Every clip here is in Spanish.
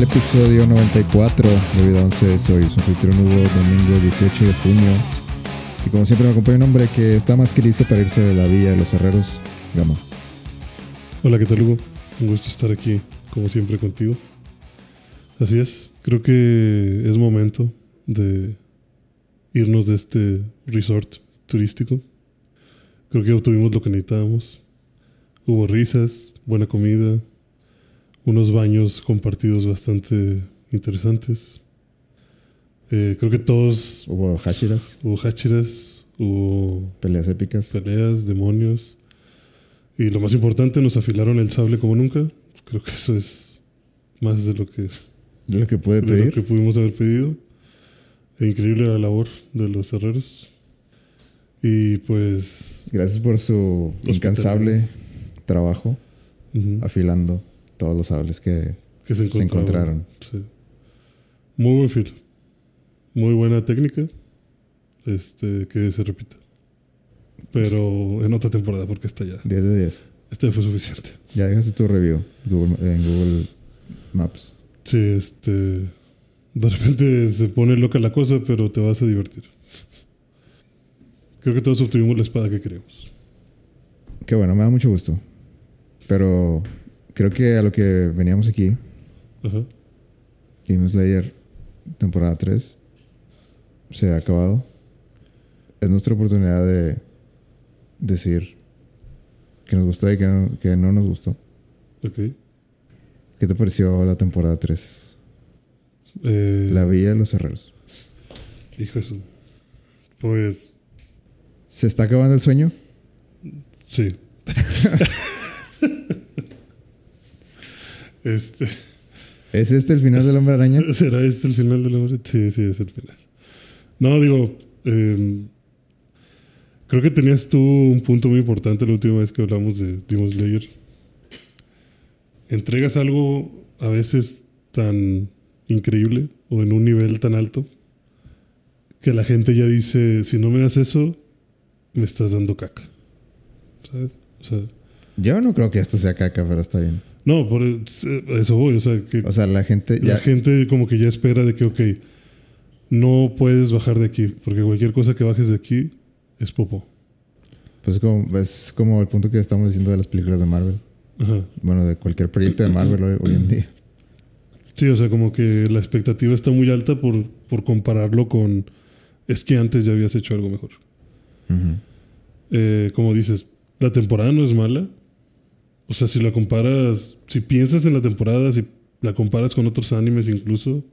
al episodio 94 de Vida 11. Soy su anfitrión Hugo, domingo 18 de junio. Y como siempre me acompaña un hombre que está más que listo para irse de la villa de los herreros, Gama. Hola, ¿qué tal Hugo? Un gusto estar aquí, como siempre, contigo. Así es, creo que es momento de irnos de este resort turístico. Creo que obtuvimos lo que necesitábamos. Hubo risas, buena comida, unos baños compartidos bastante interesantes. Eh, creo que todos... Hubo Hashiras. Hubo Hashiras, hubo... Peleas épicas. Peleas, demonios. Y lo más importante, nos afilaron el sable como nunca. Creo que eso es más de lo que... De lo que puede de pedir. lo que pudimos haber pedido. E increíble la labor de los herreros. Y pues... Gracias por su incansable trabajo ujú, afilando todos los sables que que se se encontraron. Sí. Muy buen filo. Muy buena técnica. Este, que se repita. Pero en otra temporada, porque esta ya. 10 de 10. Esta ya fue suficiente. Ya dejaste tu review Google- en Google Maps. Sí, este. De repente se pone loca la cosa, pero te vas a divertir. Creo que todos obtuvimos la espada que queríamos. Qué bueno, me da mucho gusto. Pero creo que a lo que veníamos aquí, Ajá. Demon Slayer, temporada 3, se ha acabado. Es nuestra oportunidad de decir que nos gustó y que no, que no nos gustó. Ok. ¿Qué te pareció la temporada 3? Eh, La Villa de los Herreros. Hijo de su- Pues. ¿Se está acabando el sueño? Sí. este. ¿Es este el final del Hombre Araña? ¿Será este el final de la obra? Sí, sí, es el final. No, digo, eh, creo que tenías tú un punto muy importante la última vez que hablamos de Demon Slayer. Entregas algo a veces tan increíble o en un nivel tan alto que la gente ya dice, si no me das eso, me estás dando caca. ¿Sabes? O sea, Yo no creo que esto sea caca, pero está bien. No, por eso voy. O sea, que O sea, la gente ya... la gente como que ya espera de que, ok, no puedes bajar de aquí, porque cualquier cosa que bajes de aquí es popo. Pues como, es como el punto que estamos diciendo de las películas de Marvel. Ajá. Bueno, de cualquier proyecto de Marvel hoy, hoy en día. Sí, o sea, como que la expectativa está muy alta por, por compararlo con, es que antes ya habías hecho algo mejor. Eh, como dices, la temporada no es mala. O sea, si la comparas, si piensas en la temporada, si la comparas con otros animes incluso,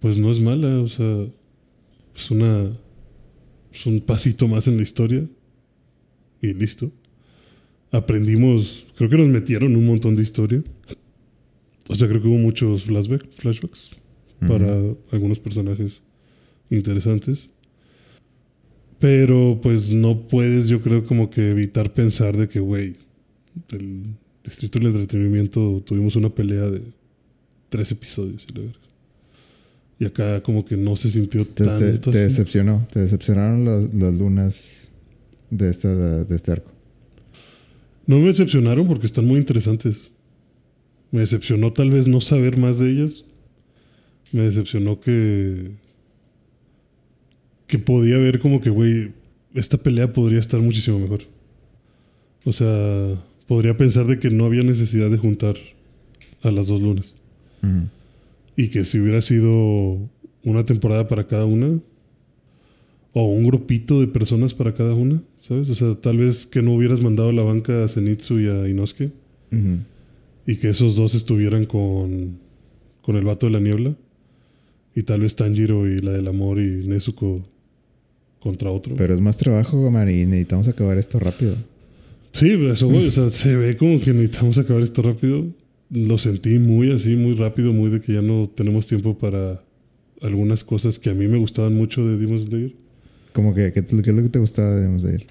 pues no es mala. O sea, es una, es un pasito más en la historia y listo. Aprendimos, creo que nos metieron un montón de historia. O sea, creo que hubo muchos flashback, flashbacks para algunos personajes interesantes. Pero pues no puedes, yo creo, como que evitar pensar de que, güey, del Distrito del Entretenimiento tuvimos una pelea de tres episodios. Y, la. Y acá como que no se sintió Te, te- tanto. te así. decepcionó. Te decepcionaron las, las lunas de, esta, de este arco. No me decepcionaron porque están muy interesantes. Me decepcionó tal vez no saber más de ellas. Me decepcionó que. que podía ver como que, güey, esta pelea podría estar muchísimo mejor. O sea, podría pensar de que no había necesidad de juntar a las dos lunas. Y que si hubiera sido una temporada para cada una, o un grupito de personas para cada una, ¿sabes? O sea, tal vez que no hubieras mandado a la banca a Zenitsu y a Inosuke, y que esos dos estuvieran con, con el vato de la niebla, y tal vez Tanjiro y la del amor y Nezuko contra otro. Pero es más trabajo, man, y necesitamos acabar esto rápido. Sí, eso voy. O sea, se ve como que necesitamos acabar esto rápido. Lo sentí muy así, muy rápido, muy de que ya no tenemos tiempo para algunas cosas que a mí me gustaban mucho de Demon Slayer. Como que, ¿qué, es lo- qué es lo que te gustaba de de él?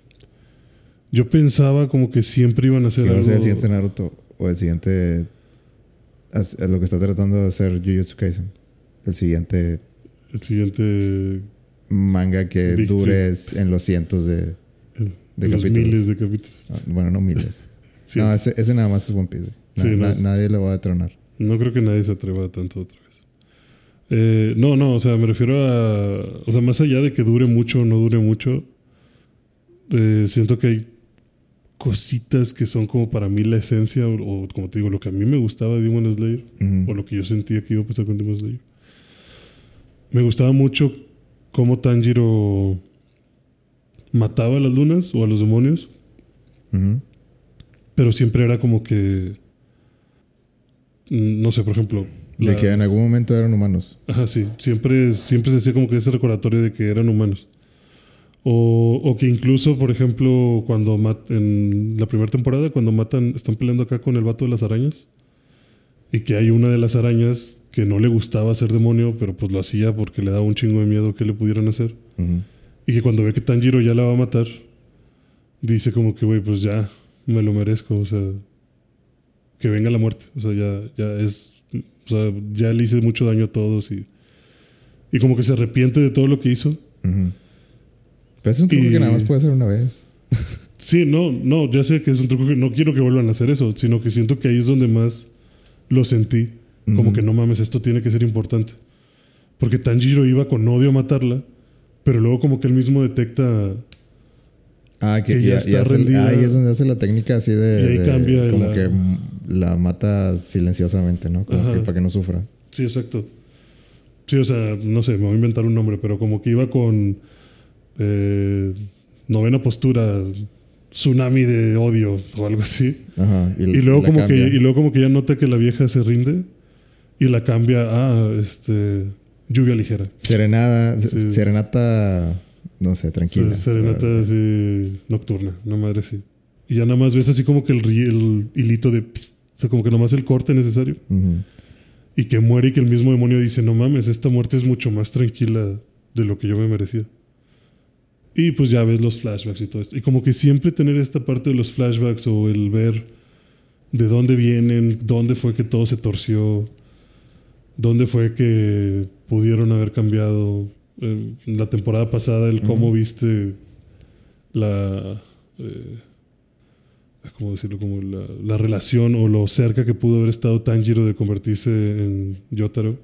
Yo pensaba como que siempre iban a ¿Qué hacer algo. ser el siguiente Naruto? O el siguiente... Lo que está tratando de hacer Jujutsu Kaisen. El siguiente El siguiente. manga que Big dure en los cientos de... De los capítulos. miles de capítulos. ah, Bueno, no miles. No, ese, ese nada más es One Piece. Na- Sí, na- es- Nadie lo va a tronar. No creo que nadie se atreva a tanto otra vez. Eh, no, no, o sea, me refiero a. O sea, más allá de que dure mucho o no dure mucho, eh, siento que hay cositas que son como para mí la esencia, o, o como te digo, lo que a mí me gustaba de Demon Slayer, Ujú. o lo que yo sentía que iba a pasar con Demon Slayer. Me gustaba mucho cómo Tanjiro mataba a las lunas o a los demonios, pero siempre era como que. mm, No sé, por ejemplo. De la- que en algún momento eran humanos. Ajá, sí. Siempre, siempre se hacía como que ese recordatorio de que eran humanos. O, o que incluso, por ejemplo, cuando mat- en la primera temporada, cuando matan, están peleando acá con el vato de las arañas. Y que hay una de las arañas que no le gustaba ser demonio, pero pues lo hacía porque le daba un chingo de miedo que le pudieran hacer. Y que cuando ve que Tanjiro ya la va a matar, dice como que, güey, pues ya me lo merezco. O sea, que venga la muerte. O sea, ya, ya es. O sea, ya le hice mucho daño a todos y. Y como que se arrepiente de todo lo que hizo. Ujú. Pero es un truco Y- que nada más puede hacer una vez. Sí, no, no, ya sé que es un truco que no quiero que vuelvan a hacer eso, sino que siento que ahí es donde más lo sentí. Como Ujú. que no mames, esto tiene que ser importante. Porque Tanjiro iba con odio a matarla, pero luego como que él mismo detecta Ah, que, Que ya ya, está ya rendida. ahí es donde hace la técnica así de. Y ahí de- cambia Como la- que la mata silenciosamente, ¿no? Como que para que no sufra. Sí, exacto. Sí, o sea, no sé, me voy a inventar un nombre, pero como que iba con eh, novena postura, tsunami de odio o algo así. Ajá. Y luego, como que, y luego como que ya nota que la vieja se rinde y la cambia a este, lluvia ligera. Serenada, Sí. serenata, no sé, tranquila. Se- Serenata así nocturna, una madre así. Y ya nada más ves así como que el, el hilito de... pss, o sea, como que nomás el corte necesario. Ujú. Y que muere y que el mismo demonio dice, no mames, esta muerte es mucho más tranquila de lo que yo me merecía. Y pues ya ves los flashbacks y todo esto. Y como que siempre tener esta parte de los flashbacks o el ver de dónde vienen, dónde fue que todo se torció, dónde fue que pudieron haber cambiado. En la temporada pasada, el cómo viste la... eh, ¿Cómo decirlo? Como la, la relación o lo cerca que pudo haber estado Tanjiro de convertirse en Yotaro.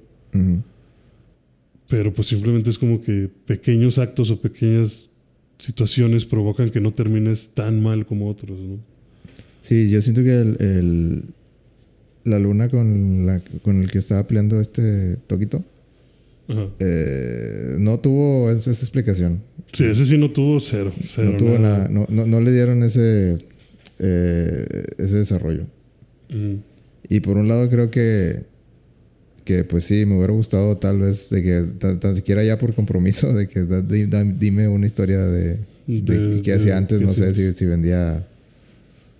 Pero pues simplemente es como que pequeños actos o pequeñas situaciones provocan que no termines tan mal como otros, ¿no? Sí, yo siento que el, el- la luna con, la, con el que estaba peleando este Toquito Ajá. eh, no tuvo es- esa explicación. Sí, ese sí no tuvo cero. cero no tuvo nada. No, no, no le dieron ese, eh, ese desarrollo. Mm, Y por un lado creo que, que pues sí, me hubiera gustado tal vez de que tan, tan siquiera ya por compromiso de que da- da- dime una historia de, de, De- qué de- hacía antes, que no sé si, si vendía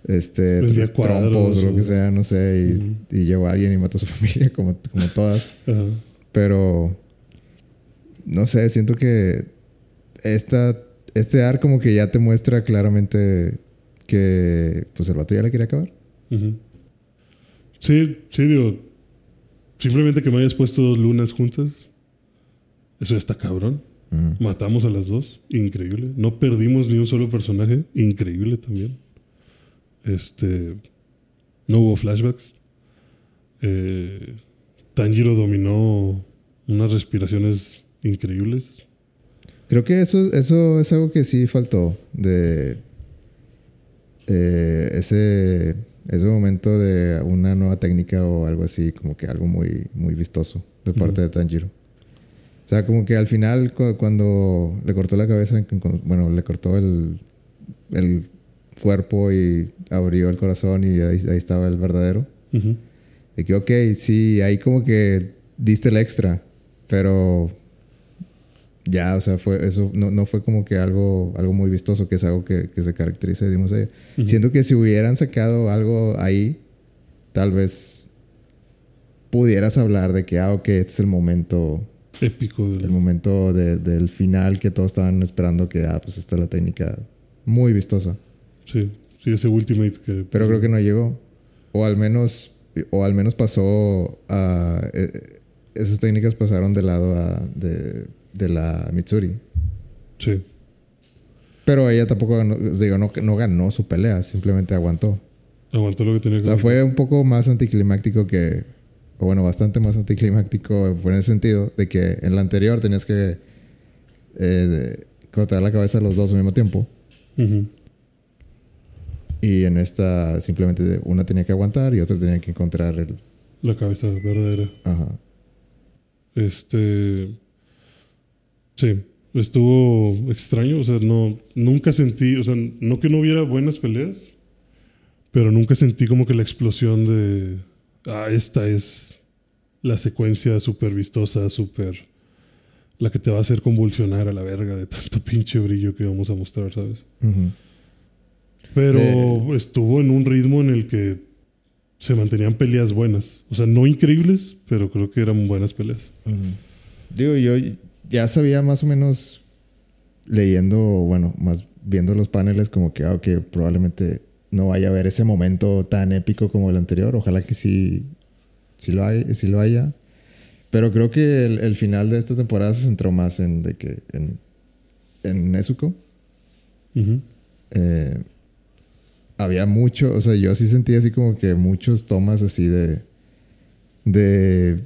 este Vendía cuadros trompos o lo que sea, no sé, y, y llegó alguien y mató a su familia como, como todas. ajá. Pero no sé, siento que esta, este ar como que ya te muestra claramente que pues el vato ya le quería acabar. Sí, sí, digo. Simplemente que me hayas puesto dos lunas juntas. Eso está cabrón. Matamos a las dos. Increíble. No perdimos ni un solo personaje. Increíble también. Este. No hubo flashbacks. Eh, Tanjiro dominó unas respiraciones increíbles. Creo que eso, eso es algo que sí faltó de eh, ese, ese momento de una nueva técnica o algo así, como que algo muy, muy vistoso de parte de Tanjiro. O sea, como que al final cu- cuando le cortó la cabeza, bueno, le cortó el, el cuerpo y abrió el corazón y ahí, ahí estaba el verdadero. Ujú. De que, ok, sí, ahí como que diste el extra, pero ya, o sea, fue eso no, no fue como que algo, algo muy vistoso, que es algo que, que se caracteriza de Demon Slayer. Ujú. Siento que si hubieran sacado algo ahí, tal vez pudieras hablar de que, ah, ok, este es el momento, Épico. del- el momento de- del final que todos estaban esperando, que, ah, pues esta es la técnica muy vistosa. Sí, sí, ese Ultimate que. Pero creo que no llegó. O al menos, o al menos pasó a... eh, esas técnicas pasaron del lado a- de, de la Mitsuri. Sí. Pero ella tampoco ganó, digo, no, no ganó su pelea, simplemente aguantó. Aguantó lo que tenía O que sea, aguantar. fue un poco más anticlimáctico que, o bueno, bastante más anticlimáctico por ese sentido, de que en la anterior tenías que eh, cortar la cabeza a los dos al mismo tiempo. Y en esta simplemente una tenía que aguantar y otra tenía que encontrar el... La cabeza verdadera. Ajá. Este. Sí, estuvo extraño. O sea, no, nunca sentí. O sea, no que no hubiera buenas peleas, pero nunca sentí como que la explosión de. Ah, esta es la secuencia súper vistosa, súper. La que te va a hacer convulsionar a la verga de tanto pinche brillo que vamos a mostrar, ¿sabes? Ujú. Pero De- estuvo en un ritmo en el que se mantenían peleas buenas. O sea, no increíbles, pero creo que eran buenas peleas. Ujú. Digo, yo ya sabía más o menos leyendo, bueno, más viendo los paneles, como que, ah, ok, probablemente no vaya a haber ese momento tan épico como el anterior. Ojalá que sí, sí, lo, hay, sí lo haya. Pero creo que el, el final de esta temporada se centró más en, de que, en, en Nezuko. Eh, había mucho, o sea, yo sí sentía así como que muchos tomas así de. de.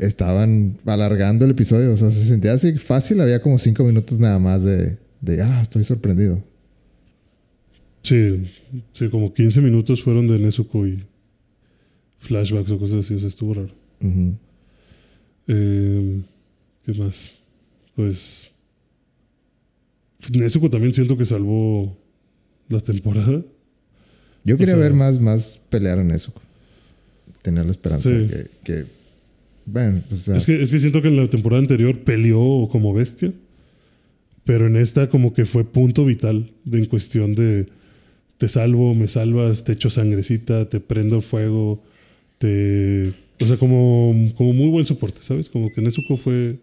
Estaban alargando el episodio, o sea, se sentía así fácil, había como cinco minutos nada más de. de ah, estoy sorprendido. Sí, sí, como 15 minutos fueron de Nezuko y flashbacks o cosas así, o sea, estuvo raro. Eh, ¿Qué más? Pues. Nezuko también siento que salvó la temporada. Yo quería O sea- ver más, más pelear en eso. Tener la esperanza Sí. que, que. Bueno, Es, que, es que siento que en la temporada anterior peleó como bestia, pero en esta como que fue punto vital de, en cuestión de te salvo, me salvas, te echo sangrecita, te prendo fuego, te... O sea, como, como muy buen soporte, ¿sabes? Como que Nezuko fue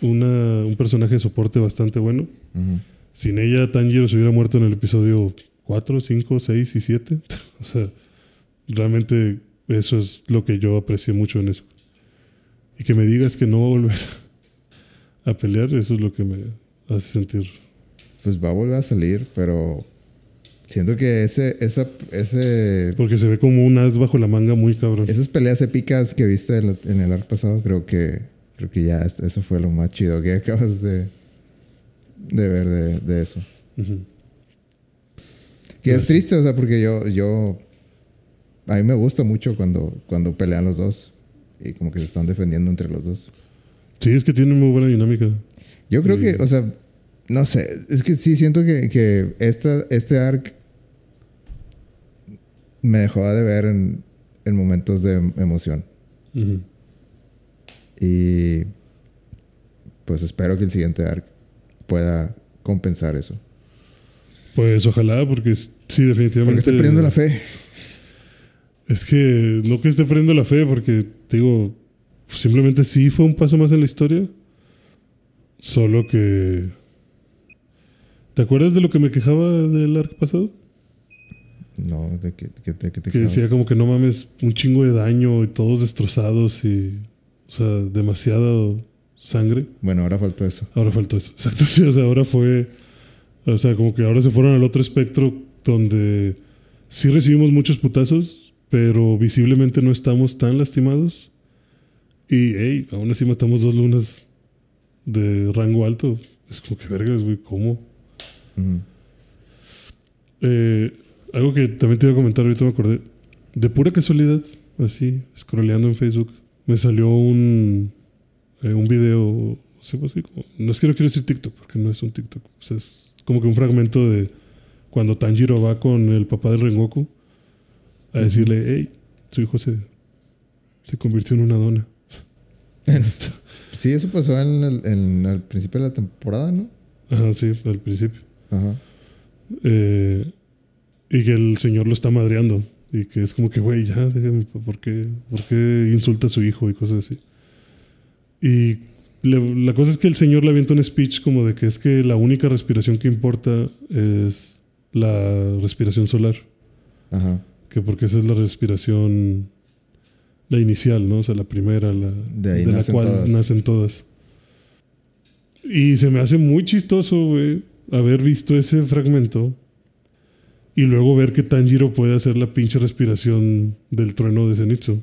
una, un personaje de soporte bastante bueno. Sin ella, Tanjiro se hubiera muerto en el episodio 4, 5, 6 y 7. o sea, realmente eso es lo que yo aprecié mucho en eso. Y que me digas que no va a volver a pelear, eso es lo que me hace sentir. pues va a volver a salir, pero. Siento que ese, esa, ese Porque se ve como un as bajo la manga muy cabrón. Esas peleas épicas que viste en, la- en el arco pasado, creo que creo que ya es- eso fue lo más chido que acabas de, de ver de, de eso. Que es triste, o sea, porque yo, yo a mí me gusta mucho cuando, cuando pelean los dos y como que se están defendiendo entre los dos. Sí, es que tiene muy buena dinámica. Yo creo Sí. que, o sea, no sé, es que sí siento que, que esta, este arc me dejó de ver en, en momentos de emoción. Y pues espero que el siguiente arc pueda compensar eso. Pues ojalá, porque sí, definitivamente. Porque estoy perdiendo la fe. Es que no que esté perdiendo la fe, porque te digo, simplemente sí fue un paso más en la historia. Solo que. ¿Te acuerdas de lo que me quejaba del arco pasado? No, de que, de que te Que decía como que no mames, un chingo de daño y todos destrozados y. O sea, demasiado sangre. Bueno, ahora faltó eso. Ahora faltó eso. Exacto, sí, o sea, ahora fue. O sea, como que ahora se fueron al otro espectro donde sí recibimos muchos putazos, pero visiblemente no estamos tan lastimados. Y, hey, aún así matamos dos lunas de rango alto. Es como que vergas, güey, ¿cómo? Eh, algo que también te iba a comentar, ahorita me acordé. De pura casualidad, así, scrolleando en Facebook, me salió un, eh, un video, así, así como- no es que no quiero decir TikTok, porque no es un TikTok. O sea, es como que un fragmento de cuando Tanjiro va con el papá del Rengoku a decirle, hey, su hijo se, se convirtió en una dona. Sí, eso pasó en el, en el principio de la temporada, ¿no? Ajá, sí, al principio. Ajá. Eh, y que el señor lo está madreando. Y que es como que, güey, ya, déjame, ¿por qué, ¿por qué insulta a su hijo y cosas así? Y le- la cosa es que el señor le avienta un speech como de que es que la única respiración que importa es la respiración solar. Ajá. Que porque esa es la respiración, la inicial, ¿no? O sea, la primera, la, De ahí la cual todas. nacen todas. Y se me hace muy chistoso, güey, haber visto ese fragmento y luego ver que Tanjiro puede hacer la pinche respiración del trueno de Zenitsu.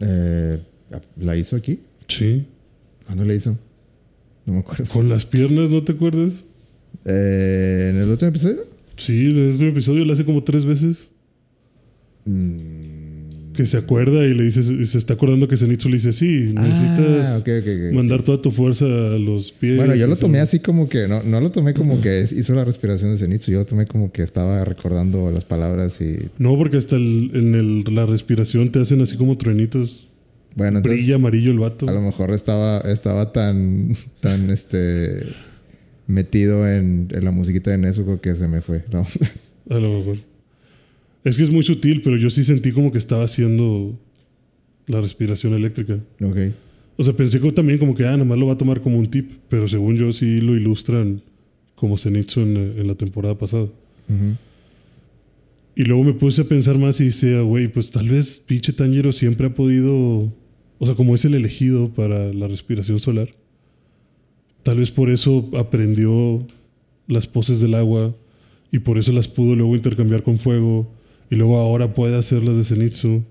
Eh, ¿La hizo aquí? Sí. ¿Cuándo la hizo? No me acuerdo. Con las piernas, ¿no te acuerdas? Eh, ¿En el último episodio? Sí, en el último episodio la hace como tres veces. Mm, Que se acuerda y le dice, se está acordando que Zenitsu le dice, sí, necesitas Ah, ok. mandar toda tu fuerza a los pies. Bueno, yo lo tomé así como que, no, no lo tomé como que hizo la respiración de Zenitsu, yo lo tomé como que estaba recordando las palabras y... No, porque hasta el- en el- la respiración te hacen así como truenitos. Bueno, entonces Brilla amarillo el vato. a lo mejor estaba, estaba tan, tan, este, metido en, en la musiquita de Nezuko que se me fue. No. A lo mejor. Es que es muy sutil, pero yo sí sentí como que estaba haciendo la respiración eléctrica. ok. O sea, pensé que también como que, ah, nada más lo va a tomar como un tip. Pero según yo sí lo ilustran como Zenitsu en, en la temporada pasada. Ujú. Y luego me puse a pensar más y decía, güey, pues tal vez pinche Tanjiro siempre ha podido... O sea, como es el elegido para la respiración solar. Tal vez por eso aprendió las poses del agua y por eso las pudo luego intercambiar con fuego y luego ahora puede hacer las de Zenitsu.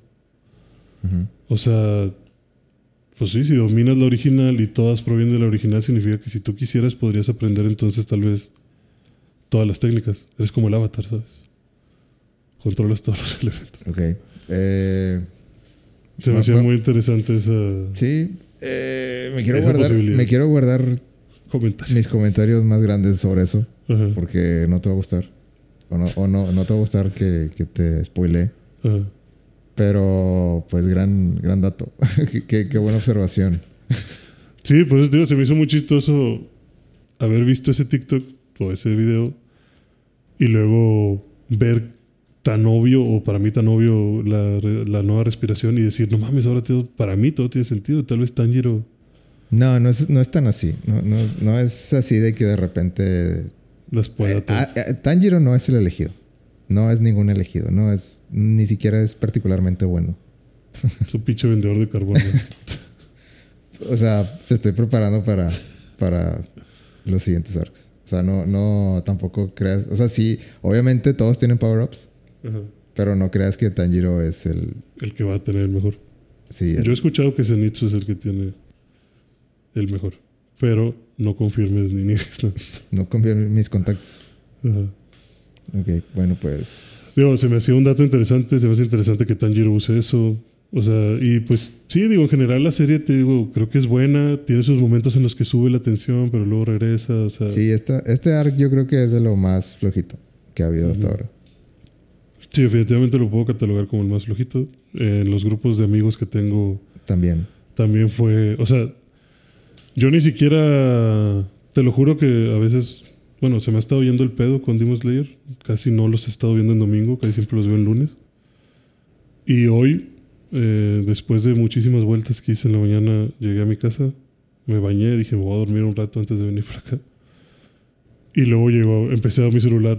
O sea, pues sí, si dominas la original y todas provienen de la original, significa que si tú quisieras podrías aprender entonces tal vez todas las técnicas. Eres como el avatar, ¿sabes? Controlas todos los elementos. Ok. Eh, Se me hacía muy interesante esa sí, eh, me quiero Esa guardar, me quiero guardar comentario. mis comentarios más grandes sobre eso. Ajá, porque no te va a gustar. O no, o no, no te va a gustar que, que te spoile. Pero, pues, gran, gran dato. qué, qué- buena observación. Sí, por eso te digo, se me hizo muy chistoso haber visto ese TikTok o ese video y luego ver tan obvio, o para mí tan obvio, la, la nueva respiración y decir, no mames, ahora todo, para mí todo tiene sentido. Tal vez Tanjiro No, no es, no es tan así. No, no, no es así de que de repente. las pueda Eh, ah, eh, Tanjiro no es el elegido. No es ningún elegido. No es. Ni siquiera es particularmente bueno. Su pinche vendedor de carbón. O sea, te estoy preparando para, para los siguientes arcs. O sea, no, no tampoco creas. O sea, sí, obviamente todos tienen power-ups. Pero no creas que Tanjiro es el. El que va a tener el mejor. Sí, el- Yo he escuchado que Zenitsu es el que tiene el mejor. Pero no confirmes ni niegues. ¿no? no confío en mis contactos. Ajá. Ok, bueno, pues. Digo, se me hacía un dato interesante, se me hace interesante que Tanjiro use eso. O sea, y pues sí, digo, en general la serie, te digo, creo que es buena, tiene sus momentos en los que sube la tensión, pero luego regresa, o sea... Sí, esta, este arc yo creo que es de lo más flojito que ha habido hasta ahora. Sí, definitivamente lo puedo catalogar como el más flojito. En los grupos de amigos que tengo También. también fue, o sea, yo ni siquiera, te lo juro que a veces, bueno, se me ha estado yendo el pedo con Demon Slayer, casi no los he estado viendo en domingo, casi siempre los veo en lunes. Y hoy, eh, después de muchísimas vueltas que hice en la mañana, llegué a mi casa, me bañé, dije, me voy a dormir un rato antes de venir para acá. Y luego llegó, empecé a mi celular.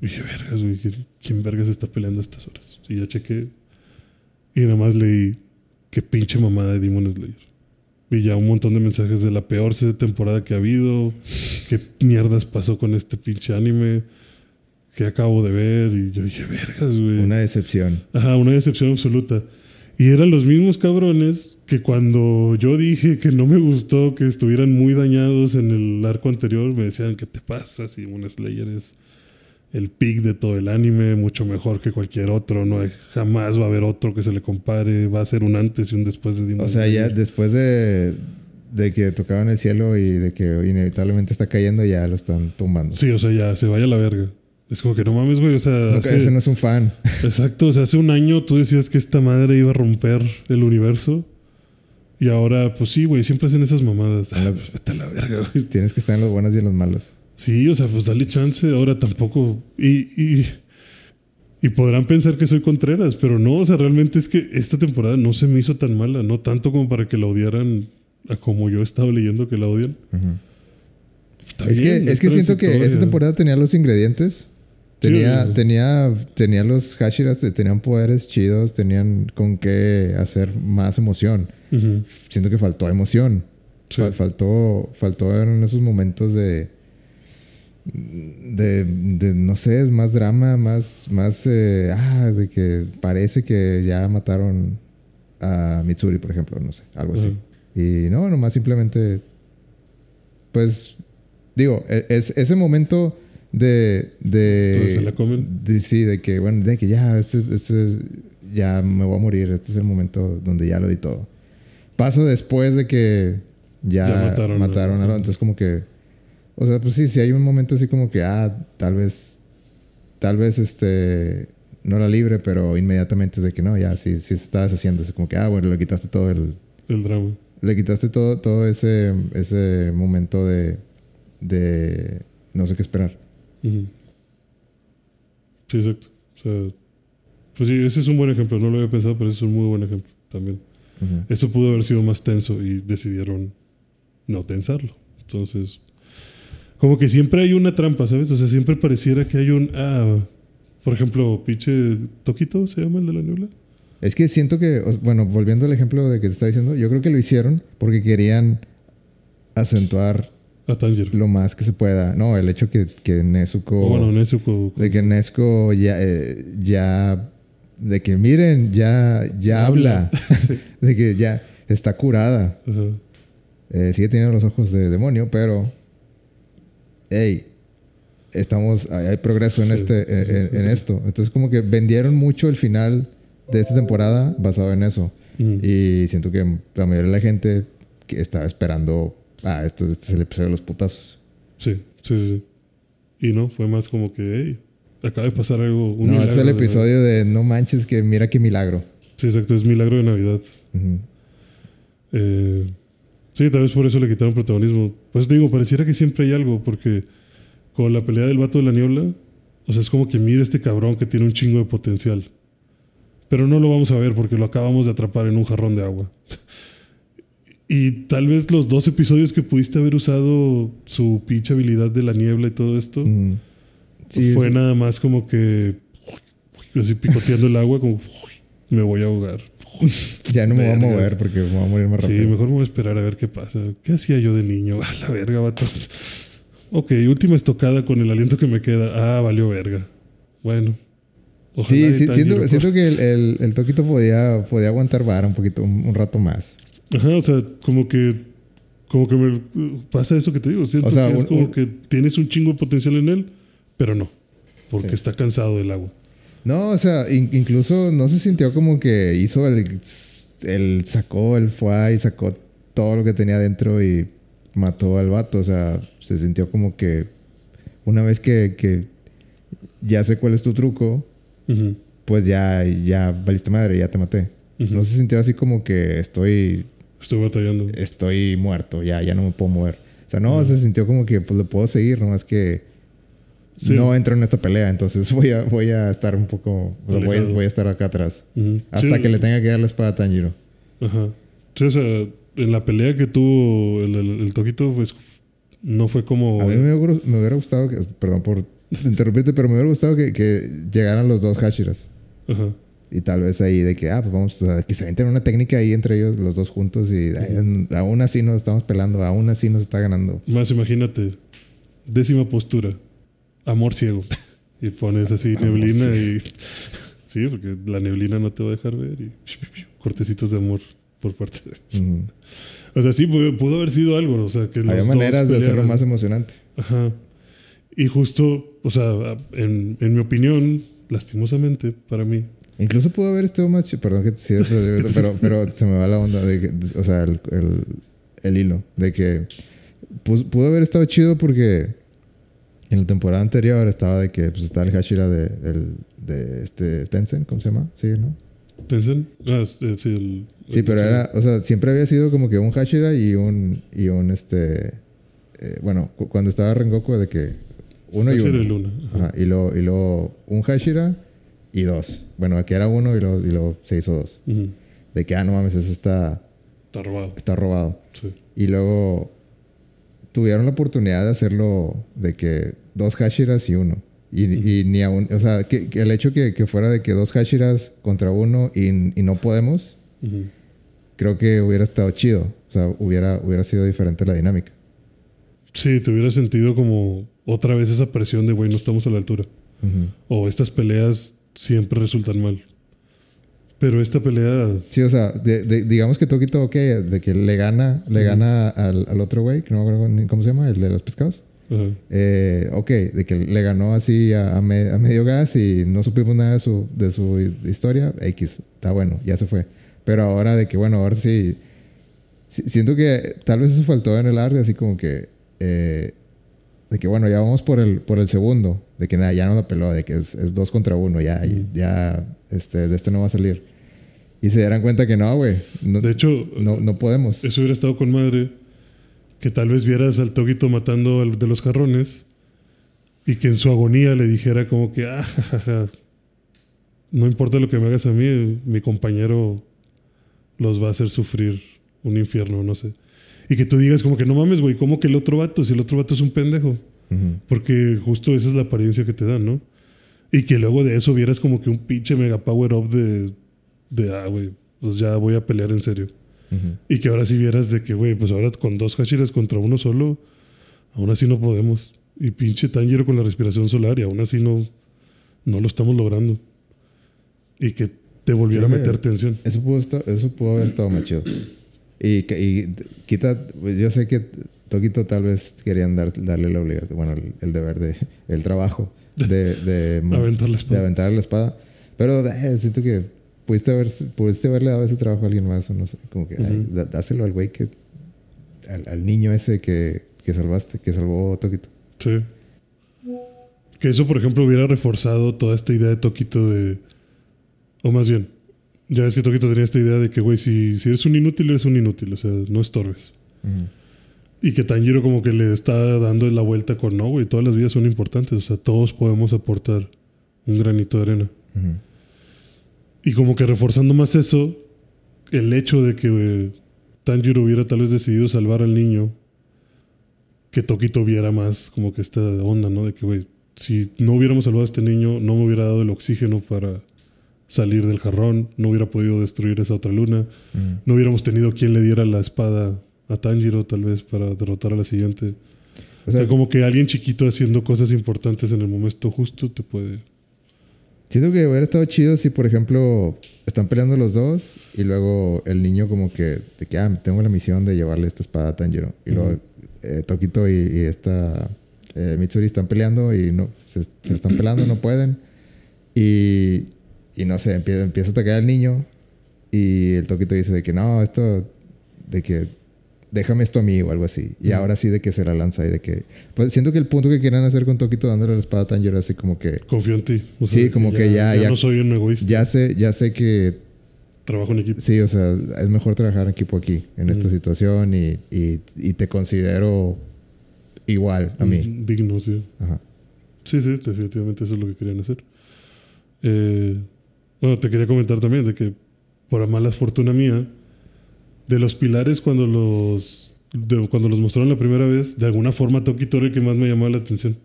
Dije, vergas, güey, ¿quién- ¿quién vergas está peleando a estas horas? Y ya chequé. Y nada más leí, qué pinche mamada de Demon Slayer. Y ya un montón de mensajes de la peor temporada que ha habido. ¿Qué mierdas pasó con este pinche anime? Que acabo de ver. Y yo dije, vergas, güey. Una decepción. Ajá, una decepción absoluta. Y eran los mismos cabrones que cuando yo dije que no me gustó que estuvieran muy dañados en el arco anterior, me decían, ¿qué te pasa? Si un Slayer es el pick de todo el anime, mucho mejor que cualquier otro, no hay- jamás va a haber otro que se le compare, va a ser un antes y un después de Demon O sea, ya después de, de que tocaban el cielo y de que inevitablemente está cayendo, ya lo están tumbando. Sí, o sea, ya se vaya a la verga. Es como que no mames, güey, o sea, No, hace- Ese no es un fan. Exacto, o sea, hace un año tú decías que esta madre iba a romper el universo. Y ahora, pues sí, güey, siempre hacen esas mamadas. Ah, las- pues vete a la verga, güey. Tienes que estar en los buenos y en los malos. Sí, o sea, pues dale chance. Ahora tampoco. Y, y, y podrán pensar que soy Contreras, pero no, o sea, realmente es que esta temporada no se me hizo tan mala. No tanto como para que la odiaran a como yo he estado leyendo que la odian. Está Es bien, que, es que siento que esta temporada tenía los ingredientes. Tenía, tenía, tenía los Hashiras, te- tenían poderes chidos, tenían con qué hacer más emoción. Siento que faltó emoción. Sí. Fal- Faltó, faltó en esos momentos de, de, de, no sé, más drama, más, más, eh, ah, de que parece que ya mataron a Mitsuri, por ejemplo, no sé, algo así. Y no, nomás simplemente, pues, digo, e, es, ese momento de, de, se la comen. de, sí, de que, bueno, de que ya, este, este, ya me voy a morir, este es el momento donde ya lo di todo. Paso después de que ya, Ya mataron mataron, a- a, lo entonces como que, o sea, pues sí, si hay un momento así como que, ah, tal vez, tal vez este, no la libre, pero inmediatamente es de que no, ya, sí, sí se está deshaciendo, es como que, ah, bueno, le quitaste todo el, El drama. le quitaste todo, todo ese, ese momento de, de no sé qué esperar. Sí, exacto. O sea, pues sí, ese es un buen ejemplo. No lo había pensado, pero ese es un muy buen ejemplo también. Eso pudo haber sido más tenso y decidieron no tensarlo. Entonces, como que siempre hay una trampa, ¿sabes? O sea, siempre pareciera que hay un... Ah, por ejemplo, pinche Toquito se llama el de la niebla. Es que siento que, bueno, volviendo al ejemplo de que te estaba diciendo, yo creo que lo hicieron porque querían acentuar A Tanger. lo más que se pueda. No, el hecho que, que Nezuko, O bueno, Nezuko. de que Nezuko ya, eh, ya, de que miren, ya, ya habla, Sí. de que ya está curada. Ajá. Eh, sigue teniendo los ojos de demonio, pero, hey, estamos, hay, hay progreso en, Sí, este, en, sí, esto. Entonces como que vendieron mucho el final de esta temporada basado en eso. Ujú. Y siento que la mayoría de la gente que estaba esperando, ah, esto, este es el episodio de los putazos. Sí, sí, sí, sí. Y no, fue más como que, hey, acaba de pasar algo. Un no, milagro este es el episodio de no manches que mira qué milagro. Sí, exacto, es milagro de Navidad. Ujú. Eh, sí, tal vez por eso le quitaron protagonismo. Pues digo, pareciera que siempre hay algo, porque con la pelea del vato de la niebla, o sea, es como que mira este cabrón que tiene un chingo de potencial. Pero no lo vamos a ver porque lo acabamos de atrapar en un jarrón de agua. y tal vez los dos episodios que pudiste haber usado su pinche habilidad de la niebla y todo esto. Sí, fue nada más como que así picoteando el agua, como me voy a ahogar. ya no me voy a mover porque me voy a morir más Sí, rápido. mejor me voy a esperar a ver qué pasa. ¿Qué hacía yo de niño? A la verga, vato. Ok, última estocada con el aliento que me queda. Ah, valió verga. Bueno. Ojalá Sí, sí, siento, siento que el, el, el Toquito podía, podía aguantar vara un poquito, un, un rato más. Ajá, o sea, como que. Como que me pasa eso que te digo. Siento O sea, que es como un- que tienes un chingo de potencial en él, pero no. Porque Sí. está cansado del agua. No, o sea, in- incluso no se sintió como que hizo el, el sacó, el fue y sacó todo lo que tenía adentro y mató al vato. O sea, se sintió como que una vez que, que ya sé cuál es tu truco, pues ya, ya valiste madre, ya te maté. No se sintió así como que estoy, Estoy batallando. estoy muerto, ya, ya no me puedo mover. O sea, no, se sintió como que pues lo puedo seguir, nomás que Sí. no entro en esta pelea, entonces voy a, voy a estar un poco, o sea, voy, a- Alejado. voy a estar acá atrás. Hasta Sí, que le tenga que dar la espada a Tanjiro. Ajá. Sí, o sea, en la pelea que tuvo el, el, el Toquito, pues no fue como. A mí me hubiera, me hubiera gustado, que, perdón por interrumpirte, pero me hubiera gustado que, que llegaran los dos Hashiras. Ajá. Y tal vez ahí de que, ah, pues vamos, o sea, que se avienten una técnica ahí entre ellos, los dos juntos, y ay, aún así nos estamos pelando, aún así nos está ganando. Más imagínate, décima postura, amor ciego. y pones así Amor neblina y. Sí, porque la neblina no te va a dejar ver y cortecitos de amor por parte de. O sea, sí, pudo, haber sido algo. O sea, que Había maneras de hacerlo más emocionante. Ajá. Y justo, o sea, en, en mi opinión, lastimosamente para mí, Incluso pudo haber estado más chido. Perdón que te sigas, pero, pero, se me va la onda. De que, o sea, el, el, el hilo. De que pu- pudo haber estado chido porque en la temporada anterior estaba de que pues, estaba el Hashira de, del- de este Tencent, ¿cómo se llama? Sí, ¿no? ¿Tencent? Ah, sí, el, Sí, el- pero era, o sea, siempre había sido como que un Hashira y un, y un este, eh, bueno, cu- cuando estaba Rengoku de que uno y uno. y Luna. Ajá. Ajá, y luego, y luego un Hashira y dos. Bueno, aquí era uno y luego, y luego se hizo dos. De que, ah, no mames, eso está, Está robado. está robado. Sí. Y luego tuvieron la oportunidad de hacerlo de que dos Hashiras y uno. Y, y ni aún, o sea, que, que el hecho que, que fuera de que dos Hashiras contra uno y, y no podemos, creo que hubiera estado chido. O sea, hubiera, hubiera sido diferente la dinámica. Sí, te hubiera sentido como otra vez esa presión de, güey, no estamos a la altura. O estas peleas siempre resultan mal. Pero esta pelea, Sí, o sea, de- de- digamos que Toquito, ok, de que le gana, le gana al, al otro güey, que no me acuerdo ni cómo se llama, el de los pescados. Eh, ok, de que le ganó así a, a me- a medio gas y no supimos nada de su, de su hi- historia, X, está bueno, ya se fue. Pero ahora de que, bueno, ahora sí, si- siento que tal vez eso faltó en el arte, así como que, eh, de que, bueno, ya vamos por el, por el segundo, de que nada, ya no la peló, de que es, es dos contra uno, ya, ya, este, de este no va a salir. Y se dieran cuenta que no, güey, no, de hecho, no, no podemos. eso hubiera estado con madre. Que tal vez vieras al Toguito matando al de los jarrones y que en su agonía le dijera como que, ah, ja, ja, no importa lo que me hagas a mí, mi compañero los va a hacer sufrir un infierno, no sé. Y que tú digas como que no mames, güey, ¿cómo que el otro vato? Si el otro vato es un pendejo. Porque justo esa es la apariencia que te dan, ¿no? Y que luego de eso vieras como que un pinche mega power up de, de ah, güey, pues ya voy a pelear en serio. Y que ahora sí vieras de que, güey, pues ahora con dos Hashiras contra uno solo, aún así no podemos. Y pinche Tanjiro con la respiración solar y aún así no, no lo estamos logrando. Y que te volviera a meter tensión. Eso pudo, esta- eso pudo haber estado más chido. Y, y quita, pues, yo sé que Toquito tal vez querían dar, darle la obligación, bueno, el, el deber de, el trabajo de, de, Aventar la de espada. aventar la espada. Pero eh, siento que pudiste, haber, pudiste haberle dado ese trabajo a alguien más, o no sé, como que ay, Ujú. dá- dáselo al güey que, al, al niño ese que, que salvaste, que salvó Toquito. Sí. Que eso, por ejemplo, hubiera reforzado toda esta idea de Toquito de. O más bien, ya ves que Toquito tenía esta idea de que, güey, si, si eres un inútil, eres un inútil, o sea, no estorbes. Ujú. Y que Tanjiro como que le está dando la vuelta con no, güey, todas las vidas son importantes, o sea, todos podemos aportar un granito de arena. Ujú. Y como que reforzando más eso, el hecho de que eh, Tanjiro hubiera tal vez decidido salvar al niño, que Toquito viera más como que esta onda, ¿no? De que, güey, si no hubiéramos salvado a este niño, no me hubiera dado el oxígeno para salir del jarrón, no hubiera podido destruir esa otra luna, Ujú. no hubiéramos tenido quien le diera la espada a Tanjiro tal vez para derrotar a la siguiente. O sea, como que alguien chiquito haciendo cosas importantes en el momento justo te puede... Siento que hubiera estado chido si, por ejemplo, están peleando los dos y luego el niño como que, de que, ah, tengo la misión de llevarle esta espada a Tanjiro. Y luego Ujú. eh, Tokito y, y esta eh, Mitsuri están peleando y no, se, se están peleando, no pueden. Y, y no sé, empieza, empieza a atacar al niño y el Tokito dice de que no, esto, de que déjame esto a mí o algo así. Y ahora sí de que se la lanza y de que... Pues siento que el punto que querían hacer con Tokito dándole la espada a es así como que... Confío en ti. O Sí, como que ya- ya- no soy un egoísta. Ya sé, ya sé que Trabajo en equipo. sí, o sea, es mejor trabajar en equipo aquí, en esta situación, y, y, y te considero igual a mí. Mm, Digno, sí. Ajá. Sí, sí, definitivamente eso es lo que querían hacer. Eh, bueno, te quería comentar también de que, por mala fortuna mía, de los pilares cuando los de- cuando los mostraron la primera vez, de alguna forma Tokito era el que más me llamaba la atención.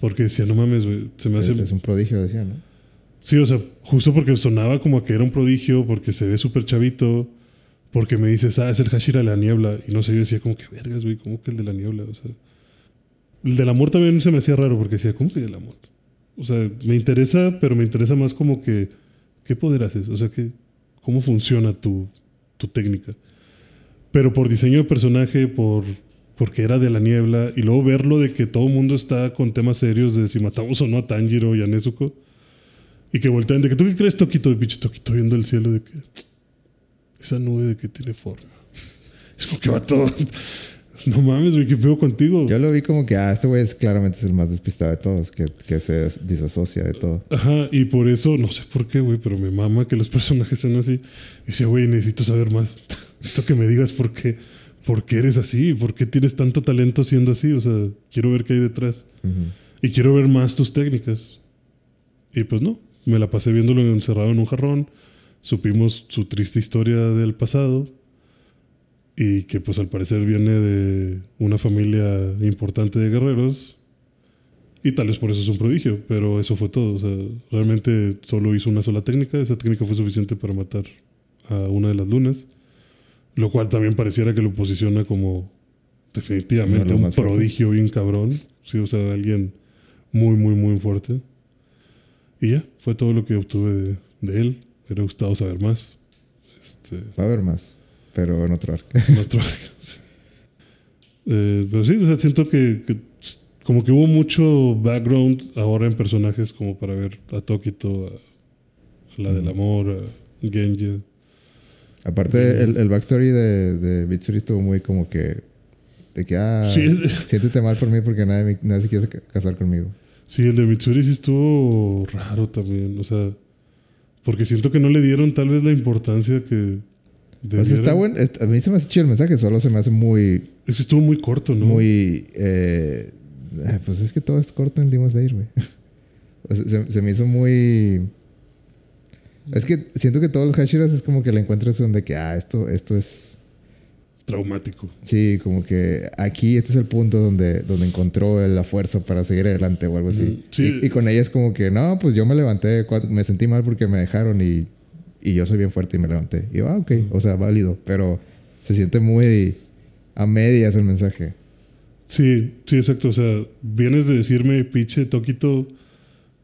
Porque decía, no mames, se me hace... es un prodigio, decía, ¿no? Sí, o sea, justo porque sonaba como que era un prodigio, porque se ve súper chavito, porque me dices, ah, es el Hashira de la niebla. Y no sé, yo decía, como que vergas, güey, ¿cómo que el de la niebla? O sea, el del amor también se me hacía raro, porque decía, ¿cómo que del amor? O sea, me interesa, pero me interesa más como que, ¿qué poder haces? O sea, que, ¿cómo funciona tu, tu técnica? Pero por diseño de personaje, por porque era de la niebla, y luego verlo de que todo el mundo está con temas serios de si matamos o no a Tanjiro y a Nezuko. Y que voltean de que tú qué crees, Toquito, de pinche Toquito viendo el cielo, de que esa nube de que tiene forma. Es como que va todo. No mames, güey, qué feo contigo. Yo lo vi como que, ah, este güey es claramente es el más despistado de todos, que, que se disasocia de todo. Ajá, y por eso, no sé por qué, güey, pero me mama que los personajes sean así. Y decía, güey, necesito saber más. Necesito que me digas por qué, por qué eres así, por qué tienes tanto talento siendo así. O sea, quiero ver qué hay detrás. Y quiero ver más tus técnicas. Y pues no, me la pasé viéndolo encerrado en un jarrón. Supimos su triste historia del pasado. Y que pues al parecer viene de una familia importante de guerreros. Y tal vez por eso es un prodigio, pero eso fue todo. O sea, realmente solo hizo una sola técnica. Esa técnica fue suficiente para matar a una de las lunas. Lo cual también pareciera que lo posiciona como definitivamente un prodigio bien cabrón. Sí, o sea, alguien muy, muy, muy fuerte. Y ya, fue todo lo que obtuve de, de él. Me hubiera gustado saber más. Este, Va a haber más, pero en otro arco. en otro arco, sí. Eh, pero sí, o sea, siento que, que como que hubo mucho background ahora en personajes como para ver a Tokito, a, a la del amor, a Genji. Aparte, el, el backstory de, de Mitsuri estuvo muy como que. De que, ah, Sí. siéntete mal por mí porque nadie, me- nadie se quiere ca- casar conmigo. Sí, el de Mitsuri sí estuvo raro también, o sea, porque siento que no le dieron tal vez la importancia que Sea, está bueno. A mí se me hace chido el mensaje, solo se me hace muy. Es que estuvo muy corto, ¿no? Muy. eh, pues es que todo es corto en Demon Slayer, güey. O sea, se, se me hizo muy. Es que siento que todos los Hashiras es como que le encuentras donde que, ah, esto, esto es. Traumático. Sí, como que aquí este es el punto donde, donde encontró la fuerza para seguir adelante o algo así. Mm, sí. Y, y con ella es como que, no, pues yo me levanté, me sentí mal porque me dejaron y, y yo soy bien fuerte y me levanté. Y yo, ah, ok, o sea, válido, pero se siente muy a medias el mensaje. Sí, sí, exacto. O sea, vienes de decirme, pinche Toquito,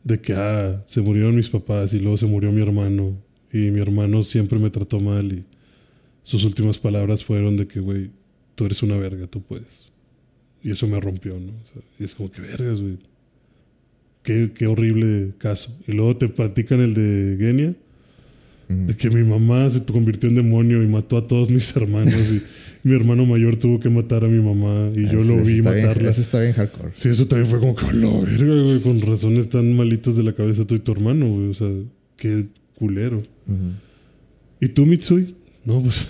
de que, ah, se murieron mis papás y luego se murió mi hermano. Y mi hermano siempre me trató mal y sus últimas palabras fueron de que, güey, tú eres una verga, tú puedes. Y eso me rompió, ¿no? O y es como que vergas, güey. Qué, qué horrible caso. Y luego te platican el de Genia. De que mi mamá se convirtió en demonio y mató a todos mis hermanos y mi hermano mayor tuvo que matar a mi mamá y yo Ese- lo vi está bien- matarla. Eso está bien hardcore. Sí, eso también fue como que, "A la verga, güey, con razones tan malitos de la cabeza tú y tu hermano, güey. O sea, qué culero. ¿Y tú, Mitsui? No, pues,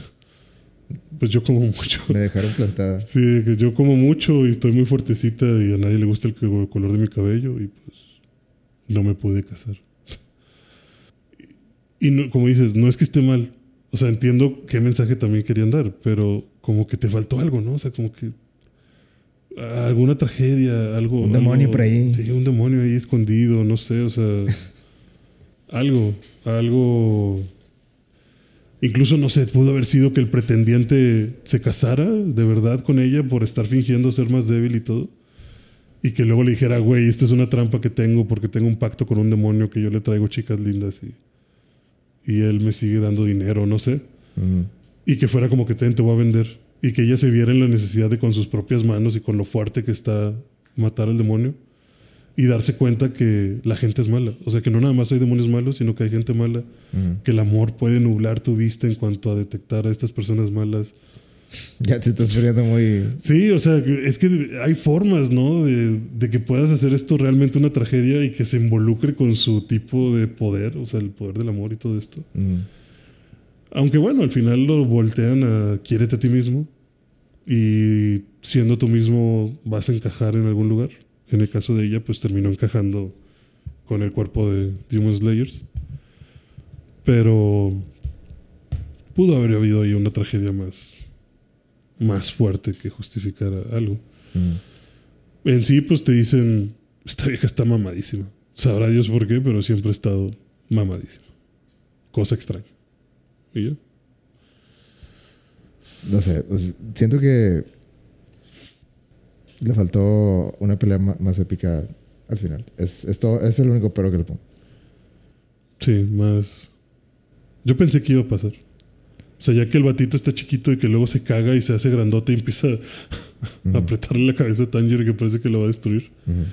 pues yo como mucho. Me dejaron plantada. Sí, que yo como mucho y estoy muy fuertecita y a nadie le gusta el co- color de mi cabello y pues no me pude casar. Y no, como dices, no es que esté mal. O sea, entiendo qué mensaje también querían dar, pero como que te faltó algo, ¿no? O sea, como que ah, alguna tragedia, algo. Un demonio algo- por ahí. Sí, un demonio ahí escondido, no sé, o sea, algo, algo. Incluso, no sé, pudo haber sido que el pretendiente se casara de verdad con ella por estar fingiendo ser más débil y todo. Y que luego le dijera, güey, esta es una trampa que tengo porque tengo un pacto con un demonio que yo le traigo chicas lindas y, y él me sigue dando dinero, no sé. Y que fuera como que ten, te voy a vender. Y que ella se viera en la necesidad de con sus propias manos y con lo fuerte que está matar al demonio. Y darse cuenta que la gente es mala. O sea, que no nada más hay demonios malos, sino que hay gente mala. Que el amor puede nublar tu vista en cuanto a detectar a estas personas malas. Ya te estás poniendo muy. Sí, o sea, es que hay formas, ¿no? De, de que puedas hacer esto realmente una tragedia y que se involucre con su tipo de poder, o sea, el poder del amor y todo esto. Ujú. Aunque bueno, al final lo voltean a quiérete a ti mismo y siendo tú mismo vas a encajar en algún lugar. En el caso de ella, pues terminó encajando con el cuerpo de Demon Slayers. Pero pudo haber habido ahí una tragedia más, más fuerte que justificara algo. Ujú. En sí, pues te dicen, esta vieja está mamadísima. Sabrá Dios por qué, pero siempre ha estado mamadísima. Cosa extraña. ¿Y ya? No sé, sea, siento que le faltó una pelea más épica al final. Es, esto, es el único pero que le pongo. Sí, más. Yo pensé que iba a pasar. O sea, ya que el batito está chiquito y que luego se caga y se hace grandote y empieza a apretarle la cabeza a Tanger que parece que lo va a destruir. Ujú.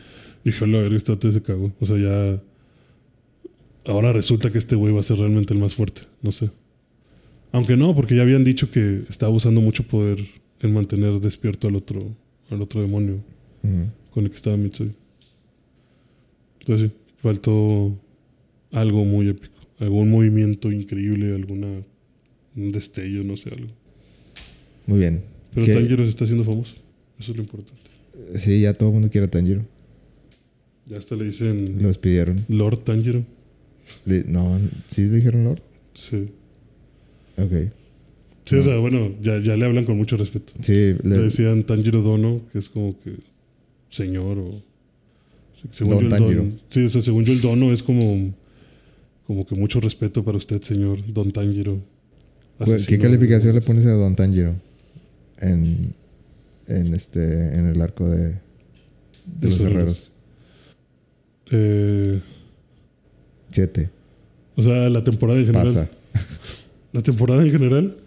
Dije, a la verga, este se cagó. O sea, ya. Ahora resulta que este güey va a ser realmente el más fuerte. No sé. Aunque no, porque ya habían dicho que estaba usando mucho poder en mantener despierto al otro, al otro demonio con el que estaba Mitsui. Entonces sí, faltó algo muy épico. Algún movimiento increíble, alguna un destello, no sé, algo. Muy bien. Pero ¿Qué- Tanjiro se está haciendo famoso. Eso es lo importante. Sí, ya todo el mundo quiere a Tanjiro. Ya hasta le dicen Lo despidieron. Lord Tanjiro. Le- no, ¿sí le dijeron Lord? Sí. Ok. Sí, o sea, bueno, ya, ya le hablan con mucho respeto. Sí, Le le, decían Tanjiro Dono, que es como que señor o... Según Don yo el Tanjiro. don, sí, o sea, según yo el dono es como, como que mucho respeto para usted, señor Don Tanjiro. ¿Cu- ¿Qué calificación le pones a Don Tanjiro? En, en este en el arco de, de Los los herreros. Eh, Siete. o sea, la temporada en general. Pasa. La temporada en general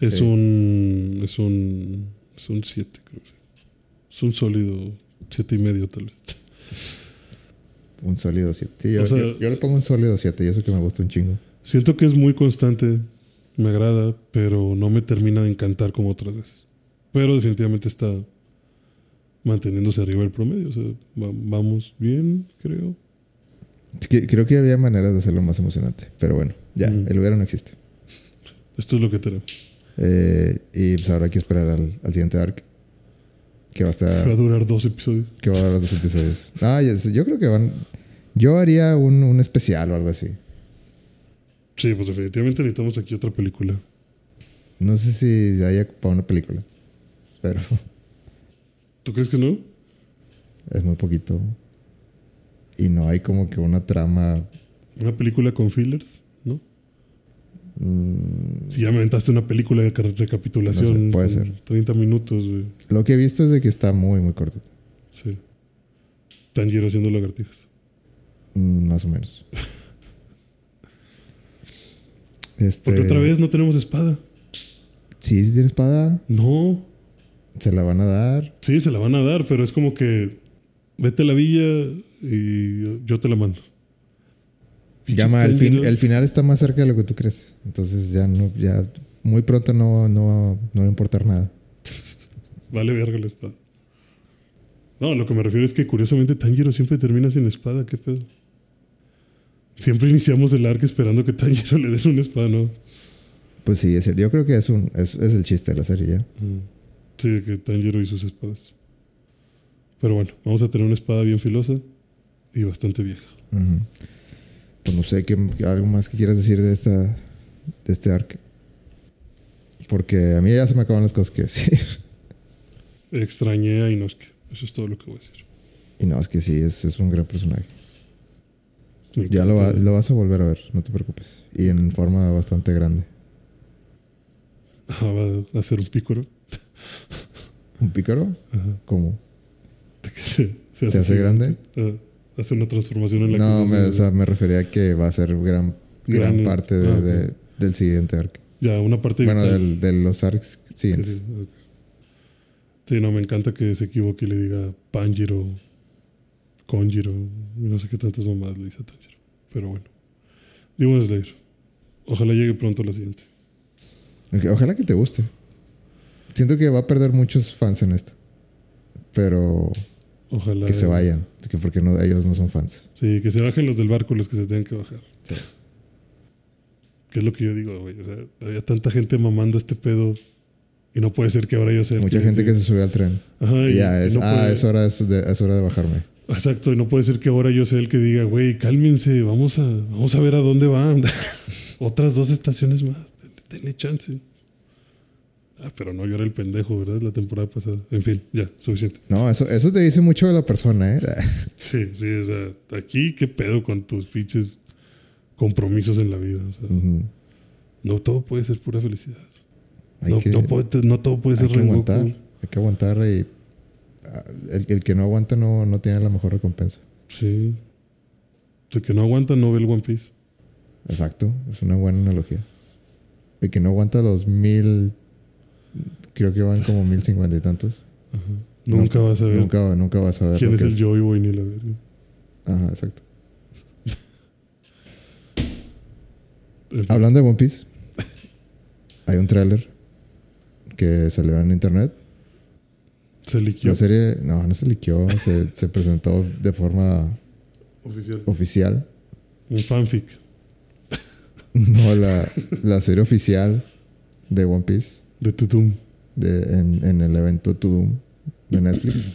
es Sí. un. Es un. Es un 7, creo. Es un sólido siete y medio, tal vez. Un sólido siete. Sí, yo, O sea- yo- yo le pongo un sólido siete y eso que me gusta un chingo. Siento que es muy constante, me agrada, pero no me termina de encantar como otras veces. Pero definitivamente está manteniéndose arriba del promedio. O sea, va- vamos bien, creo. Creo que había maneras de hacerlo más emocionante. Pero bueno, ya, Mm. el hubiera no existe. Esto es lo que tenemos. Eh, y pues ahora hay que esperar al, al siguiente arc. Que va a estar. Va a durar dos episodios. que va a los dos episodios. Ah, yo creo que van. Yo haría un, un especial o algo así. Sí, pues definitivamente necesitamos aquí otra película. No sé si haya para una película. Pero ¿Tú crees que no? es muy poquito. Y no hay como que una trama. ¿Una película con fillers? ¿No? mm, Si ya me aventaste una película de recapitulación. No sé, puede ser. 30 minutos, güey. lo que he visto es de que está muy, muy cortito. Sí. Tanjiro haciendo lagartijas. Mm, más o menos. este, Porque otra vez no tenemos espada. Sí, si tiene espada, No. se la van a dar. Sí, se la van a dar, pero es como que vete a la villa y yo te la mando. Llama, fin, Tanjiro. el final está más cerca de lo que tú crees. Entonces ya no, ya muy pronto no, no, no va a importar nada. Vale verga la espada. No, lo que me refiero es que curiosamente Tanjiro siempre termina sin espada. ¿Qué pedo? Siempre iniciamos el arco esperando que Tanjiro le den una espada, ¿no? Pues sí, es cierto. Yo creo que es, un, es, es el chiste de la serie ya. Sí, que Tanjiro y sus espadas. Pero bueno, vamos a tener una espada bien filosa y bastante vieja. Ujú. Pues no sé, ¿qué, algo más que quieras decir de esta de este arc. Porque a mí ya se me acaban las cosas que decir. Extrañé a Inosuke. Eso es todo lo que voy a decir. Y no, es que sí, es, es un gran personaje. Me Ya lo, va- lo vas a volver a ver, no te preocupes. Y en forma bastante grande. Ajá, va a ser un pícoro. ¿Un pícaro? Ajá. ¿Cómo? Que se, se ¿Se hace gigante. Ajá. Hace una transformación en la No, que se me, hace- o sea, me refería a que va a ser gran, gran Gran- parte de- ah, de- del siguiente arc. Ya, una parte Bueno, del- de los arcs siguientes. sí. Sí, no, me encanta que se equivoque y le diga Panjiro, Konjiro, y no sé qué tantas mamadas le dice a Tanjiro. Pero bueno. Demon Slayer. Ojalá llegue pronto la siguiente. Ojalá que te guste. Siento que va a perder muchos fans en esta. Pero Ojalá. que se vayan. que Porque no, ellos no son fans. Sí, que se bajen los del barco los que se tengan que bajar. Que es lo que yo digo, güey. O sea, había tanta gente mamando este pedo y no puede ser que ahora yo sea Mucha gente que se subió al tren. Ajá, Y y, ya y es, no ah, puede- es, hora de, es hora de bajarme. Exacto, y no puede ser que ahora yo sea el que diga, güey, cálmense, vamos a, vamos a ver a dónde van. Otras dos estaciones más, denle, chance. Ah, pero no, yo era el pendejo, ¿verdad? La temporada pasada. En fin, ya, suficiente. No, eso, eso te dice mucho de la persona, ¿eh? Sí, sí, o sea, aquí qué pedo con tus pinches compromisos en la vida. O sea, no todo puede ser pura felicidad. No, que, no, puede- no todo puede hay ser que aguantar. Hay que aguantar y el, el que no aguanta no, no tiene la mejor recompensa. Sí. El que no aguanta no ve el One Piece. Exacto, es una buena analogía. El que no aguanta los mil, creo que van como mil cincuenta y tantos. Ajá. Nunca vas a ver Nunca, nunca vas a ver quién es el Joy Boy ni la verga. Ajá, exacto. Hablando de One Piece, hay un tráiler que salió en internet. Se liquió La serie, no, no se liqueó, se, se presentó de forma oficial. oficial. Un fanfic. No, la, la serie oficial de One Piece De Tutum. de, en, en el evento Tudum de Netflix.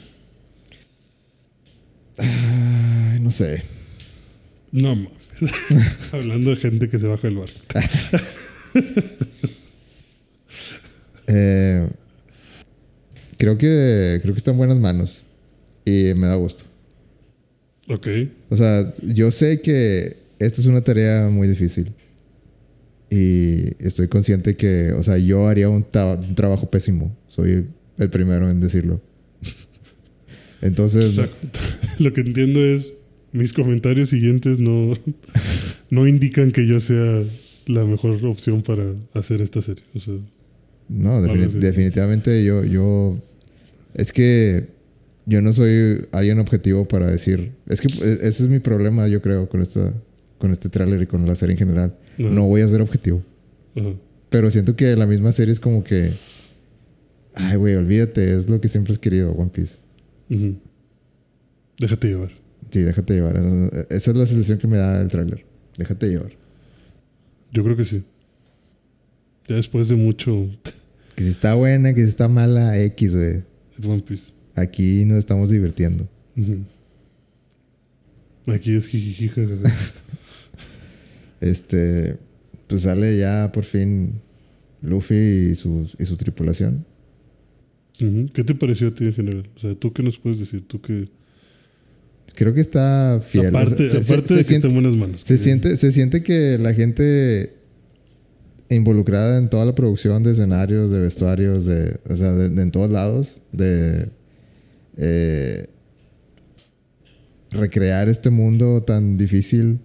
Ay, no sé. No mames. Hablando de gente que se baja del barco. Eh, creo que creo que está en buenas manos y me da gusto. Ok. O sea, yo sé que esta es una tarea muy difícil y estoy consciente que, o sea, yo haría un, trabajo pésimo. Soy el primero en decirlo. Entonces, Exacto. Lo que entiendo es, mis comentarios siguientes no, no indican que yo sea la mejor opción para hacer esta serie. O sea, no, definitivamente yo, yo, es que yo no soy alguien objetivo para decir, es que e- ese es mi problema, yo creo, con esta, con este tráiler y con la serie en general. No voy a ser objetivo. Pero siento que la misma serie es como que, ay, güey, olvídate, es lo que siempre has querido, One Piece. Déjate llevar. Sí, déjate llevar. Esa esa es la sensación que me da el tráiler. Déjate llevar. Yo creo que sí. Ya después de mucho, Que si está buena, que si está mala, X, güey. Es One Piece. Aquí nos estamos divirtiendo. Aquí es jijiji, jajaja. Este, pues sale ya por fin Luffy y su, y su tripulación. ¿Qué te pareció a ti en general? O sea, ¿tú qué nos puedes decir? ¿Tú qué...? Creo que está fiel. aparte O sea, se- aparte se- de que está en buenas manos. Se siente, se siente que la gente involucrada en toda la producción de escenarios, de vestuarios, de, o sea, de, de en todos lados, de eh, recrear este mundo tan difícil,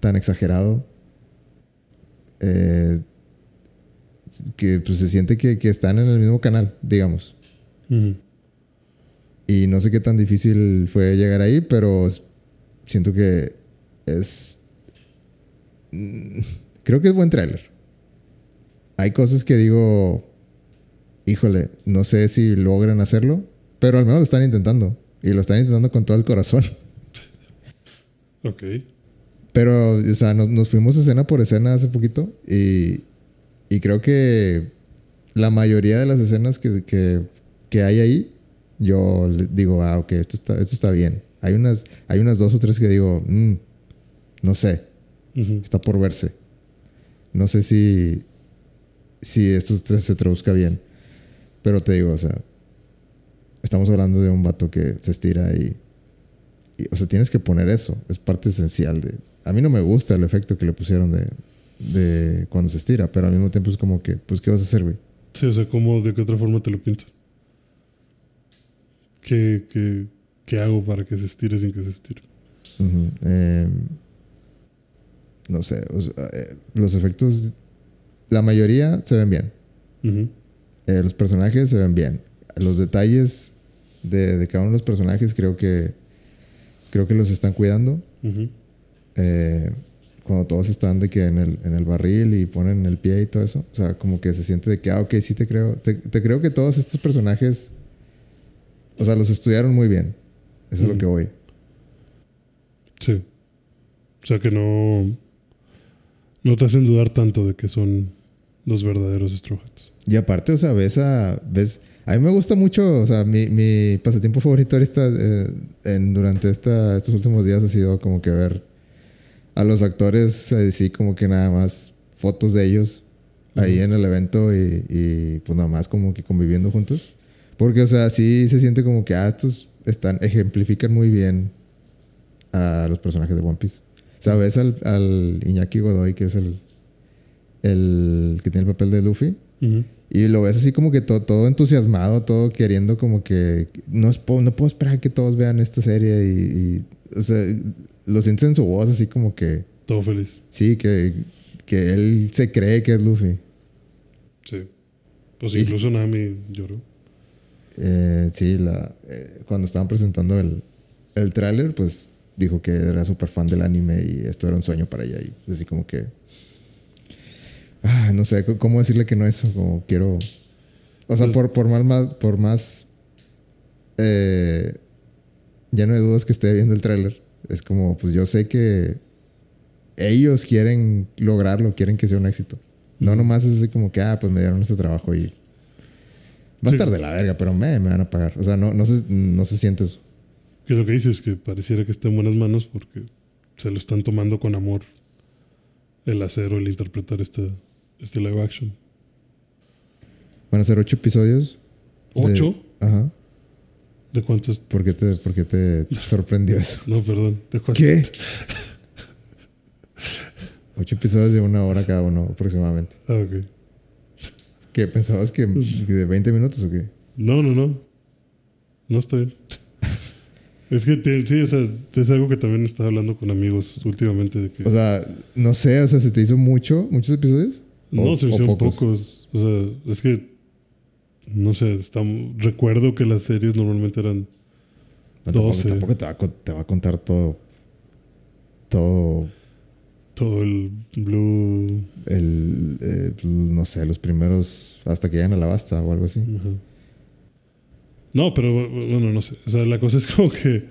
tan exagerado, eh, que pues, se siente que, que están en el mismo canal, digamos. Y no sé qué tan difícil fue llegar ahí, pero siento que es. Creo que es buen tráiler. Hay cosas que digo. Híjole, no sé si logran hacerlo, pero al menos lo están intentando. Y lo están intentando con todo el corazón. Ok. Pero, o sea, nos, nos fuimos escena por escena hace poquito y, y creo que la mayoría de las escenas que, que, que hay ahí, yo digo, ah, ok, esto está, esto está bien. Hay unas, hay unas dos o tres que digo, "Mm, no sé, está por verse. No sé si, si esto se traduzca bien. Pero te digo, o sea, estamos hablando de un vato que se estira y, y, o sea, tienes que poner eso. Es parte esencial de... A mí no me gusta el efecto que le pusieron de, de cuando se estira, pero al mismo tiempo es como que, pues, ¿qué vas a hacer, güey? Sí, o sea, ¿cómo, de qué otra forma te lo pinto? ¿Qué, qué, qué hago para que se estire sin que se estire? Eh, no sé, eh, los efectos, la mayoría se ven bien. Eh, los personajes se ven bien. Los detalles de, de cada uno de los personajes creo que creo que los están cuidando. Eh, cuando todos están de que en el, en el barril y ponen el pie y todo eso. O sea, como que se siente de que, ah, ok, sí te creo. Te, te creo que todos estos personajes, o sea, los estudiaron muy bien. Eso es lo que voy. Sí. O sea, que no... No te hacen dudar tanto de que son los verdaderos Straw Hats. Y aparte, o sea, ves a. Ves, a mí me gusta mucho, o sea, mi, mi pasatiempo favorito ahorita eh, en, durante esta, estos últimos días ha sido como que ver a los actores así como que nada más fotos de ellos ahí en el evento y, y, pues nada más como que conviviendo juntos. Porque, o sea, sí se siente como que ah, estos están, ejemplifican muy bien a los personajes de One Piece. O sea, ves al, al Iñaki Godoy, que es el, el que tiene el papel de Luffy. Y lo ves así como que to- todo entusiasmado, todo queriendo como que... No, es no puedo esperar que todos vean esta serie y, y, O sea, lo sientes en su voz así como que... Todo feliz. Sí, que, que él se cree que es Luffy. Sí. Pues Y- incluso Nami lloró. Eh, sí, la, eh, cuando estaban presentando el, el tráiler, pues dijo que era súper fan del anime y esto era un sueño para ella. Y así como que... Ah, no sé, ¿cómo decirle que no eso? Como quiero... O sea, Pues- por, por, mal, más, por más... Eh, ya no hay dudas que esté viendo el tráiler. Es como, pues yo sé que ellos quieren lograrlo, quieren que sea un éxito. No nomás es así como que, ah, pues me dieron este trabajo y... Va a estar de la verga, pero me, me van a pagar. O sea, no, no, se, no se siente eso. Que lo que dices es que pareciera que está en buenas manos porque se lo están tomando con amor el hacer o el interpretar este, este live action. Van a ser ocho episodios. de- ¿Ocho? Ajá. ¿De cuántos? ¿Por qué te, por qué te sorprendió eso? No, perdón. ¿De cuántos? ¿Qué? ocho episodios de una hora cada uno aproximadamente. Ah, ok. ¿Qué pensabas que de 20 minutos o qué? No, no, no. No bien. Es que sí, o sea, es algo que también estaba hablando con amigos últimamente de que. O sea, no sé, o sea, ¿se te hizo mucho, muchos episodios? no, o- se hicieron pocos. pocos. O sea, es que. No sé, recuerdo que las series normalmente eran. No, tampoco, 12. tampoco te, va a, te va a contar todo. Todo Todo el Blue. el. eh, no sé, los primeros. Hasta que llegan a la basta o algo así. Ajá. No, pero bueno, no sé. O sea, la cosa es como que.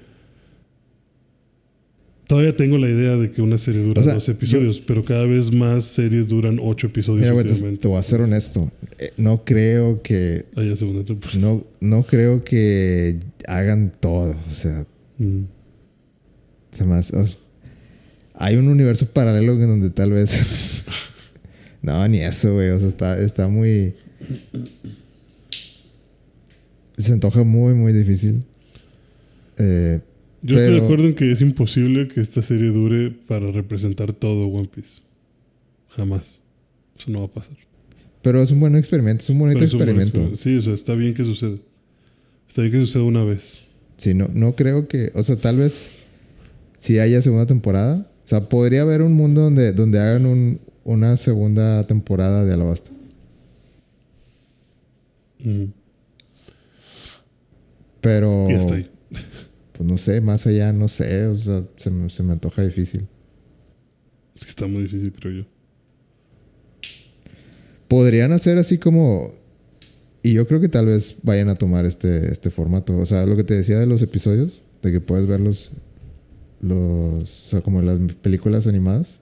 Todavía tengo la idea de que una serie dura O sea, 12 episodios, pero cada vez más series duran 8 episodios. Mira, güey, te, te voy a ser honesto. Eh, No creo que. Segunda temporada. No, no creo que hagan todo. O sea, Mm. o sea, hay un universo paralelo en donde tal vez. no, ni eso, güey. O sea, está, está muy. Se antoja muy, muy difícil. Eh, Yo estoy de Pero- acuerdo en que es imposible que esta serie dure para representar todo One Piece. Jamás. Eso no va a pasar. pero es un buen experimento. Es un bonito Pero es un buen experimento. experimento. Sí, o sea, está bien que suceda. Está bien que suceda una vez. Sí, no, no creo que. O sea, tal vez. Si haya segunda temporada. O sea, podría haber un mundo donde, donde hagan un- una segunda temporada de Alabasta. Mm. Pero. Y hasta ahí. Pues no sé, más allá, no sé. O sea, se me, se me antoja difícil. Es que está muy difícil, creo yo. Podrían hacer así como. Y yo creo que tal vez vayan a tomar este, este formato. O sea, lo que te decía de los episodios, de que puedes ver los. o sea, como las películas animadas.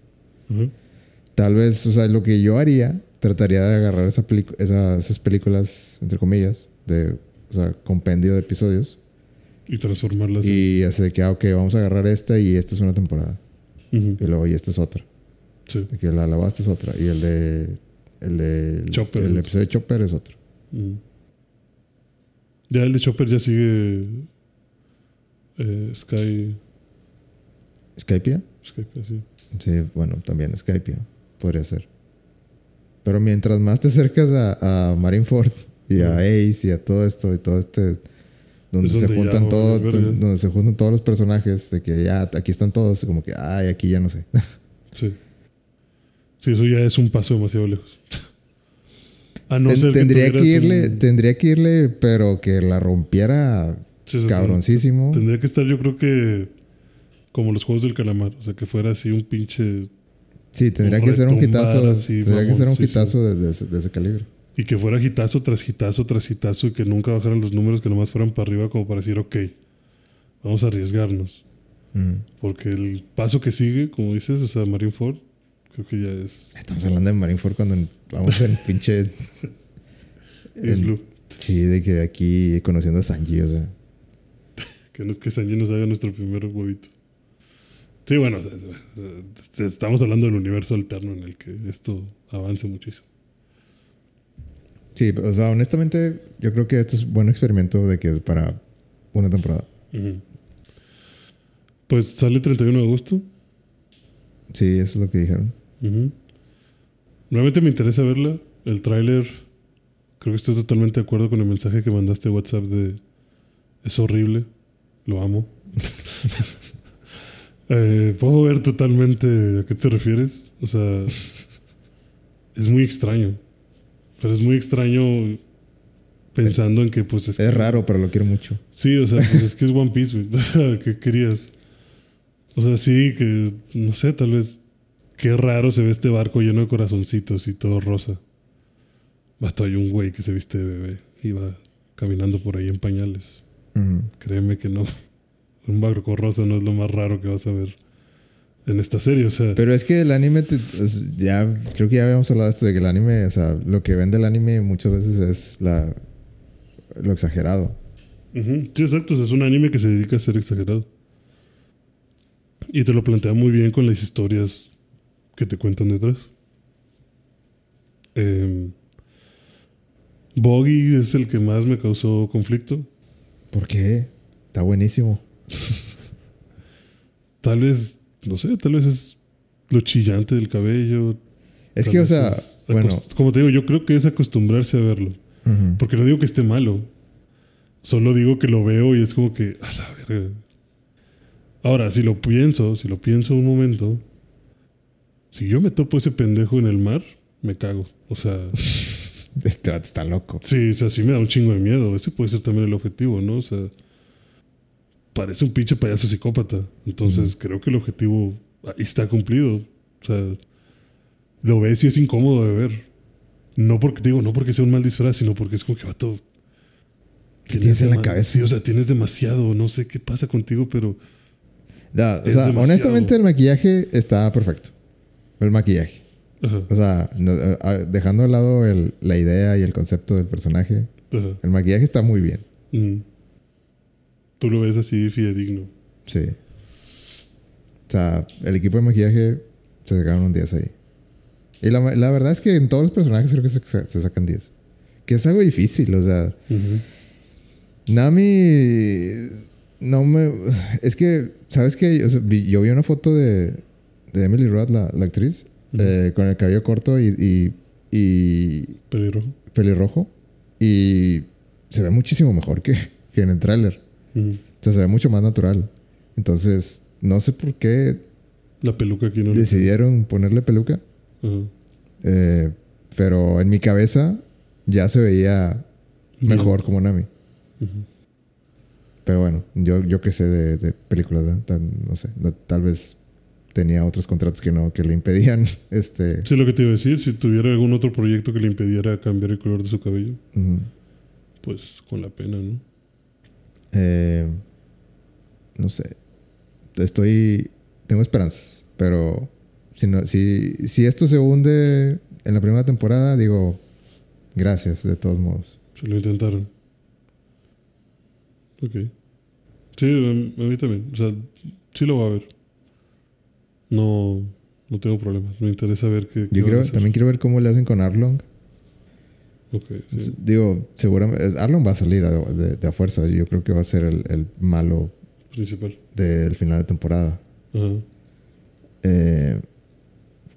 Tal vez, o sea, lo que yo haría, trataría de agarrar esa pelicu- esa- esas películas, entre comillas, de, o sea, compendio de episodios. Y transformarlas. Y hacer que, ah, ok, vamos a agarrar esta y esta es una temporada. Y luego, y esta es otra. Sí. De que la alabaste es otra. Y el de. El de. Chopper. El episodio de Chopper es otro. Ya el de Chopper ya sigue. eh, Sky. ¿Skypia? Skype, así. Sí, bueno, también Skypia. Podría ser. Pero mientras más te acercas a, a Marineford y a. Ace y a todo esto y todo este. Donde se juntan todos, donde se juntan todos los personajes, de que ya aquí están todos, como que, ay, aquí ya no sé. Sí. Sí, eso ya es un paso demasiado lejos. A no Ten- ser tendría que, irle, un- tendría que irle, pero que la rompiera Sí, cabroncísimo. Tendría que estar, yo creo que. Como los juegos del calamar. O sea, que fuera así un pinche. Sí, tendría que ser un así, Tendría que ser un ese- de ese calibre. Y que fuera hitazo tras hitazo tras hitazo. Y que nunca bajaran los números, que nomás fueran para arriba, como para decir, ok, vamos a arriesgarnos. Mm. Porque el paso que sigue, como dices, o sea, Marineford, creo que ya es. Estamos hablando de Marineford cuando vamos en pinche. En-. Sí, de que aquí conociendo a Sanji, o sea. Que no es que Sanji nos haga nuestro primer huevito. Sí, bueno, o sea, es- estamos hablando del universo alterno en el que esto avance muchísimo. Sí, o sea, honestamente, yo creo que esto es un buen experimento de que es para una temporada. Ujú. Pues sale el 31 de agosto. Sí, eso es lo que dijeron. Ujú. Nuevamente me interesa verla. El tráiler, creo que estoy totalmente de acuerdo con el mensaje que mandaste a WhatsApp de es horrible, lo amo. Eh, puedo ver totalmente a qué te refieres. O sea, es muy extraño. Pero es muy extraño pensando en que pues es, Es raro, pero lo quiero mucho. Sí, o sea, pues es que es One Piece, güey. O sea, ¿qué querías? O sea, sí, que no sé, tal vez. Qué raro se ve este barco lleno de corazoncitos y todo rosa. Bato, hay un güey que se viste de bebé y va caminando por ahí en pañales. Créeme que no. Un barco rosa no es lo más raro que vas a ver en esta serie. O sea, Pero es que el anime, te- es- ya creo que ya habíamos hablado de esto, de que el anime, o sea, lo que vende el anime muchas veces es la, lo exagerado. Sí, exacto. O sea, es un anime que se dedica a ser exagerado. Y te lo plantea muy bien con las historias que te cuentan detrás. Eh, Boggy es el que más me causó conflicto. ¿Por qué? Está buenísimo. Tal vez, no sé, tal vez es lo chillante del cabello. Es que, o sea, es bueno. Como te digo, yo creo que es acostumbrarse a verlo. ujú. Porque no digo que esté malo. Solo digo que lo veo y es como que. A la verga. Ahora, si lo pienso, si lo pienso un momento. Si yo me topo ese pendejo en el mar, me cago. O sea, Este está loco. sí, o sea, sí me da un chingo de miedo. Ese puede ser también el objetivo, ¿no? O sea, parece un pinche payaso psicópata. Entonces, creo que el objetivo ahí está cumplido. O sea, lo ves y es incómodo de ver. No porque, digo, no porque sea un mal disfraz, sino porque es como que vato. ¿Qué tienes en la cabeza? Sí, o sea, tienes demasiado. No sé qué pasa contigo, pero. Da- o Es sea, demasiado. honestamente, el maquillaje está perfecto. El maquillaje. Ajá, O sea, no- dejando de lado el- la idea y el concepto del personaje, ajá. el maquillaje está muy bien. Mm. Tú lo ves así fidedigno. Sí. O sea, el equipo de maquillaje se sacaron un 10 ahí. Y la, la verdad es que en todos los personajes creo que se, se sacan 10. Que es algo difícil, o sea. Nami. No me. Es que, ¿sabes qué? O sea, vi- yo vi una foto de, de Emily la, la actriz, eh, con el cabello corto y, y, y Pelirrojo. pelirrojo. Y se ve muchísimo mejor que, que en el tráiler. Ujú. O sea, se ve mucho más natural. Entonces, no sé por qué La peluca aquí no le- decidieron ponerle peluca. Ajá. eh, pero en mi cabeza ya se veía Bien. mejor como Nami. Pero bueno, yo, yo que sé de, de películas, ¿verdad? Tan- no sé, tal vez tenía otros contratos que no, que le impedían, este, Sí, lo que te iba a decir, si tuviera algún otro proyecto que le impidiera cambiar el color de su cabello, pues con la pena, ¿no? Eh, no sé, estoy, tengo esperanzas, pero si, no, si, si esto se hunde en la primera temporada, digo, gracias de todos modos. Se lo intentaron. Ok. Sí, a mí también. O sea, sí lo va a ver. No, no tengo problemas. Me interesa ver qué, qué Yo creo, hacer. también quiero ver cómo le hacen con Arlong. Ok, sí. S- Digo, seguramente, Arlong va a salir de, de a fuerza. Yo creo que va a ser el, el malo Principal. del final de temporada. Ajá. Eh,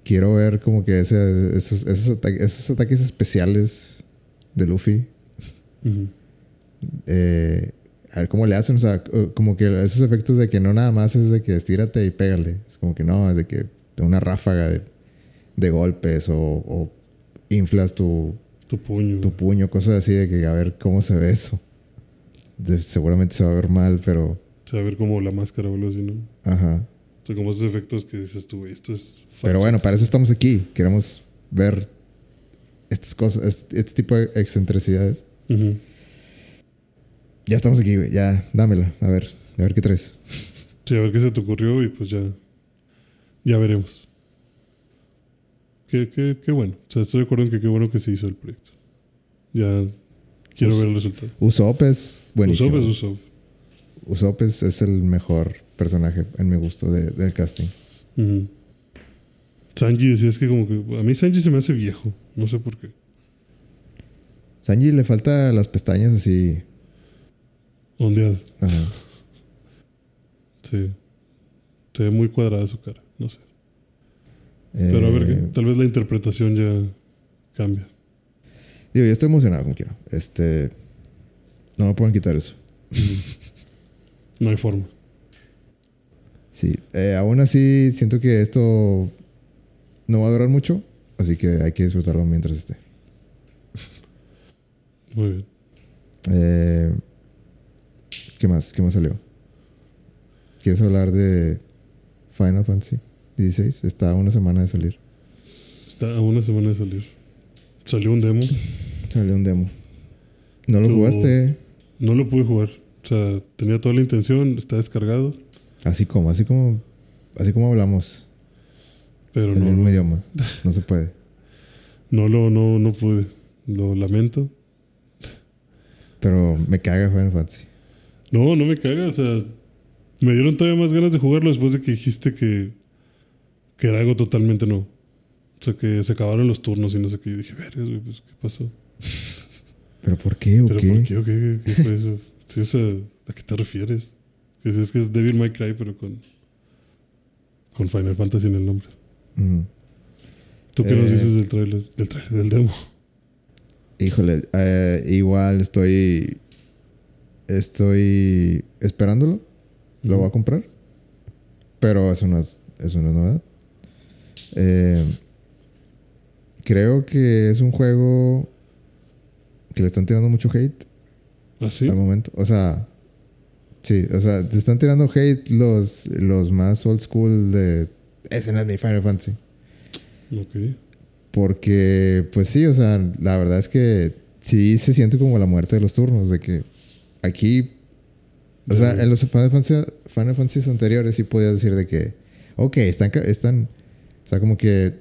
quiero ver como que ese- esos, esos, ata- esos ataques especiales de Luffy. Eh, a ver cómo le hacen. O sea, como que esos efectos de que no nada más es de que estírate y pégale. Es como que no, es de que una ráfaga de, de golpes o, o inflas tu, Tu puño. tu puño, cosas así de que a ver cómo se ve eso. De- seguramente se va a ver mal, pero... O sea, ver como la máscara o algo así, ¿no? Ajá. O sea, como esos efectos que dices tú, esto es falso. Pero bueno, para eso estamos aquí. Queremos ver estas cosas, este, este tipo de excentricidades. Ujú. Ya estamos aquí, güey. Ya, dámela. A ver, a ver qué traes. Sí, a ver qué se te ocurrió y pues ya. Ya veremos. Qué, qué, qué bueno. O sea, estoy de acuerdo en que qué bueno que se hizo el proyecto. Ya quiero Us- ver el resultado. Usopp es buenísimo. Usopp es Usopp. Usopp es, es el mejor personaje, en mi gusto, de- del casting. Ujú. Sanji decías que como que... A mí Sanji se me hace viejo. No sé por qué. Sanji le falta las pestañas así. Ondeadas. Ajá. Sí. Se ve muy cuadrada su cara. No sé. Pero a ver, Eh, tal vez la interpretación ya cambia. Digo, yo estoy emocionado como quiero. Este. No me pueden quitar eso. No hay forma. Sí. Eh, aún así, siento que esto no va a durar mucho. Así que hay que disfrutarlo mientras esté. Muy bien. Eh, ¿Qué más? ¿Qué más salió? ¿Quieres hablar de Final Fantasy 16? Está a una semana de salir. Está a una semana de salir. Salió un demo. Salió un demo. ¿No lo jugaste? No lo pude jugar. O sea, tenía toda la intención, está descargado, Así como, así como, así como hablamos pero en el no, mismo idioma. No se puede. no, lo, no, no pude. Lo lamento. Pero me caga Final Fantasy. No, no me caga. O sea, me dieron todavía más ganas de jugarlo después de que dijiste que, que era algo totalmente nuevo. O sea, que se acabaron los turnos y no sé qué. Yo dije, vergas, güey, pues, ¿qué pasó? ¿Pero por qué o ¿Pero qué? por qué o qué? ¿Qué fue eso? Sí, o sea, ¿a qué te refieres? Que es, es que es Devil May Cry, pero con, con Final Fantasy en el nombre. Mm. ¿Tú qué nos Eh, dices del trailer? Del trailer, del demo. Híjole, eh, igual estoy. Estoy esperándolo. Lo voy a comprar. Pero eso no es, eso no es novedad. Eh, creo que es un juego que le están tirando mucho hate ¿Ah, sí? al momento. O sea, sí, o sea, te están tirando hate los, los más old school de. Ese no es mi Final Fantasy. Ok. Porque, pues sí, o sea, la verdad es que sí se siente como la muerte de los turnos, de que aquí, o sea, en los Final Fantasy, Final Fantasy anteriores sí podías decir de que, ok, están, están, o sea, como que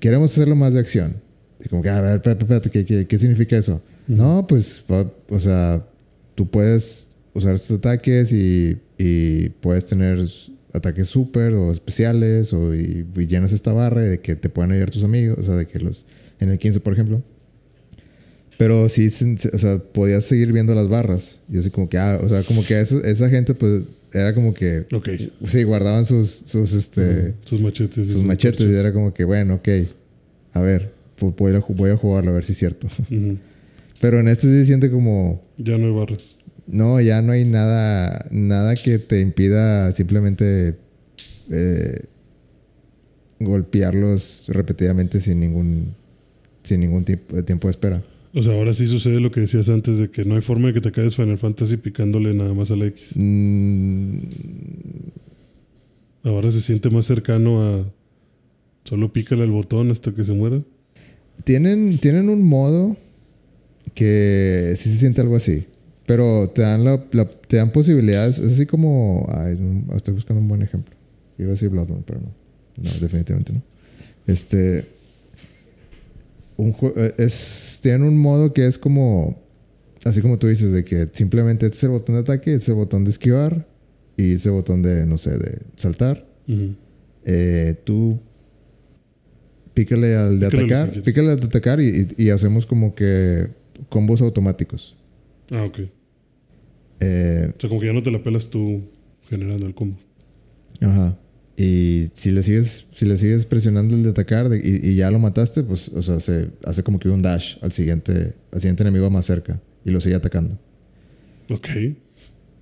queremos hacerlo más de acción. Y como que, a ver, espérate, espérate, ¿qué, qué, qué significa eso? No, pues, o sea, tú puedes usar estos ataques y, y puedes tener ataques super o especiales o y, y llenas esta barra de que te pueden ayudar tus amigos, o sea, de que los en el 15, por ejemplo. Pero sí, o sea, podías seguir viendo las barras. Y así como que, ah, o sea, como que esa, esa gente, pues, era como que, Ok. sí, guardaban sus, sus, este, Sus machetes. sus machetes y era como que, bueno, ok, a ver, pues voy a, ju- voy a jugarlo a ver si es cierto. Pero en este sí se siente como, Ya no hay barras. no, ya no hay nada, nada que te impida simplemente eh, golpearlos repetidamente sin ningún, sin ningún tiempo, tiempo de espera. O sea, ahora sí sucede lo que decías antes de que no hay forma de que te caigas Final Fantasy picándole nada más a la X. Mm, Ahora se siente más cercano a solo pícale el botón hasta que se muera. tienen, tienen un modo que sí se siente algo así. Pero te dan, la, la- te dan posibilidades. Es así como. ay, estoy buscando un buen ejemplo. Iba a decir Bloodborne, pero no. No, definitivamente no. Este. Un eh, es, tienen un modo que es como. Así como tú dices, de que simplemente este es el botón de ataque, este es el botón de esquivar y ese botón de, no sé, de saltar. Eh, tú pícale al de Pícale atacar, pícale al de atacar y, y- y hacemos como que combos automáticos. Ah, ok. Eh, O sea, como que ya no te la pelas tú generando el combo. ajá. Y si le sigues, si le sigues presionando el de atacar de- y, y ya lo mataste, pues, o sea, se hace como que un dash al siguiente, al siguiente enemigo más cerca y lo sigue atacando. Ok.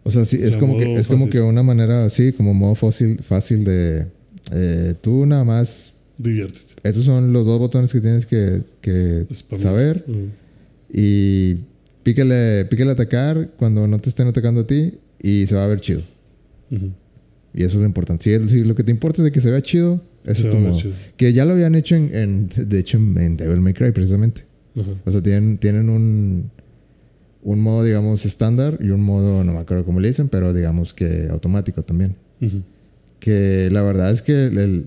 O sea, sí, O es sea, como que es como que una manera así, como modo fácil, fácil de eh, tú nada más. Diviértete. Estos son los dos botones que tienes que, que saber. Ujú. Y píquele, píquele atacar cuando no te estén atacando a ti y se va a ver chido. Ujú. Y eso es lo importante. Si, si lo que te importa es de que se vea chido, ese Se es tu modo. chido. Que ya lo habían hecho en, en- de hecho, en, Devil May Cry precisamente. Ajá. O sea, tienen, tienen un, un modo, digamos, estándar y un modo, no me acuerdo cómo le dicen, pero digamos que automático también. Que la verdad es que el,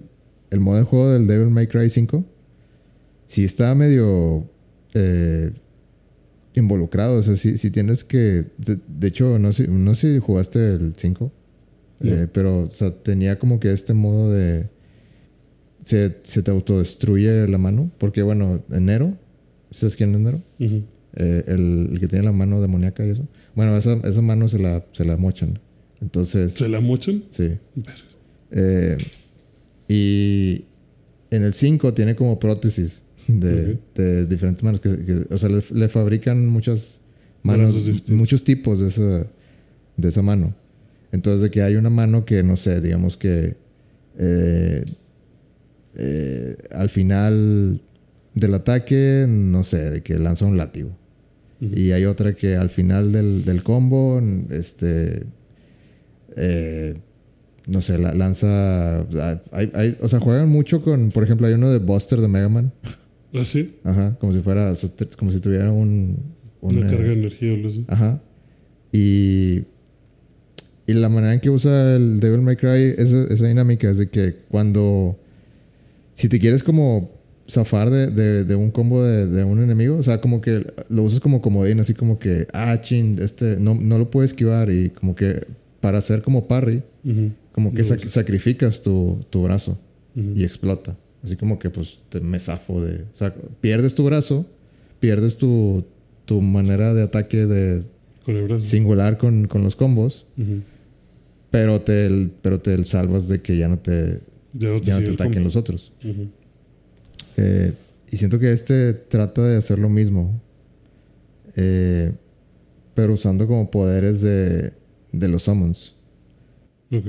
el, modo de juego del Devil May Cry 5 sí está medio eh, involucrado. O sea, sí, sí tienes que. De, de hecho, no sé, no sé si jugaste el 5, Eh, pero o sea, tenía como que este modo de. Se, se te autodestruye la mano. Porque, bueno, Nero. ¿Sabes quién es Nero? Ujú. Eh, el, el que tiene la mano demoníaca y eso. Bueno, esa, esa mano se la, se la mochan. Entonces, ¿Se la mochan? sí. Eh, y en el 5 tiene como prótesis de, diferentes manos. Que, que- o sea, le, le fabrican muchas manos, distintos. muchos tipos de esa, de esa mano. Entonces, de que hay una mano que, no sé, digamos que eh, eh, al final del ataque, no sé, de que lanza un látigo. Y hay otra que al final del, del combo, este. eh, no sé, la- lanza. hay- hay- o sea, juegan mucho con. Por ejemplo, hay uno de Buster de Mega Man. ¿Ah, sí? Ajá, como si fuera. como si tuviera un. un, Una eh, carga de energía o algo así. Ajá. Y. Y la manera en que usa el Devil May Cry, esa, esa dinámica es de que cuando. Si te quieres como zafar de, de, de un combo de, de un enemigo, o sea, como que lo usas como comodín, así como que, ah, chin, este, no, no lo puedo esquivar y como que para hacer como parry, Ujú. como que sac- sacrificas tu, tu brazo Ujú. y explota. Así como que pues te me zafo de... O sea, pierdes tu brazo, pierdes tu, tu manera de ataque de Con el brazo. singular con, con los combos, Ujú. Pero te, pero te salvas de que ya no te, Ya no te, ya no sigue te el ataquen los otros. Eh, y siento que este trata de hacer lo mismo. Eh, pero usando como poderes de, de los summons. Ok.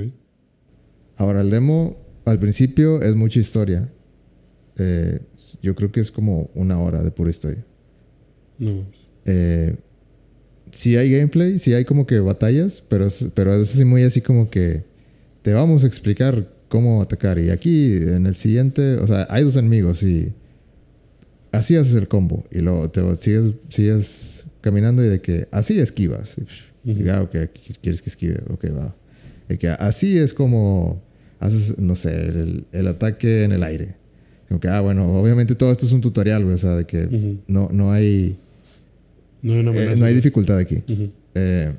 Ahora, el demo al principio es mucha historia. Eh, yo creo que es como una hora de pura historia. No. Eh, sí hay gameplay, sí hay como que batallas, pero, es- pero es así muy así como que te vamos a explicar cómo atacar. Y aquí en el siguiente, o sea, hay dos enemigos y así haces el combo. Y luego te sigues, sigues caminando y de que así esquivas. Y, y, ah, ok, ¿quieres que esquive? Ok, va. De que así es como haces, no sé, el, el ataque en el aire. Como que, ah, bueno, obviamente todo esto es un tutorial, güey, o sea, de que Ujú. no, no hay... No hay una Eh, no hay dificultad aquí. Eh,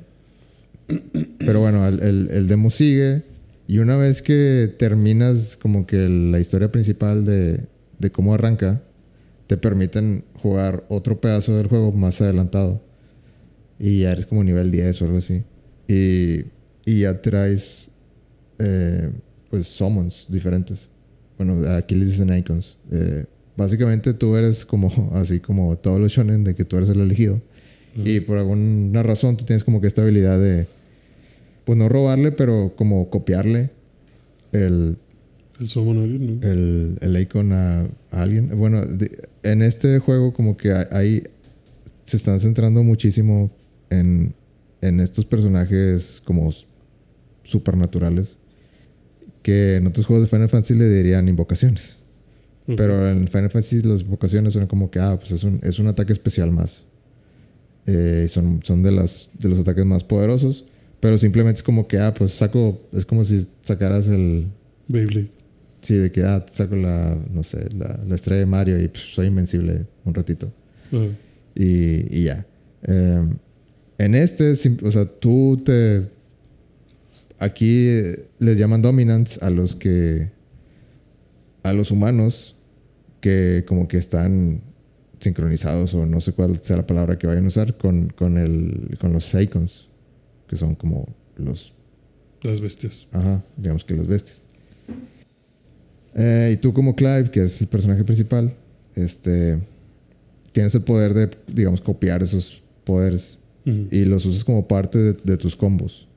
pero bueno, el, el- el demo sigue. Y una vez que terminas como que la historia principal de, de cómo arranca, te permiten jugar otro pedazo del juego más adelantado. Y ya eres como nivel 10 o algo así. Y, y ya traes eh, pues summons diferentes. Bueno, aquí les dicen icons. Eh, básicamente tú eres como así como todos los shonen de que tú eres el elegido. Y por alguna razón tú tienes como que esta habilidad de, pues no robarle, pero como copiarle el, El summon a alguien, ¿no? el, el icon a, a alguien. Bueno, de- en este juego como que hay- se están centrando muchísimo en, en estos personajes como supernaturales que en otros juegos de Final Fantasy le dirían invocaciones. Pero en Final Fantasy las invocaciones son como que, ah, pues es un, es un ataque especial más. Eh, son, son de, las, de los ataques más poderosos. Pero simplemente es como que, ah, pues saco, es como si sacaras el, Beyblade. Sí, de que ah, saco la, no sé, la, la estrella de Mario y pff, soy invencible un ratito. Y, y ya. Eh, en este, o sea, tú te. Aquí les llaman dominants a los que. A los humanos que como que están sincronizados o no sé cuál sea la palabra que vayan a usar con, con, el, con los Seikons, que son como los Las bestias. Ajá, digamos que las bestias. Eh, y tú como Clive, que es el personaje principal, este, tienes el poder de, digamos, copiar esos poderes y los usas como parte de, de tus combos.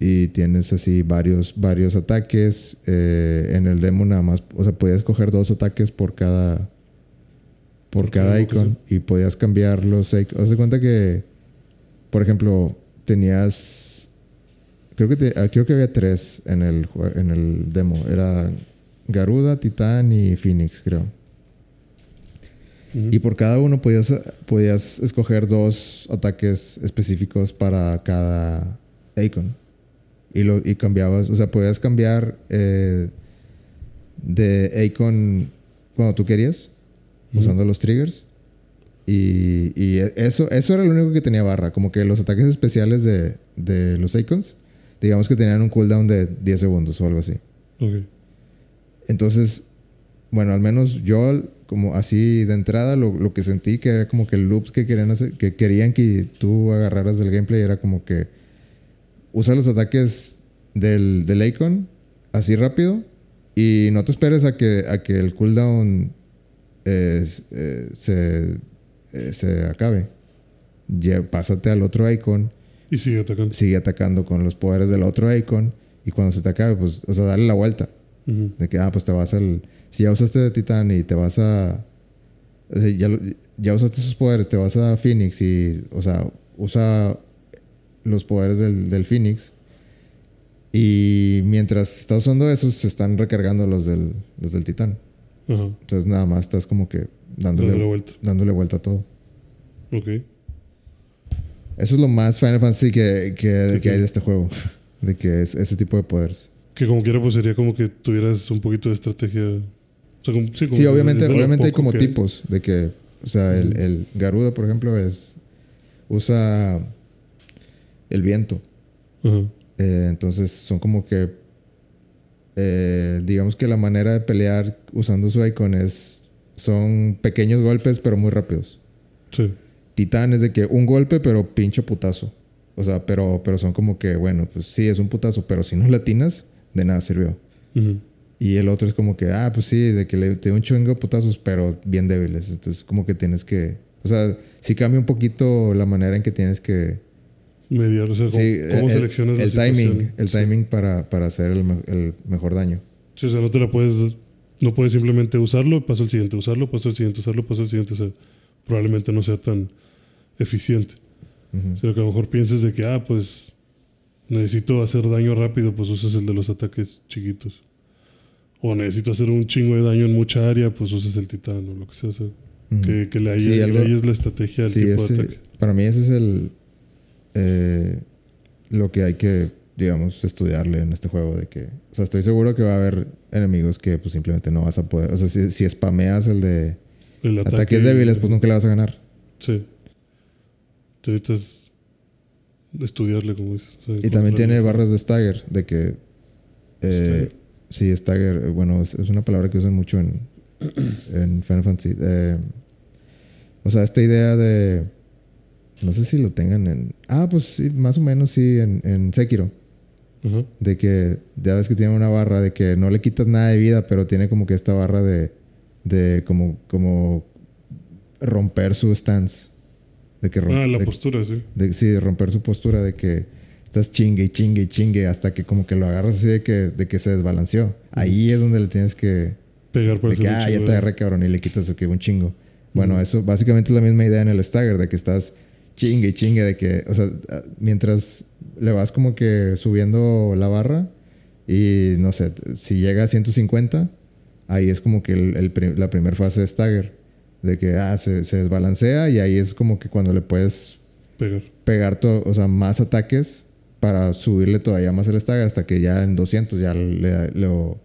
Y tienes así varios, varios ataques. eh, en el demo nada más, o sea, podías coger dos ataques por cada, por cada icon y podías cambiar los icons. Haz de cuenta que, por ejemplo, tenías, creo que, te- ah, creo que había tres en el, en el demo. Era Garuda, Titán y Phoenix, creo. Y por cada uno podías, podías escoger dos ataques específicos para cada icon. Y, lo, y cambiabas, o sea, podías cambiar eh, de icon cuando tú querías, Usando los triggers. Y, y eso, eso era lo único que tenía barra. Como que los ataques especiales de, de los icons, digamos que tenían un cooldown de 10 segundos o algo así. Ok. Entonces, bueno, al menos yo, como así de entrada, lo, lo que sentí que era como que loops que querían hacer, que querían que tú agarraras del gameplay era como que usa los ataques del, del icon así rápido y no te esperes a que, a que el cooldown eh, eh, se, eh, se acabe. Ya, pásate al otro icon Y sigue atacando. sigue atacando con los poderes del otro icon y cuando se te acabe, pues, o sea, dale la vuelta. De que, ah, pues te vas al. Si ya usaste de Titán y te vas a. o sea, ya, ya usaste sus poderes, te vas a Phoenix y. O sea, usa los poderes del, del Phoenix. Y mientras estás usando esos, se están recargando los del, los del Titán. Entonces, nada más estás como que dándole, Dándole vuelta. dándole vuelta a todo. Ok. Eso es lo más Final Fantasy que, que, Sí, que hay de este juego. De que es ese tipo de poderes. Que como quiera, pues sería como que tuvieras un poquito de estrategia. O sea, como, sí, como Sí, que obviamente, obviamente hay como tipos de que, o sea, el, el Garuda, por ejemplo, es usa el viento. Ajá. Eh, entonces son como que, eh, digamos que la manera de pelear usando su icon es, son pequeños golpes pero muy rápidos. Sí. Titán es de que un golpe pero pincho putazo. O sea, pero, pero son como que, bueno, pues sí, es un putazo, pero si no latinas, de nada sirvió. Y el otro es como que, ah, pues sí, de que le te un chingo de putazos, pero bien débiles. Entonces, como que tienes que. O sea, sí cambia un poquito la manera en que tienes que. Mediar, o sea, ¿cómo, Sí, cómo el, seleccionas la el timing, el Sí. timing para, para hacer el, el mejor daño. Sí, o sea, no te la puedes. No puedes simplemente usarlo, paso al siguiente, usarlo, paso al siguiente, usarlo, paso al siguiente. O sea, probablemente no sea tan eficiente. Sino que a lo mejor pienses de que, ah, pues necesito hacer daño rápido, pues usas el de los ataques chiquitos. O necesito hacer un chingo de daño en mucha área, pues usas el titán o lo que sea. O sea, que, que le halles, Sí, la estrategia Sí, tipo ese- de ataque. para mí ese es el eh, lo que hay que, digamos, estudiarle en este juego. De que, o sea, estoy seguro que va a haber enemigos que pues simplemente no vas a poder. O sea, si, si spameas el de El ataque, ataques débiles, pues nunca le vas a ganar. Sí. Te necesitas estudiarle, como. O sea, Y también tiene barras de stagger, de que... eh, sí, stagger, bueno, es, es una palabra que usan mucho en, en Final Fantasy. Eh, o sea, esta idea de... No sé si lo tengan en... Ah, pues sí, más o menos sí, en, en Sekiro. De que ya ves que tiene una barra de que no le quitas nada de vida, pero tiene como que esta barra de... De como... como romper su stance. De que Ah, la de- postura, sí. de, sí, de romper su postura de que estás chingue y chingue y chingue hasta que como que lo agarras así de que, de que se desbalanceó. Ahí es donde le tienes que... Pegar para De que, ah, ya te agarré cabrón y le quitas que un chingo. Bueno, eso básicamente es la misma idea en el stagger, de que estás chingue y chingue, de que, o sea, mientras le vas como que subiendo la barra y no sé, si llega a 150, ahí es como que el, el la primera fase de stagger, de que, ah, se, se desbalancea y ahí es como que cuando le puedes Pegar. pegar to- o sea, más ataques para subirle todavía más el stagger hasta que ya en 200 ya le- lo,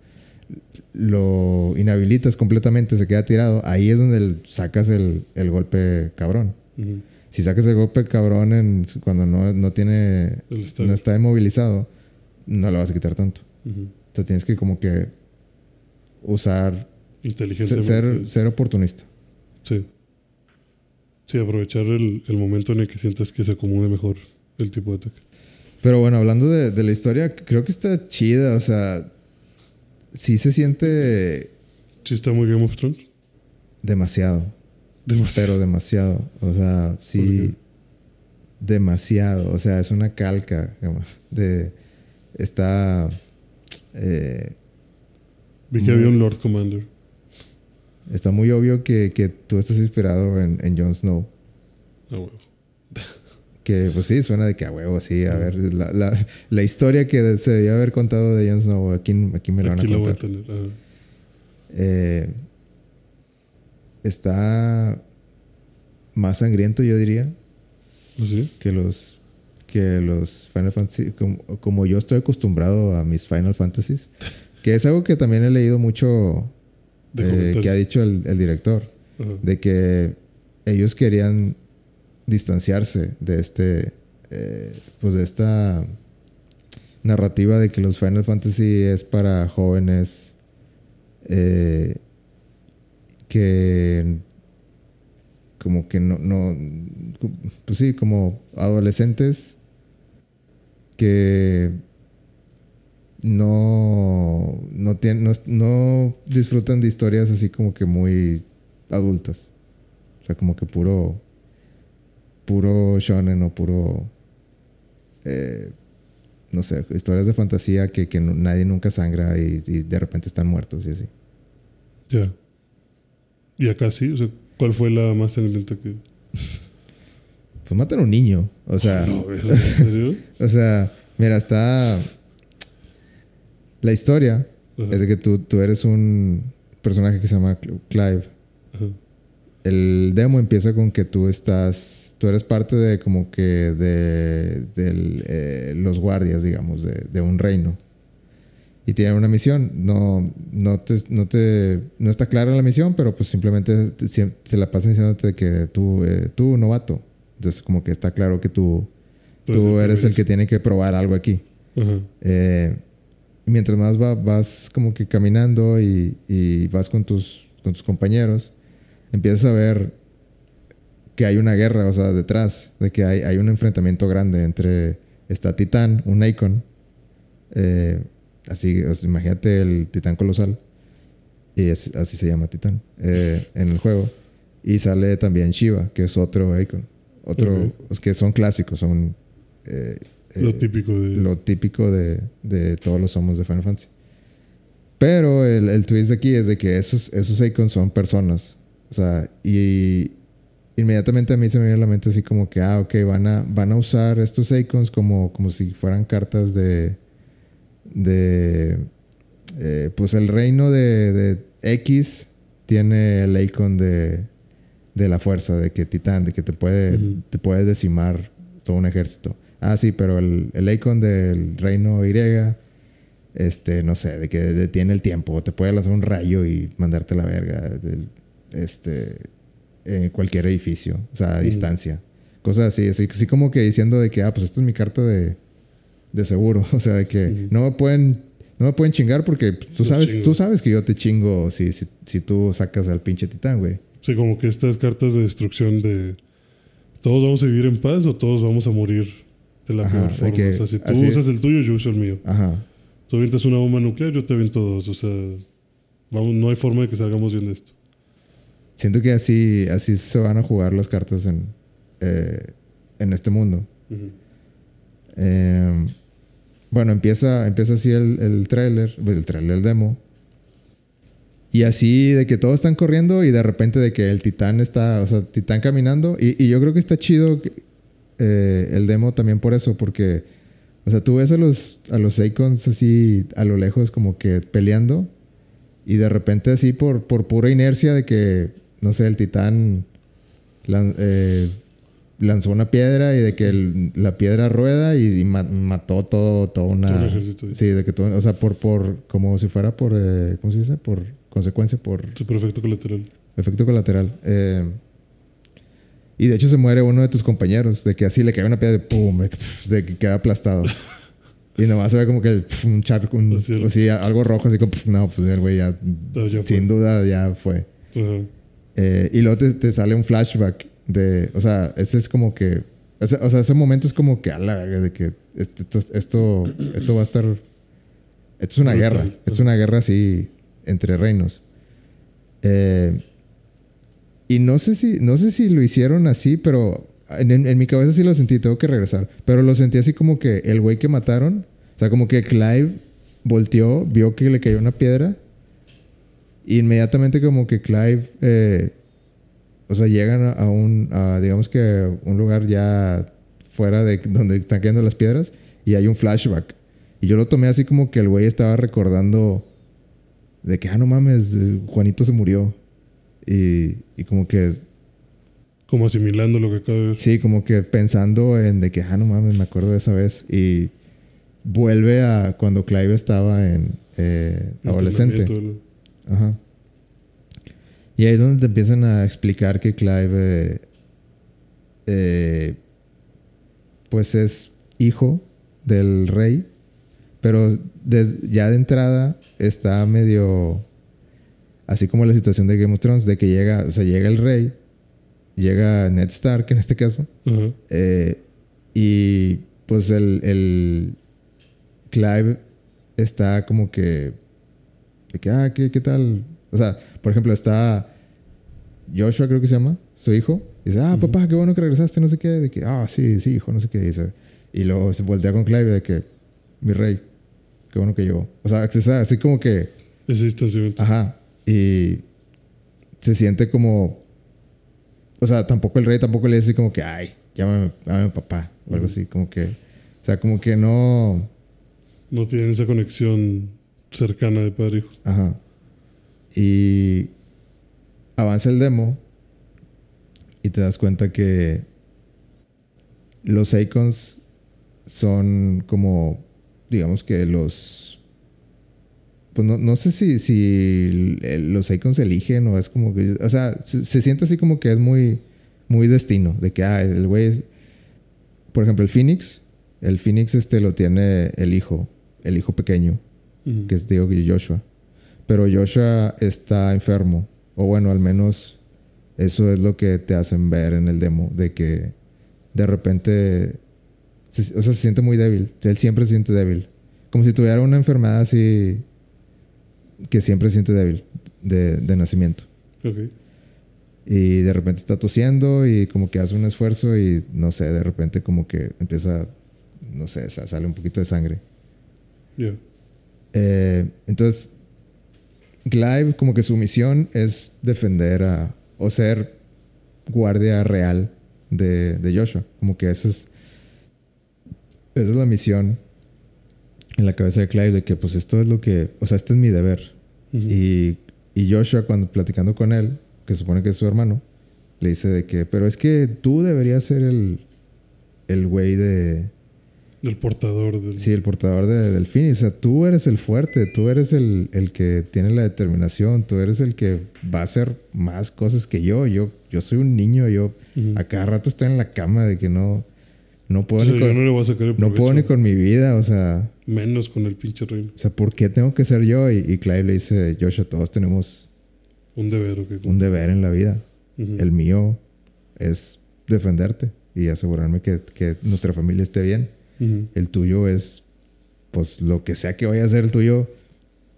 lo inhabilitas completamente, se queda tirado. Ahí es donde sacas el, el golpe cabrón. Ujú. Si sacas el golpe cabrón en, cuando no, no tiene no está inmovilizado, no lo vas a quitar tanto. Ujú. O sea, tienes que como que usar, Inteligentemente. ser, ser oportunista. Sí. Sí, aprovechar el, el momento en el que sientas que se acomode mejor el tipo de ataque. Pero bueno, hablando de, de la historia, creo que está chida. O sea, sí se siente Sí, está muy Game of Thrones. demasiado. Demasiado. Pero demasiado. O sea, sí. Demasiado. O sea, es una calca. De. Está. eh, Vi que muy- había un Lord Commander. está muy obvio que, que tú estás inspirado en, en Jon Snow. Ah, huevo. Que pues sí, suena de que a huevo, sí. A ver, la, la, la historia que se debía haber contado de Jon Snow, aquí, aquí me la van Aquí a la voy a contar. tener. Eh, está más sangriento, yo diría, ¿Ah, ¿Sí? que los que los Final Fantasy, como, como yo estoy acostumbrado a mis Final Fantasies, que es algo que también he leído mucho De eh, que ha dicho el, el director, de que ellos querían distanciarse de este, eh, pues de esta narrativa de que los Final Fantasy es para jóvenes eh, que como que no, no, pues sí, como adolescentes que no, no, tienen, no, disfrutan de historias así como que muy adultas. O sea, como que puro, puro shonen o puro, eh, no sé, historias de fantasía que, que nadie nunca sangra y de repente están muertos y así. Ya. Y acá sí. O sea, ¿cuál fue la más sangrienta que.? Pues matan a un niño. O sea, No, ¿en serio? o sea, mira, está... La historia Ajá. es de que tú, tú eres un personaje que se llama Cl- Clive. Ajá. El demo empieza con que tú estás, tú eres parte de como que de, eh, los guardias, digamos, de, de un reino. Y tienen una misión. No, no, te, no, te, no está clara la misión, pero pues simplemente te- se la pasan diciéndote que tú, eh, tú, novato. Entonces como que está claro que tú, Pues, tú eres el que tiene que probar algo aquí. Eh, mientras más va- vas como que caminando y, y vas con tus, con tus compañeros, empiezas a ver que hay una guerra, o sea, detrás, de que hay, hay un enfrentamiento grande entre esta Titán, un Icon, eh, así, imagínate el titán colosal. Y es- así se llama titán eh, en el juego. Y sale también Shiva, que es otro icon. Otro, es que son clásicos, son eh, Lo eh, típico de. lo típico de, de todos los homos de Final Fantasy. Pero el, el twist de aquí es de que esos, esos icons son personas. O sea, y inmediatamente a mí se me viene a la mente así como que, ah, ok, van a, van a usar estos icons como, como si fueran cartas de. De. eh, pues el reino de, de X tiene el icon de. de la fuerza, de que Titán, de que te puede, te puede decimar todo un ejército. Ah, sí, pero el, el icon del reino Y, este, no sé, de que detiene el tiempo, te puede lanzar un rayo y mandarte la verga, del- este, en cualquier edificio, o sea, a distancia. Cosas así, así, así como que diciendo de que, ah, pues esta es mi carta de, de seguro, o sea, de que no me pueden, no me pueden chingar porque tú sabes, chingo. tú sabes que yo te chingo si, si, si tú sacas al pinche titán, güey. Sí, como que estas cartas de destrucción de. Todos vamos a vivir en paz o todos vamos a morir de la Ajá, peor forma. que o sea, si tú así- usas el tuyo, yo uso el mío. Ajá. Tú avientas una bomba nuclear, yo te aviento dos. O sea, vamos, no hay forma de que salgamos bien de esto. Siento que así, así se van a jugar las cartas en, eh, en este mundo. Eh, bueno, empieza, empieza así el, el trailer, pues, el trailer, el demo. Y así de que todos están corriendo y de repente de que el titán está, o sea, titán caminando. Y, y yo creo que está chido eh, el demo también por eso, porque, o sea, tú ves a los, a los icons así a lo lejos como que peleando. Y de repente así por, por pura inercia de que, no sé, el titán eh, lanzó una piedra y de que el- la piedra rueda y, y ma- mató todo, todo una... Todo el ejército. Sí, de que todo, o sea, por, por, como si fuera por, eh, ¿cómo se dice? Por consecuencia, por Su perfecto colateral. efecto colateral. Eh, y de hecho se muere uno de tus compañeros, de que así le cae una piedra de pum, de que, queda aplastado. y nomás se ve como que el, pf, un charco, un- o sí, algo rojo, así como, pf, no, pues el güey ya, sin duda ya fue. Eh, y luego te, te sale un flashback de, o sea, ese es como que, o sea, ese momento es como que a la verga, de que este- esto, esto, esto va a estar, esto es una Brutal. guerra, esto es una guerra así entre reinos. Eh, y no sé si, no sé si lo hicieron así, pero en, en- en mi cabeza sí lo sentí, tengo que regresar. Pero lo sentí así como que el güey que mataron, o sea, como que Clive volteó, vio que le cayó una piedra. Y inmediatamente como que Clive, eh, o sea, llegan a- un, a, digamos que un lugar ya fuera de donde están cayendo las piedras y hay un flashback. Y yo lo tomé así como que el güey estaba recordando de que, ah, no mames, Juanito se murió. Y, y como que, Como asimilando lo que acaba de ver. sí, como que pensando en de que, ah, no mames, me acuerdo de esa vez. Y vuelve a cuando Clive estaba en eh, adolescente. Ajá. Y ahí es donde te empiezan a explicar que Clive, eh, eh, pues es hijo del rey, pero ya de entrada está medio, así como la situación de Game of Thrones, de que llega, o sea, llega el rey, llega Ned Stark en este caso, eh, y pues el, el Clive está como que. De que, ah, ¿qué, qué tal? O sea, por ejemplo, está Joshua, creo que se llama, su hijo. Y dice, ah, papá, qué bueno que regresaste, no sé qué. De que, ah, sí, sí, hijo, no sé qué. Dice. Y luego se voltea con Clive de que, mi rey, qué bueno que llegó. O sea, así como que. Ese distanciamiento. Ajá. Y se siente como. O sea, tampoco el rey tampoco le dice así como que, ay, llámame, llámame papá. O algo así, como que. O sea, como que no. No tienen esa conexión cercana de padre e hijo. Ajá. Y avanza el demo y te das cuenta que los icons son como, digamos que los... Pues no, no sé si, si los icons se eligen o es como que... O sea, se, se siente así como que es muy, muy destino. De que, ah, el güey es... Por ejemplo, el Phoenix. El Phoenix este lo tiene el hijo. El hijo pequeño que es digo Joshua. Pero Joshua está enfermo. O bueno, al menos eso es lo que te hacen ver en el demo. De que de repente, se- o sea, se siente muy débil. Él siempre se siente débil. como si tuviera una enfermedad así que siempre se siente débil de, de nacimiento. Ok. Y de repente está tosiendo y como que hace un esfuerzo y no sé, de repente como que empieza, no sé, sa- sale un poquito de sangre. Ya. Eh, entonces, Clive como que su misión es defender a, o ser guardia real de, de Joshua. Como que esa es, esa es la misión en la cabeza de Clive de que pues esto es lo que, o sea, este es mi deber. Y, y Joshua, cuando platicando con él, que supone que es su hermano, le dice de que, pero es que tú deberías ser el, el güey de, El portador del. sí, el portador de, del fin. O sea, tú eres el fuerte, tú eres el, el que tiene la determinación, tú eres el que va a hacer más cosas que yo. Yo, yo soy un niño, yo a cada rato estoy en la cama de que no, no puedo, O sea, ni con, no le voy a sacar el no puedo ni con mi vida, o sea, Menos con el pinche reino. o sea, ¿por qué tengo que ser yo? Y, y Clive le dice, Joshua, todos tenemos Un deber, ok. un deber en la vida. El mío es defenderte y asegurarme que, que nuestra familia esté bien. El tuyo es, pues lo que sea que vaya a ser el tuyo,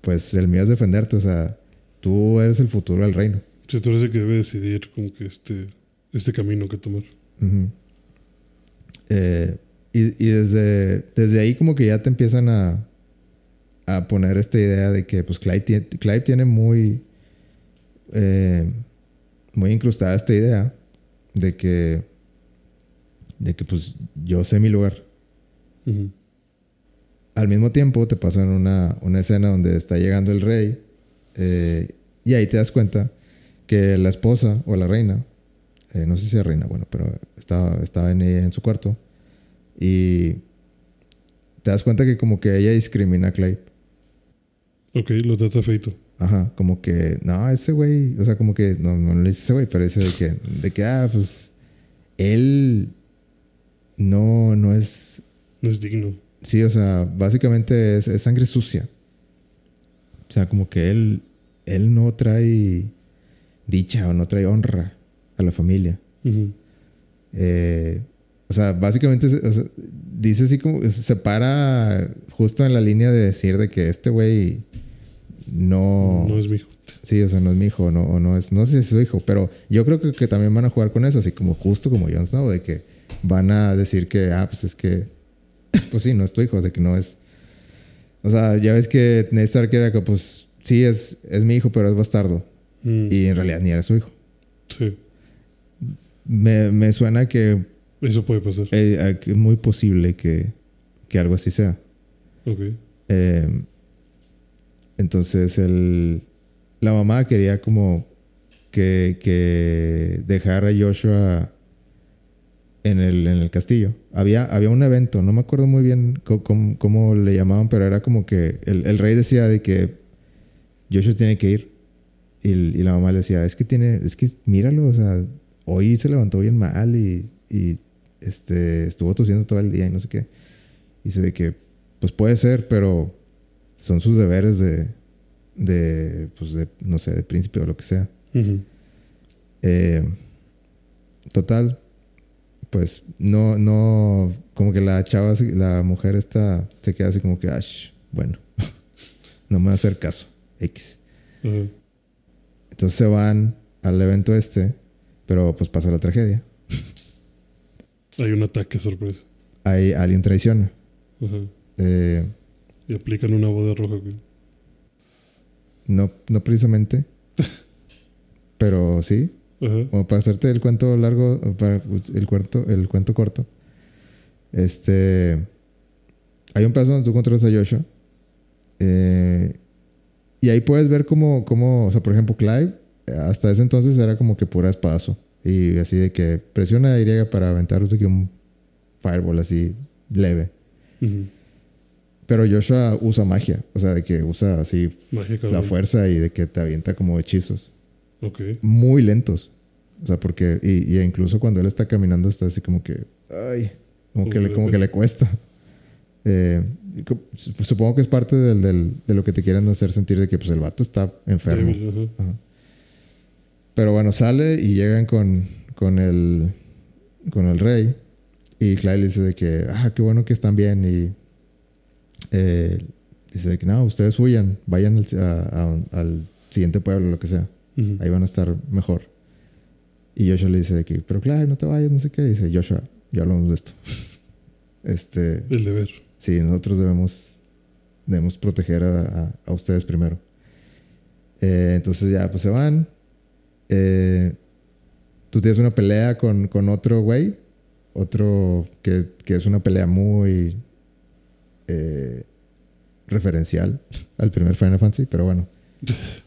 pues el mío es defenderte. O sea, tú eres el futuro del reino. Sí, tú eres el que debe decidir como que este, este camino que tomar. Eh, y y desde, desde ahí como que ya te empiezan a, a poner esta idea de que pues Clive tiene, Clive tiene muy, eh, muy incrustada esta idea de que, de que pues yo sé mi lugar. Al mismo tiempo te pasan una, una escena donde está llegando el rey eh, y ahí te das cuenta que la esposa o la reina, eh, no sé si es reina, bueno, pero estaba, estaba en, en su cuarto y te das cuenta que como que ella discrimina a Clay. Ok, lo trata feito. Ajá, como que, no, ese güey, o sea, como que, no, no le dice ese güey, pero dice de que, de que, ah, pues, él no, no es, No es digno. Sí, o sea, básicamente es, es sangre sucia. O sea, como que él, él no trae dicha o no trae honra a la familia. Eh, o sea, básicamente o sea, dice así como se para justo en la línea de decir de que este güey no, No es mi hijo. sí, o sea, no es mi hijo, no, o no es, no sé si es su hijo, pero yo creo que, que también van a jugar con eso, así como justo como Jon Snow, de que van a decir que, ah, pues es que, pues sí, no es tu hijo, de que no es, o sea, ya ves que Ned Stark era que, pues, sí, es, es mi hijo, pero es bastardo, Mm, y en realidad ni era su hijo. Sí, Me, me suena que eso puede pasar. eh, es muy posible que, que algo así sea. Ok. Eh, entonces el, la mamá quería como que, que dejara a Joshua en el, en el castillo. Había, había un evento, no me acuerdo muy bien cómo, cómo le llamaban, pero era como que el, el rey decía de que Joshua tiene que ir. Y, y la mamá le decía, es que tiene, es que míralo, o sea, hoy se levantó bien mal y, y este, estuvo tosiendo todo el día y no sé qué. Y dice de que, pues puede ser, pero son sus deberes de, de, pues de, no sé, de príncipe o lo que sea. Ujú. Eh, total, pues no, no, como que la chava, la mujer esta se queda así como que, ash, bueno, no me va a hacer caso, X. Entonces se van al evento este, pero pues pasa la tragedia. Hay un ataque sorpresa. Hay alguien traiciona. Eh, Y aplican una boda roja. güey. no, no precisamente, pero sí, Ajá. Como para hacerte el cuento largo, para el cuento, el cuento corto. Este. Hay un pedazo donde tú controlas a Joshua. eh, y ahí puedes ver cómo, cómo, o sea, por ejemplo, Clive, hasta ese entonces era como que pura espadazo. Y así de que presiona Y para aventar un fireball así leve. Ujú. Pero Joshua usa magia, o sea, de que usa así Magia la fuerza y de que te avienta como hechizos. Muy lentos. O sea, porque, y, y incluso cuando él está caminando está así como que, ay, como que le, como que le cuesta. Eh, supongo que es parte del, del- de lo que te quieren hacer sentir de que pues el vato está enfermo. Débil, ajá. Ajá. Pero bueno, sale y llegan con, con, el, con el rey. Y le dice de que, ah, qué bueno que están bien. Y, eh, dice que no, ustedes huyan, vayan al, a- a- al siguiente pueblo, lo que sea. Ahí van a estar mejor. Y Joshua le dice de que, pero claro, no te vayas, no sé qué. dice, Joshua, ya hablamos de esto. este, El deber. sí, nosotros debemos, debemos proteger a, a- a ustedes primero. Eh, entonces ya, pues se van. Eh, tú tienes una pelea con, con otro güey. Otro que, que es una pelea muy eh, referencial al primer Final Fantasy, pero bueno.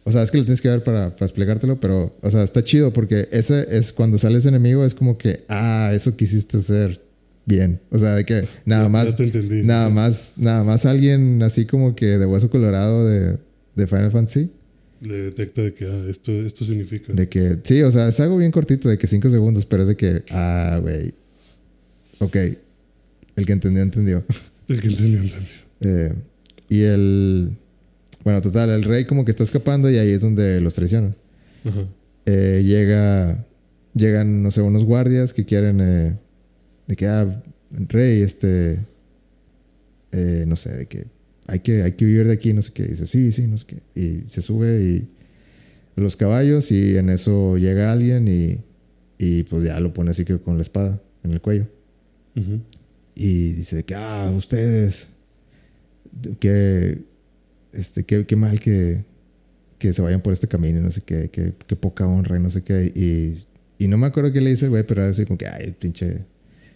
O sea, es que lo tienes que ver para, para explicártelo, pero, o sea, está chido porque ese es cuando sales enemigo, es como que, ah, eso quisiste hacer bien. O sea, de que nada Ya- más, Ya te entendí. nada más, nada más alguien así como que de hueso colorado de, de Final Fantasy. Le detecta de que ah, esto, esto significa. De que, sí, o sea, es algo bien cortito, de que cinco segundos, pero es de que, ah, güey. Ok. El que entendió, entendió. El que entendió, entendió. Eh, y el. Bueno, total, el rey como que está escapando y ahí es donde los traicionan. Eh, llega. Llegan, no sé, unos guardias que quieren. eh, de que, ah, rey, este. eh, no sé, de que hay que, hay que vivir de aquí, no sé qué. Y dice, sí, sí, no sé qué. Y se sube y. Los caballos y en eso llega alguien y. Y pues ya lo pone así que con la espada en el cuello. Y dice que, ah, ustedes, que, este, qué, qué mal que, que se vayan por este camino, no sé qué, qué, qué poca honra y no sé qué. Y, y no me acuerdo qué le dice el güey, pero era así como que, ay, pinche,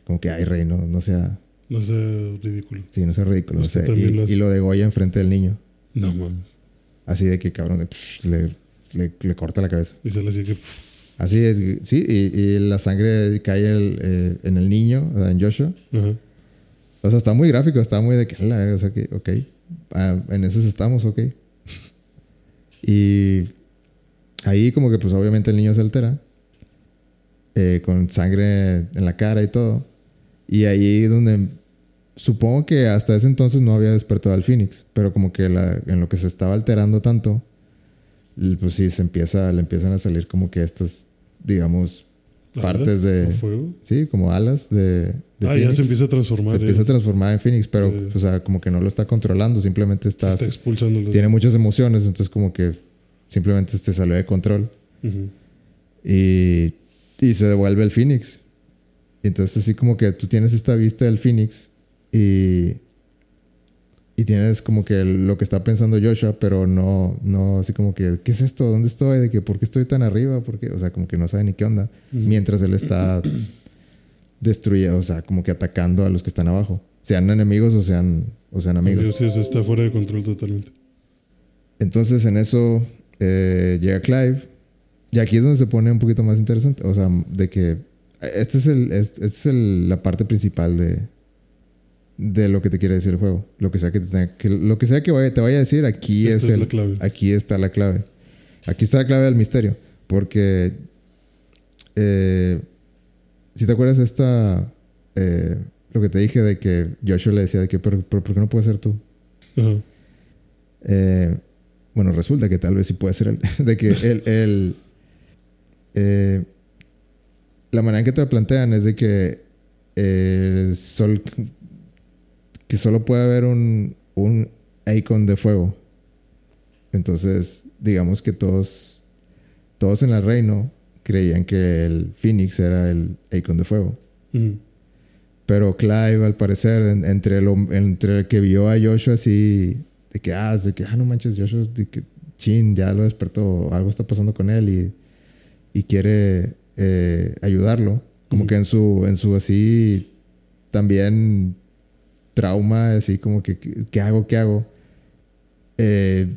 como que, ay, rey, no, no sea, No sea ridículo. sí, no sea ridículo, no también Y, lo hace. y lo degolla enfrente del niño. No mames. Así de que, cabrón, de, psh, le, le, le corta la cabeza. Y sale así que. pff, Así es, sí, y, y la sangre cae el, eh, en el niño, o sea, en Joshua. Ajá. O sea, está muy gráfico, está muy de que, "A la verga", o sea, que, ok. Ah, en esos estamos, ok. y ahí como que pues obviamente el niño se altera. eh, con sangre en la cara y todo. Y ahí donde supongo que hasta ese entonces no había despertado al Phoenix. Pero como que la- en lo que se estaba alterando tanto, pues sí, se empieza, le empiezan a salir como que estas, digamos, partes de... ¿O fuego? Sí, como alas de... de Ah, ya Phoenix se empieza a transformar. se empieza a transformar en Phoenix, pero Sí. o sea, como que no lo está controlando, simplemente está, está expulsando. tiene muchas emociones, entonces como que simplemente se salió de control y, y se devuelve el Phoenix. Entonces así como que tú tienes esta vista del Phoenix y y tienes como que lo que está pensando Joshua, pero no no así como que ¿qué es esto? ¿Dónde estoy? De que ¿por qué estoy tan arriba? ¿Por qué? O sea, como que no sabe ni qué onda, mientras él está destruyendo, o sea, como que atacando a los que están abajo, sean enemigos o sean o sean amigos. Sí, eso está fuera de control totalmente. Entonces en eso eh, llega Clive. Y aquí es donde se pone un poquito más interesante. O sea, de que este es, el, es- esta es el- la parte principal de, de lo que te quiere decir el juego. Lo que sea que te, tenga- que, lo que, sea que vaya- te vaya a decir, aquí, Esta es es el, la clave. aquí está la clave. Aquí está la clave del misterio. Porque eh, si te acuerdas esta... eh, lo que te dije de que Joshua le decía de que, pero, pero ¿por qué no puedes ser tú? Eh, bueno, resulta que tal vez sí puede ser él. De que él, él, eh, la manera en que te lo plantean es de que eh, sol- que solo puede haber un, un icon de fuego. Entonces, digamos que todos, todos en el reino creían que el Phoenix era el icon de fuego. Pero Clive, al parecer, en- entre, lo, entre el que vio a Joshua así, de que, ah, de que, ah, no manches, Joshua, de que, chin, ya lo despertó, algo está pasando con él y, y quiere eh, ayudarlo. Como que en su, en su así, también trauma, así como que, ¿qué hago? ¿Qué hago? Eh,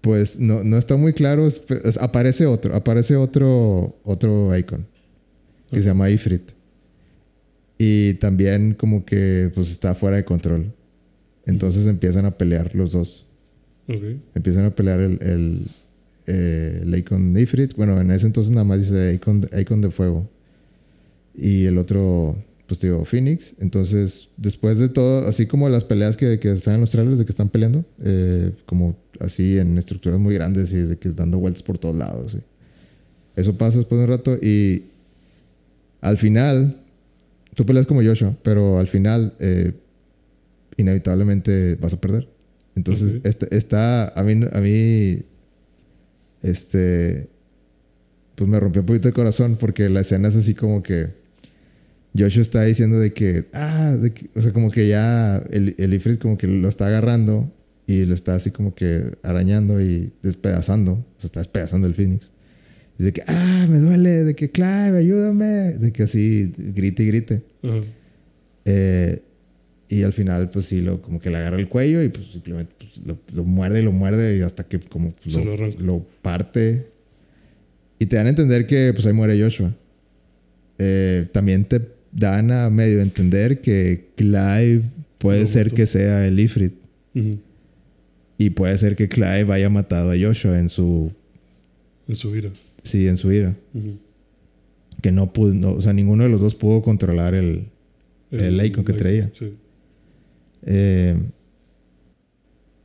pues no, no está muy claro. es- es- aparece otro, aparece otro, otro icon que se llama Ifrit. Y también como que pues está fuera de control. Entonces empiezan a pelear los dos. Empiezan a pelear el, el, eh, el Icon de Ifrit. Bueno, en ese entonces nada más dice Icon, Icon de Fuego. Y el otro, pues digo, Phoenix. Entonces, después de todo, así como las peleas que, que están en los trailers de que están peleando, eh, como así en estructuras muy grandes y de que es dando vueltas por todos lados. sí. Eso pasa después de un rato y al final, tú peleas como Joshua, pero al final, eh, inevitablemente vas a perder. Entonces, Ok. este, está, a mí, a mí, este, pues me rompió un poquito el corazón porque la escena es así como que Joshua está diciendo de que, ah, de que- o sea, como que ya el, el Ifrit como que lo está agarrando y lo está así como que arañando y despedazando, o sea, está despedazando el Phoenix. Y de que, ah, me duele, de que, Clive, ayúdame, de que así grite y grite. Ajá. Eh, y al final, pues sí, lo, como que le agarra el cuello y pues simplemente pues, lo, lo muerde y lo muerde y hasta que como pues, lo, lo lo parte. Y te dan a entender que pues ahí muere Joshua. Eh, también te dan a medio entender que Clive puede ser que sea el Ifrit. Y puede ser que Clive haya matado a Joshua en su... En su ira. Sí, en su ira. Que no pudo... no- o sea, ninguno de los dos pudo controlar el... El Icon que traía. Sí. Eh,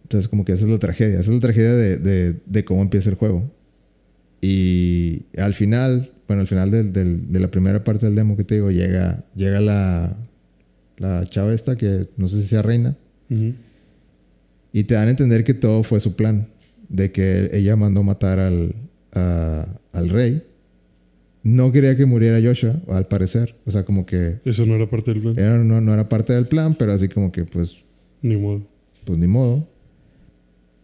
entonces, como que esa es la tragedia. Esa es la tragedia de, de- de cómo empieza el juego. Y al final, bueno, al final del- del- de la primera parte del demo que te digo, llega, llega la, la chava esta, que no sé si sea reina, Ujú. y te dan a entender que todo fue su plan. De que ella mandó matar al, a- al rey. No quería que muriera Joshua, al parecer. O sea, como que Eso no era parte del plan. era, no, no era parte del plan, pero así como que, pues, Ni modo. pues ni modo.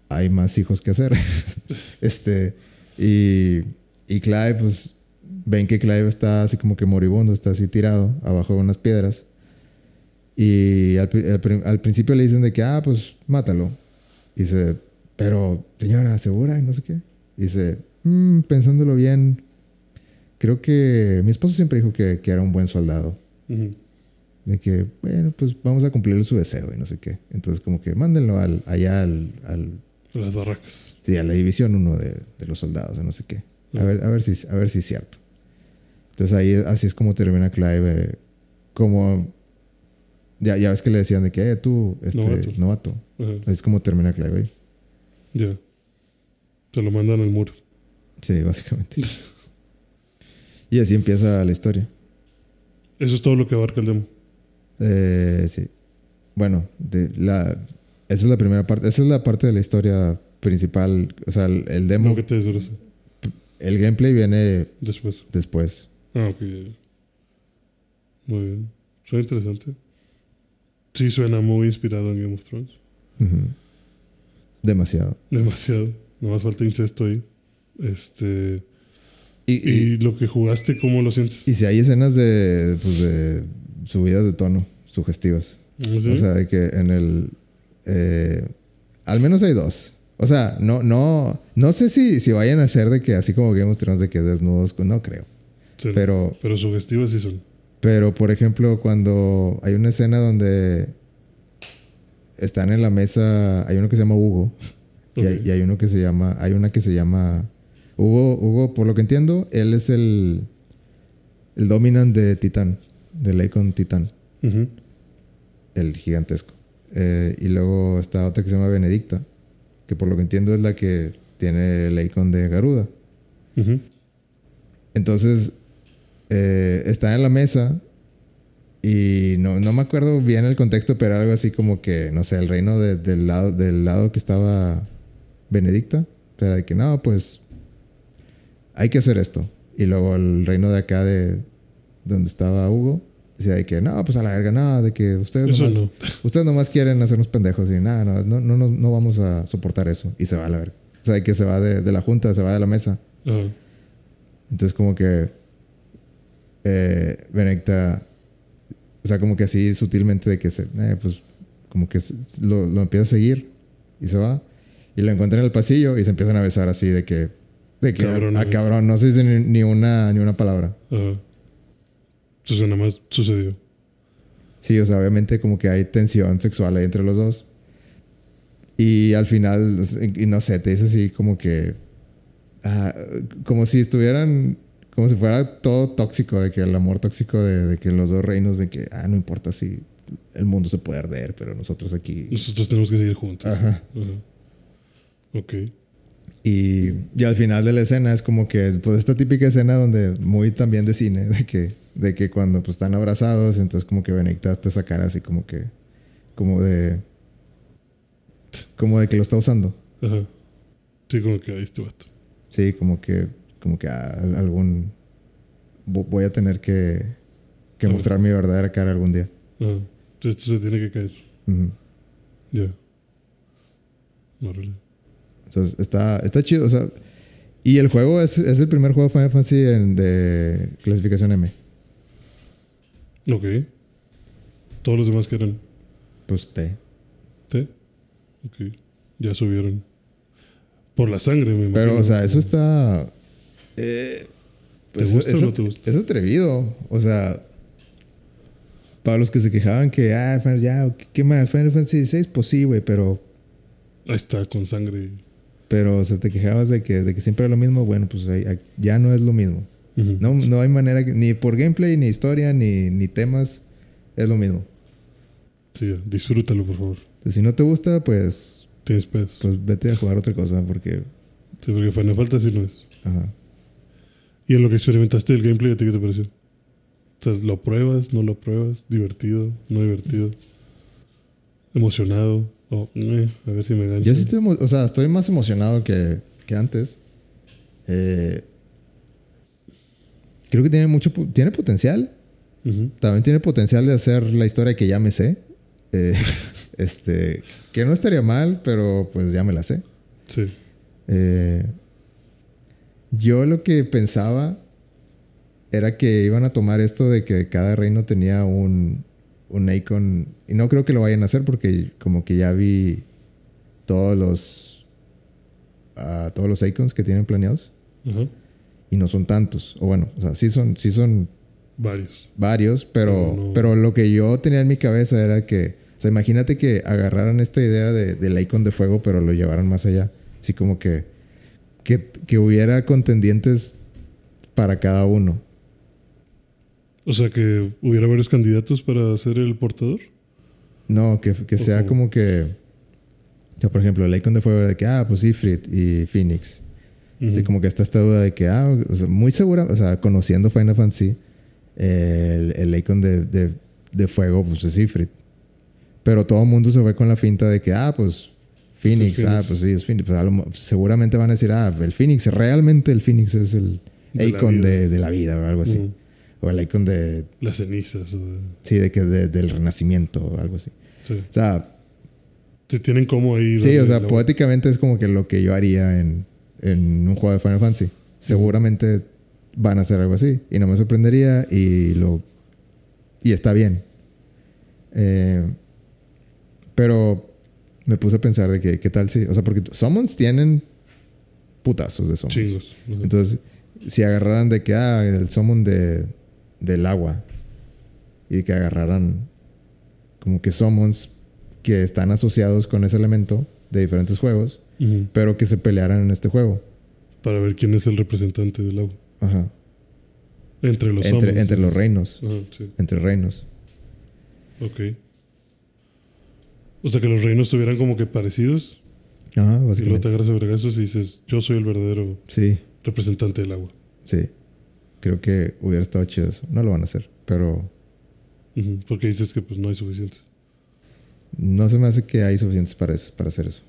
Hay más hijos que hacer. este, y, y Clive, pues ven que Clive está así como que moribundo, está así tirado abajo de unas piedras. Y al, pri- al pri- al principio le dicen de que, ah, pues mátalo. Y dice, pero señora, ¿segura? Y no sé qué. Y dice, "Mm, pensándolo bien, creo que mi esposo siempre dijo que, que era un buen soldado. De que, bueno, pues vamos a cumplir su deseo y no sé qué. Entonces, como que mándenlo al, allá al, al- Las barracas. sí, a la división uno de, de los soldados, no sé qué. A ver, a ver si, a ver si es cierto. Entonces ahí así es como termina Clive. eh, como ya, ya ves que le decían de que eh, tú, este, Novato. novato. Así es como termina Clive ahí. Ya. Se lo mandan al muro. Sí, básicamente. y así empieza la historia. Eso es todo lo que abarca el demo. Eh, sí. Bueno, de la, esa es la primera parte. Esa es la parte de la historia principal. O sea, el, el demo, Lo que te el gameplay viene Después. después. Ah, ok. Muy bien. Suena interesante. Sí, suena muy inspirado en Game of Thrones. Demasiado. Demasiado. Nada más falta incesto ahí. Este. Y, Y, y, lo que jugaste, ¿cómo lo sientes? y si hay escenas de, pues de subidas de tono sugestivas. ¿Sí? O sea, de que en el... eh, al menos hay dos. O sea, no, no, no sé si, si vayan a ser de que así como Game of Thrones de que desnudos, no creo. Sí. Pero Pero sugestivas sí son. Pero, por ejemplo, cuando hay una escena donde están en la mesa, hay uno que se llama Hugo y, hay, Ok. y hay uno que se llama, hay una que se llama Hugo, Hugo, por lo que entiendo, él es el, el dominant de Titán, del Icon Titán, el gigantesco. Eh, y luego está otra que se llama Benedicta, que por lo que entiendo es la que tiene el Icon de Garuda. Entonces, eh, está en la mesa y no, no me acuerdo bien el contexto, pero algo así como que, no sé, el reino de- del, lado, del lado que estaba Benedicta, era de que no, pues hay que hacer esto. Y luego el reino de acá de donde estaba Hugo, decía de que no, pues a la verga, nada, de que ustedes nomás, no. ustedes nomás quieren hacernos pendejos y nada, no, no, no, no, vamos a soportar eso. Y se va a la verga. O sea, de que se va de, de la junta, se va de la mesa. Entonces como que eh, Benedicta, o sea, como que así sutilmente de que se, eh, pues como que se- lo, lo empieza a seguir y se va. Y lo encuentra en el pasillo y se empiezan a besar así de que, de que Cabrón, a, ¿no? cabrón, no se dice ni, ni una, ni una palabra. Ajá. Entonces nada más sucedió. Sí, o sea, obviamente como que hay tensión sexual ahí entre los dos. Y al final, y no sé, te dice así como que, ah, como si estuvieran, como si fuera todo tóxico, de que el amor tóxico de, de que los dos reinos, de que, ah, no importa si el mundo se puede arder, pero nosotros aquí... Nosotros tenemos que seguir juntos. Ajá. Ajá. Ok. Y, y al final de la escena es como que, pues esta típica escena donde, muy también de cine, de que, de que cuando pues están abrazados, entonces como que Benedicta te sacar así como que, como de, como de que lo está usando. Ajá. Sí, como que ahí este vato. Sí, como que, como que ah, algún, vo- voy a tener que, que mostrar mi verdadera cara algún día. Ajá. Entonces esto se tiene que caer. Ya. Órale. Entonces, está, está chido. O sea, y el juego es, es el primer juego de Final Fantasy en- de clasificación M. Ok. Todos los demás que eran Pues T. T. Ok. Ya subieron. Por la sangre, me Pero, imagino. o sea, eso está. Eh, ¿Te pues, gusta o es, no te gusta? es atrevido. O sea, para los que se quejaban que, ah, Final- ya, ¿qué más? Final Fantasy XVI, pues sí, güey, pero. Ahí está, con sangre. Pero, o sea, te quejabas de que, de que siempre era lo mismo. Bueno, pues ya no es lo mismo. No, no hay manera, que- ni por gameplay, ni historia, ni, ni temas, es lo mismo. Sí, disfrútalo, por favor. Entonces, si no te gusta, pues, Tienes pedos. pues vete a jugar otra cosa, porque. Sí, porque Final Fantasy no es. Ajá. Y en lo que experimentaste el gameplay, ¿a ti qué te pareció? Sea, ¿lo pruebas? ¿No lo pruebas? ¿Divertido? ¿No divertido? ¿Emocionado? O, eh, a ver si me gancho. Yo sí estoy, o sea, estoy más emocionado que, que antes. Eh, creo que tiene mucho, tiene potencial. Ujú. También tiene potencial de hacer la historia que ya me sé. Eh, este, que no estaría mal, pero pues ya me la sé. Sí. Eh, yo lo que pensaba era que iban a tomar esto de que cada reino tenía un, un icon. Y no creo que lo vayan a hacer porque como que ya vi todos los ah, todos los icons que tienen planeados y no son tantos. O bueno, o sea, sí son, sí son Varios. varios, pero, no- pero lo que yo tenía en mi cabeza era que, o sea, imagínate que agarraran esta idea de, del icon de fuego, pero lo llevaran más allá. Así como que, que, que hubiera contendientes para cada uno. O sea, que hubiera varios candidatos para ser el portador. No, que, que sea como que, sea, por ejemplo, el icon de fuego era de que, ah, pues Ifrit y Phoenix. Así como que está esta duda de que, ah, o sea, muy segura, o sea, conociendo Final Fantasy, eh, el, el icon de, de, de fuego, pues es Ifrit. Pero todo el mundo se fue con la finta de que, ah, pues Phoenix, Es ah, Phoenix. pues sí, es Phoenix. Pues, lo seguramente van a decir, ah, el Phoenix, realmente el Phoenix es el De icon de, de la vida o algo así. O el icon de, Las cenizas. O de- sí, de que de- del renacimiento o algo así. sí. O sea, Se tienen como ahí. Sí, o sea, poéticamente es como que lo que yo haría en, en un juego de Final Fantasy. Seguramente van a hacer algo así. Y no me sorprendería y lo... Y está bien. Eh, pero me puse a pensar de que qué tal si... O sea, porque summons tienen putazos de summons. Chingos. Entonces, si agarraran de que, ah, el summon de, del agua y que agarraran como que summons que están asociados con ese elemento de diferentes juegos, pero que se pelearan en este juego. Para ver quién es el representante del agua. Ajá. Entre los Entre, summons, entre sí. los reinos. Ajá, sí. Entre reinos. Ok. O sea, que los reinos estuvieran como que parecidos. Ajá, Y luego te básicamente. agarras a vergazos y dices, yo soy el verdadero Sí, representante del agua. sí. Creo que hubiera estado chido eso. No lo van a hacer, pero. Porque dices que pues no hay suficientes. no se me hace que hay suficientes para, eso, para hacer eso.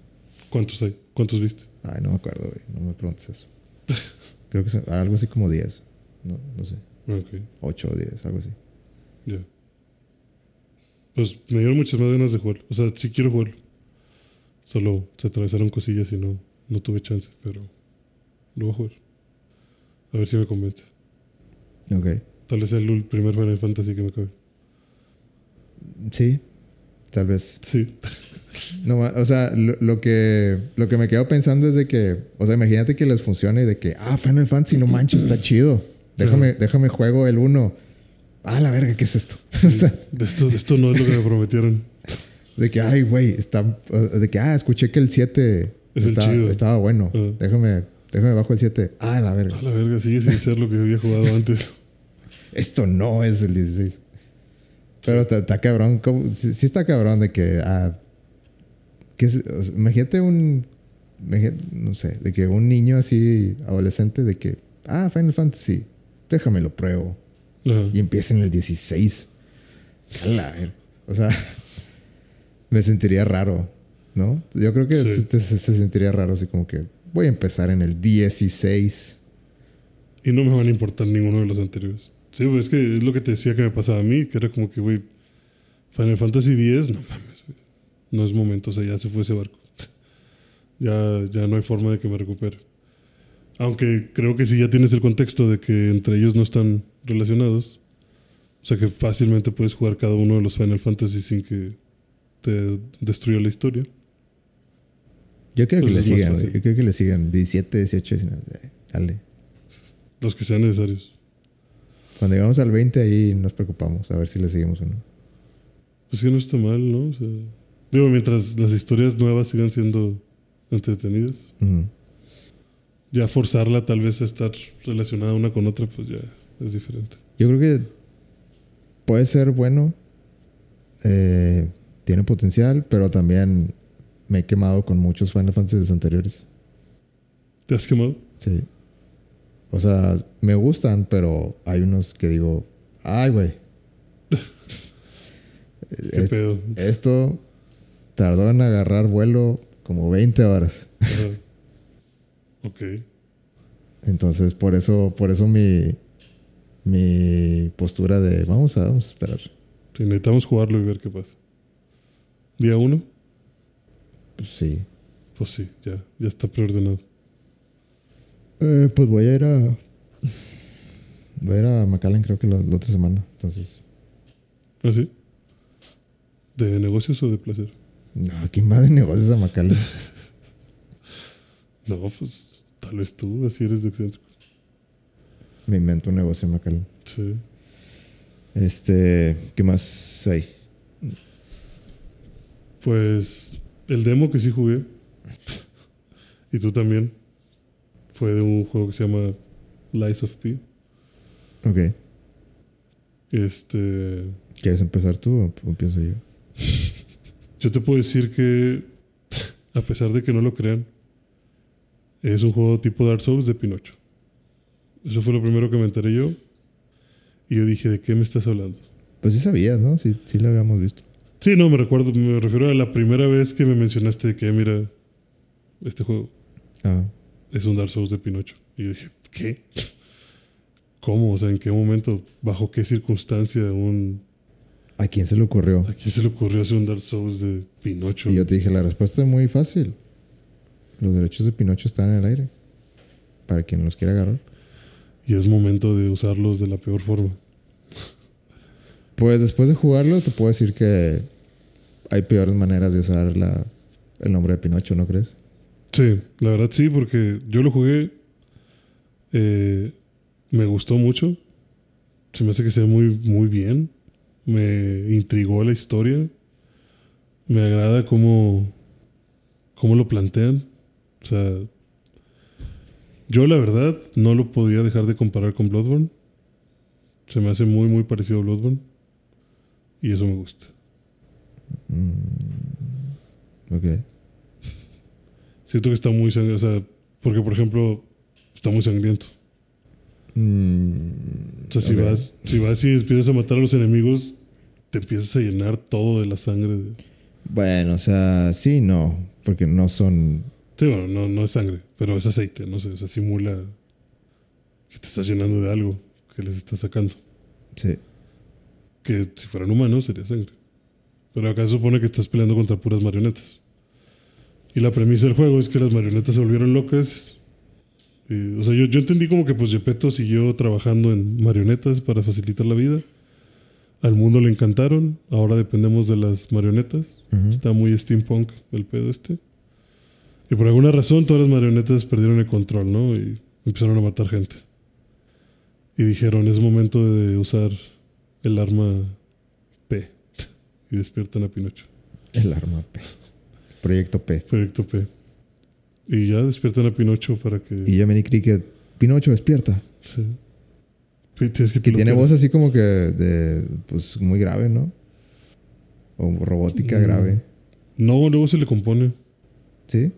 ¿Cuántos hay? ¿Cuántos viste? Ay, no me acuerdo, güey. No me preguntes eso. Creo que son algo así como 10. No, no sé. Ok, 8 o 10, algo así. ya. Pues me dieron muchas más ganas de jugar. O sea, sí quiero jugarlo. Solo se atravesaron cosillas y no, no tuve chance, pero lo voy a jugar. A ver si me convence. Ok. Tal vez sea el primer Final Fantasy que me cabe. Sí, tal vez. Sí. No, o sea, lo, lo que, lo que me quedo pensando es de que, o sea, imagínate que les funcione y de que, ah, Final Fantasy, no manches, está chido. Déjame, déjame juego el 1. Ah, la verga, ¿qué es esto? o sea, De esto, de esto no es lo que me prometieron. de que, ay, güey, está, de que, ah, escuché que el 7 Es el estaba, chido. estaba bueno. Ah. Déjame, déjame bajo el 7. Ah, la verga. A la verga, sigue sin ser lo que había jugado antes. Esto no es el 16. Pero está, está cabrón. Sí, sí está cabrón de que. ah, que es- o sea, imagínate un. imagínate, no sé, de que un niño así, adolescente, de que. Ah, Final Fantasy. Déjame lo pruebo. Y empieza en el 16. A la ver- O sea. me sentiría raro, ¿no? Yo creo que Sí. se, se- se sentiría raro así como que voy a empezar en el 16. Y no me van a importar ninguno de los anteriores. Sí, es que es lo que te decía que me pasaba a mí, que era como que, güey, Final Fantasy X, no mames, güey. No es momento, o sea, ya se fue ese barco. ya, ya no hay forma de que me recupere. Aunque creo que si ya tienes el contexto de que entre ellos no están relacionados, o sea que fácilmente puedes jugar cada uno de los Final Fantasy sin que te destruya la historia. Yo creo que Pues le es más sigan. Yo creo que le sigan 17, 18, 19. eh, Dale. Los que sean necesarios. Cuando llegamos al 20 ahí nos preocupamos a ver si le seguimos o no. Pues que no está mal, ¿no? O sea, digo, mientras las historias nuevas sigan siendo entretenidas. Ujú. Ya forzarla tal vez a estar relacionada una con otra, pues ya es diferente. Yo creo que puede ser bueno. eh, tiene potencial, pero también me he quemado con muchos Final Fantasy anteriores. ¿Te has quemado? Sí. O sea, me gustan, pero hay unos que digo, ay, güey. ¿Qué pedo? esto tardó en agarrar vuelo como 20 horas. Ajá. ok. Entonces, por eso, por eso mi, mi postura de vamos a, vamos a esperar. Sí, necesitamos jugarlo y ver qué pasa. Día uno, Pues sí. pues sí, ya, ya está preordenado. Eh, pues voy a ir a. Voy a ir a McAllen, creo que la, la otra semana. Entonces. ¿Ah, sí? ¿De negocios o de placer? No, ¿quién va de negocios a McAllen? No, pues tal vez tú, así eres de excéntrico. Me invento un negocio en McAllen. Sí. Este. ¿Qué más hay? Pues el demo que sí jugué, y tú también, fue de un juego que se llama Lies of P. Ok. Este, ¿Quieres empezar tú o empiezo yo? yo te puedo decir que, a pesar de que no lo crean, es un juego tipo Dark Souls de Pinocho. Eso fue lo primero que me enteré yo. Y yo dije, ¿de qué me estás hablando? Pues sí sabías, ¿no? Sí, sí lo habíamos visto. Sí, no, me recuerdo, me refiero a la primera vez que me mencionaste que, mira, este juego Ah. es un Dark Souls de Pinocho. Y yo dije, ¿qué? ¿Cómo? O sea, ¿en qué momento? ¿Bajo qué circunstancia? Un... ¿A quién se le ocurrió? ¿A quién se le ocurrió hacer un Dark Souls de Pinocho? Y yo te dije, la respuesta es muy fácil. Los derechos de Pinocho están en el aire. Para quien los quiera agarrar. Y es momento de usarlos de la peor forma. Pues después de jugarlo, te puedo decir que hay peores maneras de usar la, el nombre de Pinocho, ¿no crees? Sí, la verdad sí, porque yo lo jugué. eh, me gustó mucho. Se me hace que sea muy, muy bien. Me intrigó la historia. Me agrada cómo, cómo lo plantean. O sea, yo la verdad no lo podía dejar de comparar con Bloodborne. Se me hace muy, muy parecido a Bloodborne. Y eso me gusta. Ok. Siento que está muy sangriento. O sea, porque por ejemplo, está muy sangriento. Mm, O sea, si vas, si vas y empiezas a matar a los enemigos, te empiezas a llenar todo de la sangre. de- Bueno, o sea, sí, no. Porque no son. Sí, bueno, no, no es sangre, pero es aceite, no sé, o sea, simula que te estás llenando de algo que les estás sacando. Sí. Que si fueran humanos sería sangre. Pero acá se supone que estás peleando contra puras marionetas. Y la premisa del juego es que las marionetas se volvieron locas. Y, o sea, yo, yo entendí como que pues Gepetto siguió trabajando en marionetas para facilitar la vida. Al mundo le encantaron. Ahora dependemos de las marionetas. Está muy steampunk el pedo este. Y por alguna razón todas las marionetas perdieron el control, ¿no? Y empezaron a matar gente. Y dijeron, es momento de usar el arma P. Y despiertan a Pinocho. El arma P. Proyecto P. Proyecto P. Y ya despiertan a Pinocho para que... Y Jiminy Cricket. Pinocho, despierta. Sí. Que, Que tiene voz así como que de. Pues muy grave, ¿no? O robótica Mm. grave. No, luego se le compone. ¿Sí?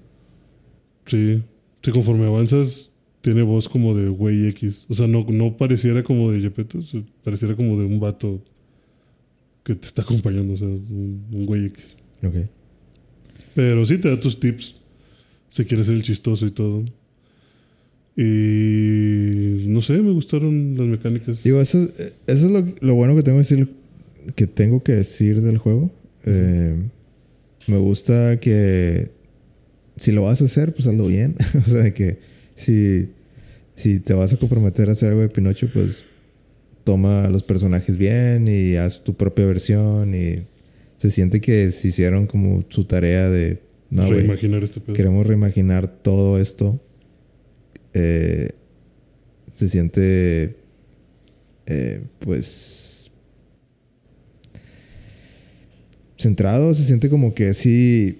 Sí. Sí, conforme avanzas, tiene voz como de güey X. O sea, no, no pareciera como de Gepetto, pareciera como de un vato que te está acompañando, o sea, un, un güey X. Ok. Pero sí te da tus tips. Si quieres ser el chistoso y todo. Y no sé, me gustaron las mecánicas. Digo, eso, es- eso es lo, lo bueno que tengo que decir, que tengo que decir del juego. Eh, me gusta que si lo vas a hacer, pues hazlo bien. o sea, que si, si te vas a comprometer a hacer algo de Pinocho, pues toma a los personajes bien y haz tu propia versión. Y se siente que se hicieron como su tarea de... No, reimaginar este pedo. queremos reimaginar todo esto. Eh, se siente, eh, pues, centrado, se siente como que sí,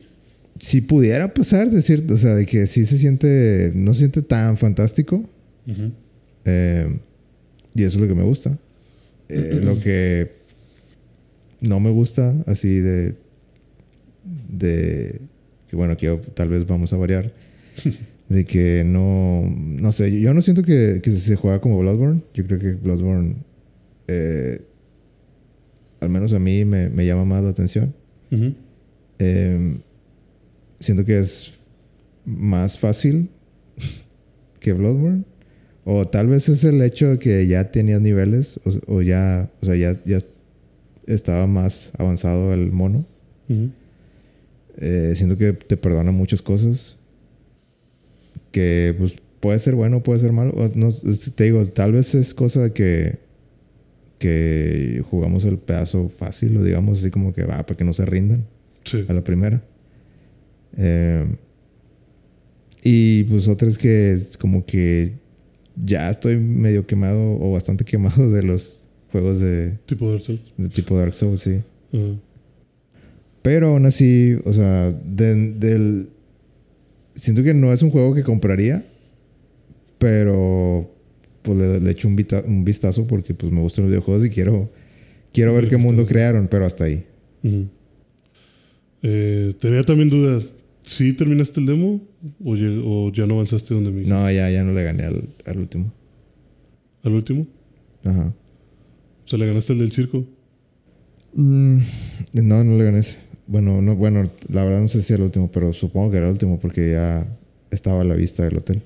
si pudiera pasar, decir, o sea, de que sí se siente, no se siente tan fantástico. Eh, y eso es lo que me gusta. Eh, lo que no me gusta, así de. de. que bueno, aquí tal vez vamos a variar. de que no. No sé, yo no siento que, que se juega como Bloodborne. Yo creo que Bloodborne. eh, al menos a mí me, me llama más la atención. Eh, siento que es más fácil que Bloodborne. O tal vez es el hecho de que ya tenías niveles o, o ya, o sea, ya, ya estaba más avanzado el mono. Eh, siento que te perdona muchas cosas. Que pues puede ser bueno, puede ser malo. O no, te digo, tal vez es cosa de que, que jugamos el pedazo fácil, o digamos así como que va, para que no se rindan Sí. a la primera. Eh, y pues otras que es como que ya estoy medio quemado o bastante quemado de los juegos de, Tipo Dark Souls. de tipo Dark Souls, sí. Pero aún así, o sea, de- del... Siento que no es un juego que compraría, pero pues le, le echo un, vita- un vistazo porque pues me gustan los videojuegos y quiero, quiero ver qué mundo crearon, pero hasta ahí. Eh, tenía también duda. ¿Sí terminaste el demo? ¿O, ya no avanzaste donde me No, ya, ya no le gané al, al último. ¿Al último? Ajá. O sea, le ganaste el del circo. Mm, no, no le gané ese. Bueno, no, bueno, la verdad no sé si era el último, pero supongo que era el último porque ya estaba a la vista del hotel.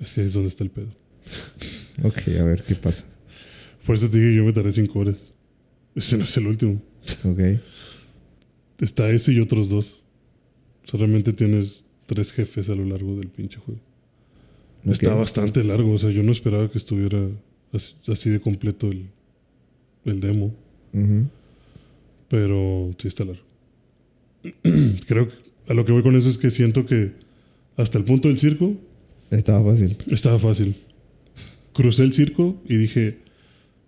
Es que es donde está el pedo. Ok, a ver qué pasa. Por eso te dije, yo me tardé cinco horas. Ese no es el último. Ok. Está ese y otros dos. O sea, realmente tienes tres jefes a lo largo del pinche juego. Está bastante largo. O sea, yo no esperaba que estuviera así, así de completo el, el demo. Pero sí está largo. Creo que a lo que voy con eso es que siento que hasta el punto del circo Estaba fácil. estaba fácil. Crucé el circo y dije,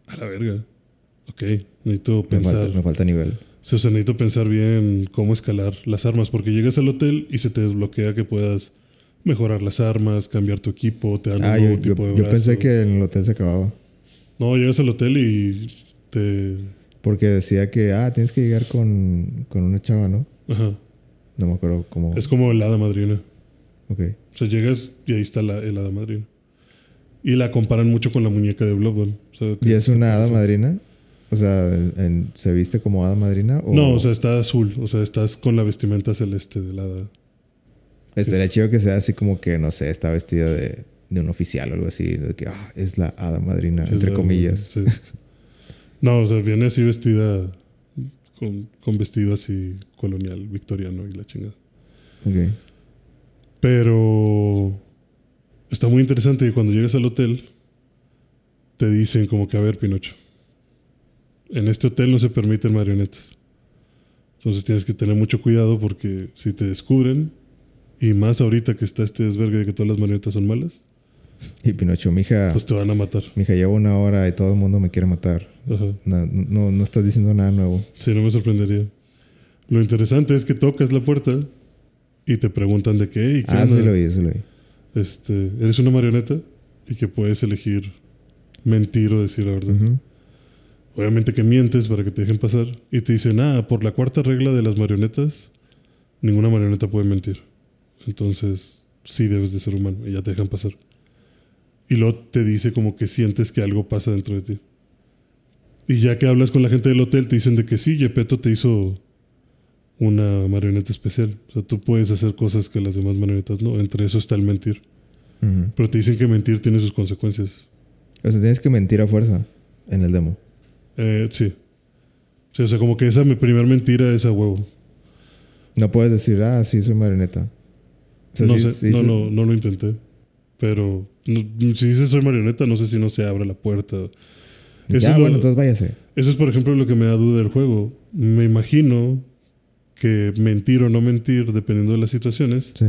a la verga. Ok, necesito Me pensar. falta, me falta nivel. Sea, necesito pensar bien cómo escalar las armas, porque llegas al hotel y se te desbloquea que puedas mejorar las armas, cambiar tu equipo, te dan un Ah, nuevo yo, tipo yo- de yo pensé que en el hotel se acababa. No, llegas al hotel y te... Porque decía que, ah, tienes que llegar con, con una chava, ¿no? Ajá. No me acuerdo cómo. Es como el hada madrina. Ok. O sea, llegas y ahí está la, el hada madrina. Y la comparan mucho con la muñeca de Bloodborne. O sea, ¿Y es una hada madrina? O sea, en- ¿se viste como hada madrina? O No, o sea, está azul. O sea, estás con la vestimenta celeste del hada. Estaría chido que sea así como que, no sé, está vestida de, de un oficial o algo así. De que, ah, es la hada madrina, Es entre la- comillas. sí. No, o sea, viene así vestida con, con vestido así colonial, victoriano y la chingada. Ok. Pero está muy interesante que cuando llegas al hotel te dicen como que, a ver, Pinocho, en este hotel no se permiten marionetas. Entonces tienes que tener mucho cuidado porque si te descubren, y más ahorita que está este desvergue de que todas las marionetas son malas, Y Pinocho, mija, pues te van a matar. mija, llevo una hora y todo el mundo me quiere matar. Ajá. No, no, no estás diciendo nada nuevo. Sí, no me sorprendería. Lo interesante es que tocas la puerta y te preguntan de qué, "Hey, ¿qué Ah, onda? sí lo vi, sí lo vi. este, eres una marioneta y que puedes elegir mentir o decir la verdad. Ujú. Obviamente que mientes para que te dejen pasar y te dicen, ah, por la cuarta regla de las marionetas, ninguna marioneta puede mentir. Entonces, sí debes de ser humano y ya te dejan pasar. Y luego te dice como que sientes que algo pasa dentro de ti. Y ya que hablas con la gente del hotel, te dicen de que sí, Yepeto te hizo una marioneta especial. O sea, tú puedes hacer cosas que las demás marionetas no. Entre eso está el mentir. Pero te dicen que mentir tiene sus consecuencias. O sea, tienes que mentir a fuerza en el demo. Eh, sí. Sí, O sea, como que esa mi primer mentira es a huevo. No puedes decir, ah, sí, soy marioneta. O sea, no sí- sé, sí no, no, no lo intenté. Pero no- si dices soy marioneta, no sé si no se abre la puerta. Eso Ya, es lo- bueno, entonces váyase. Eso es, por ejemplo, lo que me da duda del juego. Me imagino que mentir o no mentir, dependiendo de las situaciones, Sí.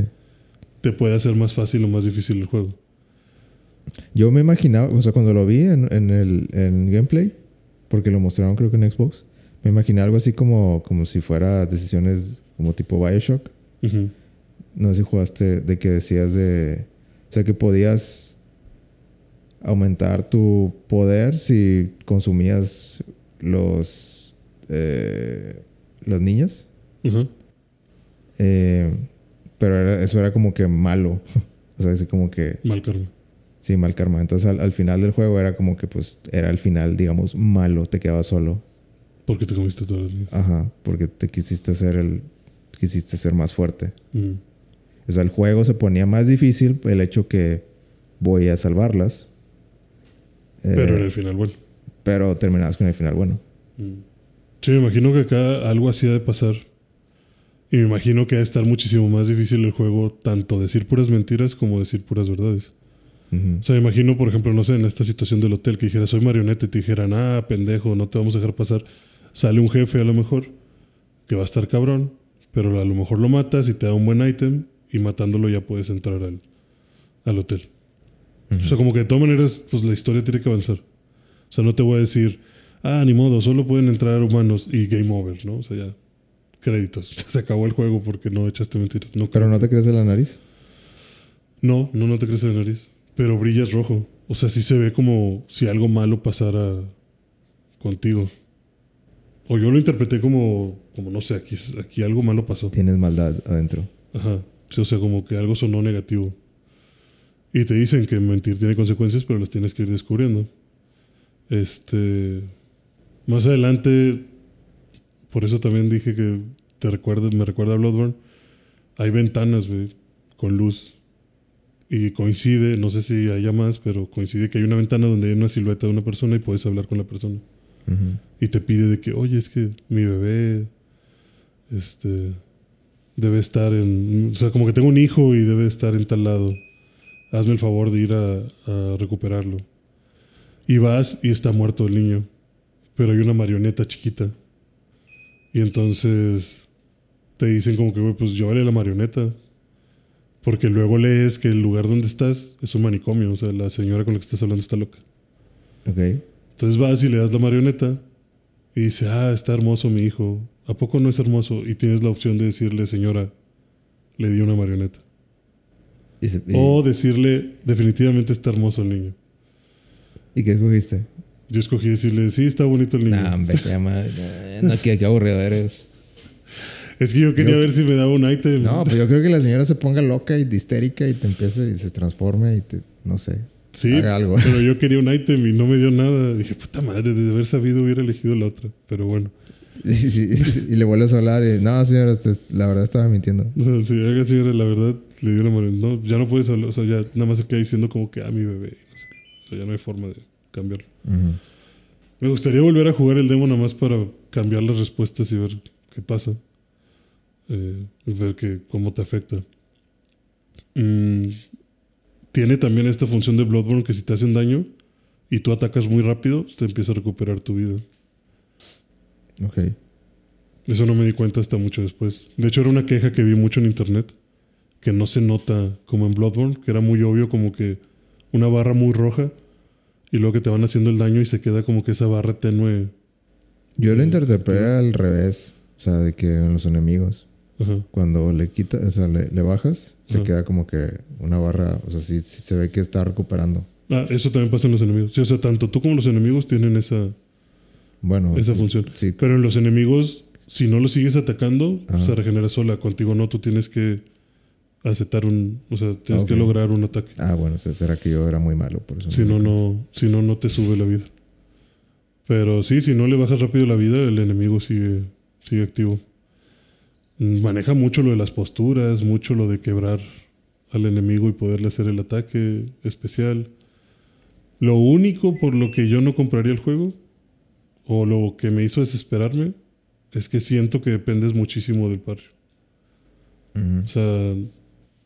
te puede hacer más fácil o más difícil el juego. Yo me imaginaba, o sea, cuando lo vi en, en el en gameplay, porque lo mostraron creo que en Xbox, me imaginé algo así como, como si fuera decisiones como tipo Bioshock. No sé si jugaste de que decías de... O sea, que podías aumentar tu poder si consumías los... eh, las niñas. Eh, pero era- eso era como que malo. o sea, así como que... Mal karma. Sí, mal karma. Entonces al, al final del juego era como que pues era el final, digamos, malo. Te quedabas solo. Porque te comiste todas las niñas. Ajá. Porque te quisiste hacer el... Quisiste ser más fuerte. Ujú. O sea, el juego se ponía más difícil el hecho que voy a salvarlas. Eh, Pero en el final, bueno. pero terminabas con el final bueno. Mm. Sí, me imagino que acá algo así ha de pasar. Y me imagino que ha de estar muchísimo más difícil el juego, tanto decir puras mentiras como decir puras verdades. O sea, me imagino, por ejemplo, no sé, en esta situación del hotel que dijera soy marioneta y te dijeran, ah, pendejo, no te vamos a dejar pasar. Sale un jefe a lo mejor que va a estar cabrón, pero a lo mejor lo matas y te da un buen ítem y matándolo ya puedes entrar al, al hotel. O sea, como que de todas maneras, pues la historia tiene que avanzar. O sea, no te voy a decir, ah, ni modo, solo pueden entrar humanos y game over, ¿no? O sea, ya, créditos. Se acabó el juego porque no echaste mentiras. No, Pero no te crees de la nariz. no, no, no te crece la nariz. Pero brillas rojo. O sea, sí se ve como si algo malo pasara contigo. O yo lo interpreté como, como no sé, aquí, aquí algo malo pasó. Tienes maldad adentro. Ajá. Sí, o sea, como que algo sonó negativo. Y te dicen que mentir tiene consecuencias, pero las tienes que ir descubriendo. Este. Más adelante, por eso también dije que te recuerda, me recuerda a Bloodborne. Hay ventanas, güey, con luz. Y coincide, no sé si haya más, pero coincide que hay una ventana donde hay una silueta de una persona y puedes hablar con la persona. Ujú. Y te pide de que, oye, es que mi bebé, este, debe estar en, o sea, como que tengo un hijo y debe estar en tal lado. Hazme el favor de ir a, a recuperarlo. Y vas y está muerto el niño, pero hay una marioneta chiquita. Y entonces te dicen como que, güey, pues llévale la marioneta. Porque luego lees que el lugar donde estás es un manicomio, o sea, la señora con la que estás hablando está loca. Ok. Entonces vas y le das la marioneta y dice, ah, está hermoso mi hijo. ¿A poco no es hermoso? Y tienes la opción de decirle, señora, le di una marioneta. ¿Y, se- y- O decirle, definitivamente está hermoso el niño. ¿y qué escogiste? Yo escogí decirle, sí, está bonito el niño. Nah, hombre, qué madre. No, qué, qué aburrido eres. Es que yo quería Yo- ver si me daba un ítem. No, pues yo creo que la señora se ponga loca y histérica y te empiece y se transforme y te, no sé, sí, haga algo. pero yo quería un ítem y no me dio nada. Dije, puta madre, de haber sabido hubiera elegido la otra. Pero bueno. Y, y- y- y le vuelves a hablar y, no, señora, usted- la verdad estaba mintiendo. Haga señora, la verdad, le dio una marioneta. No, ya no puedes hablar. O sea, ya nada más se queda diciendo como que, ah, mi bebé. No sé. O sea, ya no hay forma de cambiarlo. Me gustaría volver a jugar el demo nada más para cambiar las respuestas y ver qué pasa. Eh, ver que, cómo te afecta. Mm, tiene también esta función de Bloodborne que si te hacen daño y tú atacas muy rápido, te empieza a recuperar tu vida. Ok. Eso no me di cuenta hasta mucho después. De hecho, era una queja que vi mucho en internet, que no se nota como en Bloodborne, que era muy obvio como que una barra muy roja y luego que te van haciendo el daño y se queda como que esa barra tenue. Yo lo Sí, interpreté al revés. O sea, de que en los enemigos, Cuando le quitas, o sea, le, le bajas, se queda como que una barra, o sea, sí, sí se ve que está recuperando. Ah, eso también pasa en los enemigos. Sí, o sea, tanto tú como los enemigos tienen esa, Bueno, esa función. sí, Pero en los enemigos, si no los sigues atacando, Ajá. se regenera sola. Contigo no, tú tienes que aceptar un... O sea, tienes Ah, que lograr un ataque. Ah, bueno, será que yo era muy malo, por eso. Si no, no, si no, no te sube la vida. Pero sí, si no le bajas rápido la vida, el enemigo sigue, sigue activo. Maneja mucho lo de las posturas, mucho lo de quebrar al enemigo y poderle hacer el ataque especial. Lo único por lo que yo no compraría el juego, o lo que me hizo desesperarme, es que siento que dependes muchísimo del parry. O sea,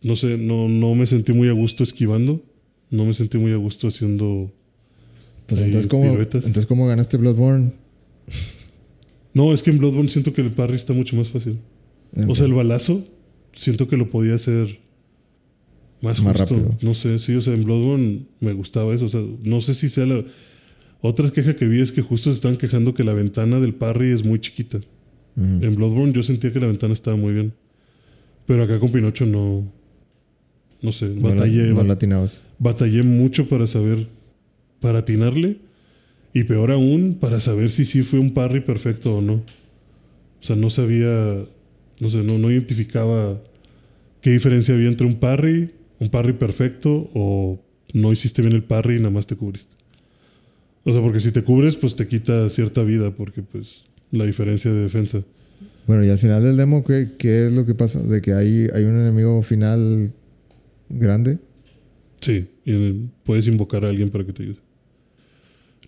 no sé, no, no me sentí muy a gusto esquivando. No me sentí muy a gusto haciendo. Pues entonces, ¿cómo, entonces, ¿cómo ganaste Bloodborne? No, es que en Bloodborne siento que el parry está mucho más fácil. O sea, el balazo, siento que lo podía hacer más, Más justo. rápido. No sé, sí, o sea, en Bloodborne me gustaba eso. O sea, no sé si sea la. Otra queja que vi es que justo se están quejando que la ventana del parry es muy chiquita. Ujú. En Bloodborne yo sentía que la ventana estaba muy bien. Pero acá con Pinocho no. No sé, no, la, batallé, no batallé mucho para saber. Para atinarle. Y peor aún, para saber si sí fue un parry perfecto o no. O sea, no sabía. No sé, no, no identificaba qué diferencia había entre un parry, un parry perfecto o no hiciste bien el parry y nada más te cubriste. O sea, porque si te cubres, pues te quita cierta vida, porque pues la diferencia de defensa. Bueno, y al final del demo, ¿qué, qué es lo que pasa? De que hay, hay un enemigo final grande. Sí, y puedes invocar a alguien para que te ayude.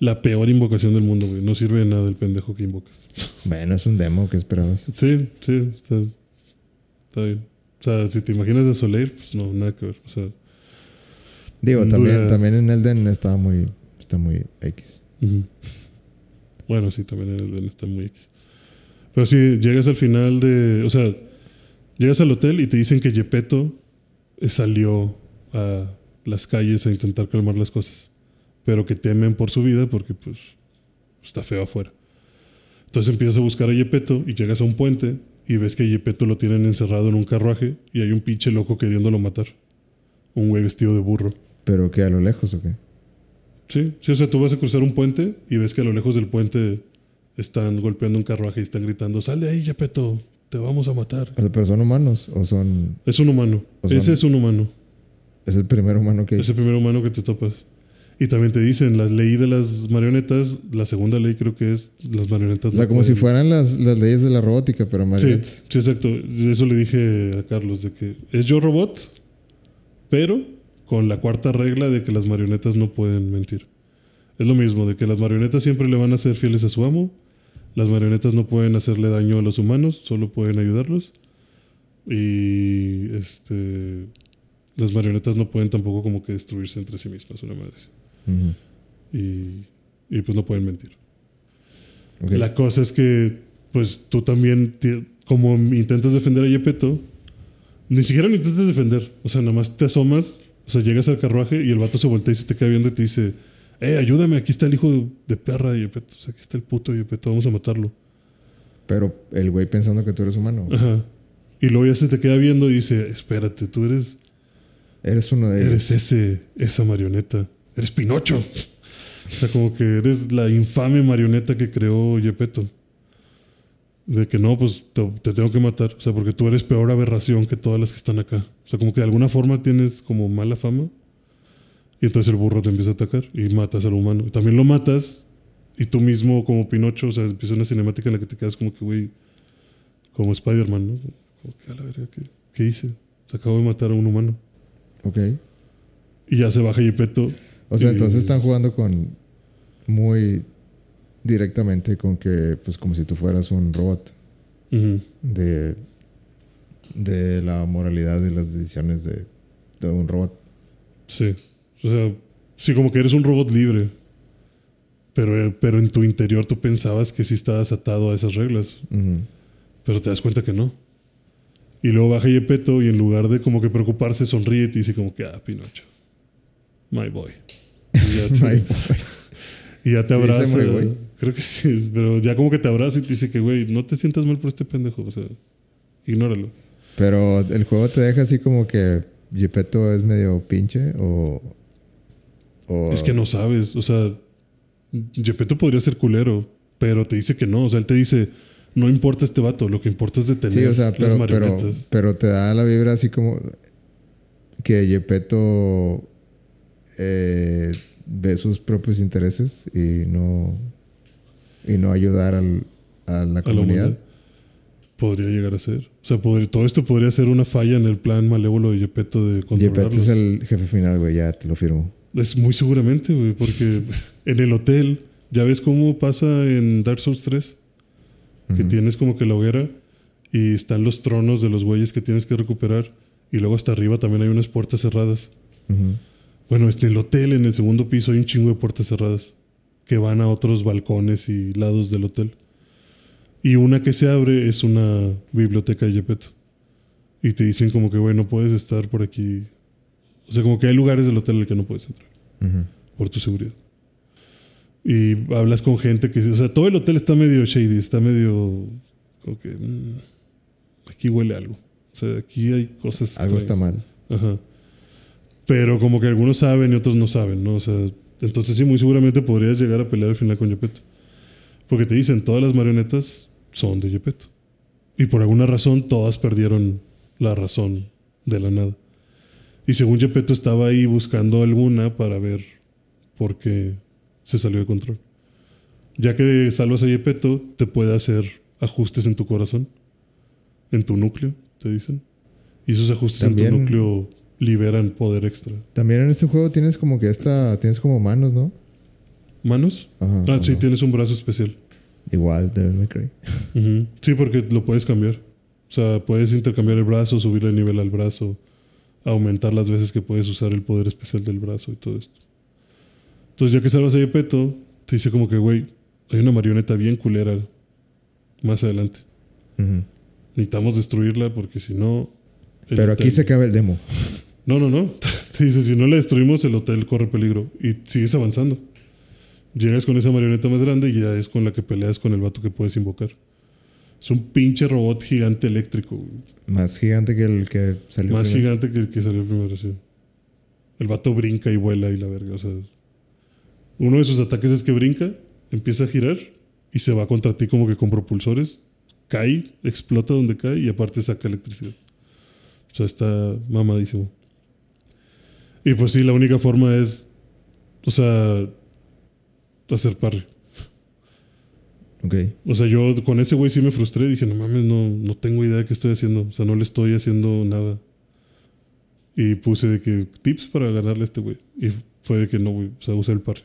La peor invocación del mundo, güey. No sirve de nada el pendejo que invocas. Bueno, es un demo, ¿qué esperabas? Sí, sí, está, está bien. O sea, si te imaginas de Soleil, pues no, nada que ver. O sea, Digo, Dura- también, también en Elden está muy, está muy X. bueno, sí, también el Ben está muy X. Pero sí, llegas al final de. O sea, llegas al hotel y te dicen que Gepetto eh, salió a las calles a intentar calmar las cosas. Pero que temen por su vida porque, pues, está feo afuera. Entonces empiezas a buscar a Gepetto y llegas a un puente y ves que a Gepetto lo tienen encerrado en un carruaje y hay un pinche loco queriéndolo matar. Un güey vestido de burro. ¿Pero qué? ¿A lo lejos o qué? Sí, sí, o sea, tú vas a cruzar un puente y ves que a lo lejos del puente están golpeando un carruaje y están gritando, sal de ahí, Gepetto, te vamos a matar. ¿Pero son humanos o son...? Es un humano. Ese es un humano. Es el primer humano que... Es el primer humano que te topas. Y también te dicen, la ley de las marionetas, la segunda ley creo que es, las marionetas O sea, no como si fueran las, las leyes de la robótica, pero Sí, marionetas. sí, exacto. De Eso le dije a Carlos, de que es yo robot, pero con la cuarta regla de que las marionetas no pueden mentir. Es lo mismo, de que las marionetas siempre le van a ser fieles a su amo, las marionetas no pueden hacerle daño a los humanos, solo pueden ayudarlos. Y este las marionetas no pueden tampoco como que destruirse entre sí mismas, una madre. Y, y pues no pueden mentir. La cosa es que, pues tú también, como intentas defender a Yepeto, ni siquiera lo intentas defender. O sea, nada más te asomas, o sea, llegas al carruaje y el vato se voltea y se te queda viendo y te dice, eh, ayúdame, aquí está el hijo de perra de Yepeto. O sea, aquí está el puto Yepeto, vamos a matarlo. Pero el güey pensando que tú eres humano. Ajá. Y luego ya se te queda viendo y dice, espérate, tú eres, Eres uno de ellos. eres ese, esa marioneta. Eres Pinocho. O sea, como que eres la infame marioneta que creó Yepeto. De que no, pues te, te tengo que matar. O sea, porque tú eres peor aberración que todas las que están acá. O sea, como que de alguna forma tienes como mala fama. Y entonces el burro te empieza a atacar y matas al humano. Y también lo matas y tú mismo como Pinocho, o sea, empieza una cinemática en la que te quedas como que, güey, como Spider-Man, ¿no? Como que a la verga, ¿qué, qué hice? O sea, acabo de matar a un humano. Ok. Y ya se baja Yepeto. O sea, entonces están jugando con... Muy directamente con que... Pues como si tú fueras un robot. De... De la moralidad y las decisiones de, de un robot. Sí. O sea, sí, como que eres un robot libre. Pero, pero en tu interior tú pensabas que sí estabas atado a esas reglas. Pero te das cuenta que no. Y luego baja Yepeto y en lugar de como que preocuparse, sonríe y te dice como que, ah, Pinocho. My boy. Y ya te, My boy. y ya te ¿Sí dice abraza. Creo que sí, pero ya como que te abraza y te dice que, güey, no te sientas mal por este pendejo. O sea, ignóralo. Pero el juego te deja así como que Gepetto es medio pinche o... o Es que no sabes, o sea, Gepetto podría ser culero, pero te dice que no, o sea, él te dice, no importa este vato, lo que importa es detener Sí, o sea, las pero, marionetas. pero te da la vibra así como que Gepetto eh, ve sus propios intereses y no y no ayudar al- a la a comunidad. Podría llegar a ser. O sea, podría- todo esto podría ser una falla en el plan malévolo de Gepetto de controlarlos. Es el jefe final, güey, ya te lo firmo. Es muy seguramente, güey, porque en el hotel, ya ves cómo pasa en Dark Souls 3, que tienes como que la hoguera y están los tronos de los güeyes que tienes que recuperar y luego hasta arriba también hay unas puertas cerradas. Bueno, en el hotel, en el segundo piso, hay un chingo de puertas cerradas que van a otros balcones y lados del hotel. Y una que se abre es una biblioteca de Gepetto. Y te dicen como que, güey, no puedes estar por aquí. O sea, como que hay lugares del hotel en el que no puedes entrar por tu seguridad. Y hablas con gente que... O sea, todo el hotel está medio shady, está medio... Como que... mm, aquí huele algo. O sea, aquí hay cosas... Algo está mal. Ajá. Pero como que algunos saben y otros no saben, ¿no? O sea, entonces sí, muy seguramente podrías llegar a pelear al final con Gepetto. Porque te dicen, todas las marionetas son de Gepetto. Y por alguna razón todas perdieron la razón de la nada. Y según Gepetto estaba ahí buscando alguna para ver por qué se salió de control. Ya que salvas a Gepetto, te puede hacer ajustes en tu corazón, en tu núcleo, te dicen. Y esos ajustes en tu También- núcleo liberan poder extra. También en este juego tienes como que esta... Tienes como manos, ¿no? ¿Manos? Ajá. Ah, sí, tienes un brazo especial. Igual, Devil May Cry. Sí, porque lo puedes cambiar. O sea, puedes intercambiar el brazo, subirle el nivel al brazo, aumentar las veces que puedes usar el poder especial del brazo y todo esto. Entonces, ya que salvas a Gepetto, te dice como que, güey, hay una marioneta bien culera más adelante. Ujú. Necesitamos destruirla porque si no... Pero aquí se acaba el demo. No, no, no. Te dice, si no la destruimos, el hotel corre peligro. Y sigues avanzando. Llegas con esa marioneta más grande y ya es con la que peleas con el vato que puedes invocar. Es un pinche robot gigante eléctrico. güey. Más gigante que el que salió. Más primero. gigante que el que salió primero, sí. El vato brinca y vuela y la verga. O sea, uno de sus ataques es que brinca, empieza a girar y se va contra ti como que con propulsores. Cae, explota donde cae y aparte saca electricidad. O sea, está mamadísimo. Y pues sí, la única forma es, o sea, hacer parry. Ok. O sea, yo con ese güey sí me frustré. Dije, no mames, no, no tengo idea de qué estoy haciendo. O sea, no le estoy haciendo nada. Y puse de que tips para ganarle a este güey. Y fue de que no, güey. O sea, usé el parry.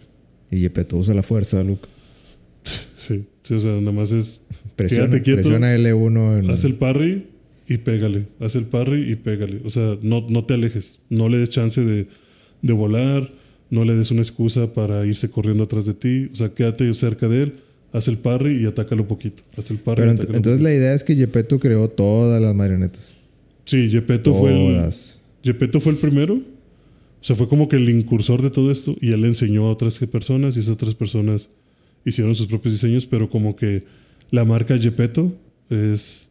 Y Gepetto usa la fuerza, Luke. Sí, sí, o sea, nada más es. Presiona, Quédate quieto. presiona L1 en... Haz el parry y pégale. Haz el parry y pégale. O sea, no, no te alejes. No le des chance de, de volar. No le des una excusa para irse corriendo atrás de ti. O sea, quédate cerca de él. Haz el parry y atácalo poquito. Haz el parry Pero y ent- atácalo entonces la idea es que Gepetto creó todas las marionetas. Sí, Gepetto fue el. Gepetto fue el primero. O sea, fue como que el incursor de todo esto y él le enseñó a otras personas y esas otras personas hicieron sus propios diseños, pero como que la marca Gepetto es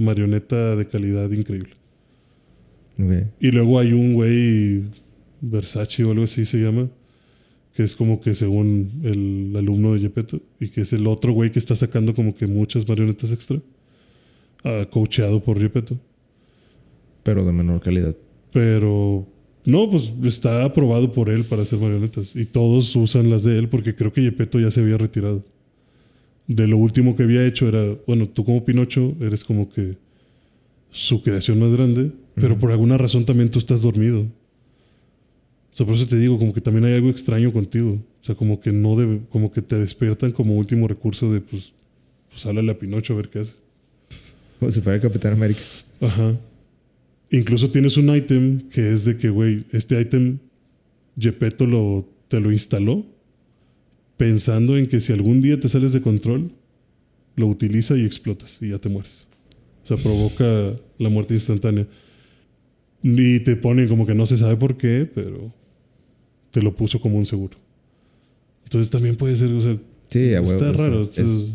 marioneta de calidad increíble. Y luego hay un güey, Versace o algo así se llama, que es como que según el alumno de Gepetto y que es el otro güey que está sacando como que muchas marionetas extra, ah, coacheado por Gepetto. Pero de menor calidad. Pero no, pues está aprobado por él para hacer marionetas. Y todos usan las de él porque creo que Gepetto ya se había retirado. De lo último que había hecho era, bueno, tú como Pinocho eres como que su creación más grande, pero por alguna razón también tú estás dormido. O sea, por eso te digo, como que también hay algo extraño contigo. O sea, como que no debe, como que te despiertan como último recurso de, pues, pues háblale a Pinocho a ver qué hace. Como si fuera el Capitán América. Ajá. Incluso tienes un ítem que es de que, güey, este ítem Gepetto lo, te lo instaló pensando en que si algún día te sales de control, lo utiliza y explotas y ya te mueres. O sea, provoca la muerte instantánea. Y te pone como que no se sabe por qué, pero te lo puso como un seguro. Entonces también puede ser, o sea, Sí, huevo. está o sea, raro. es-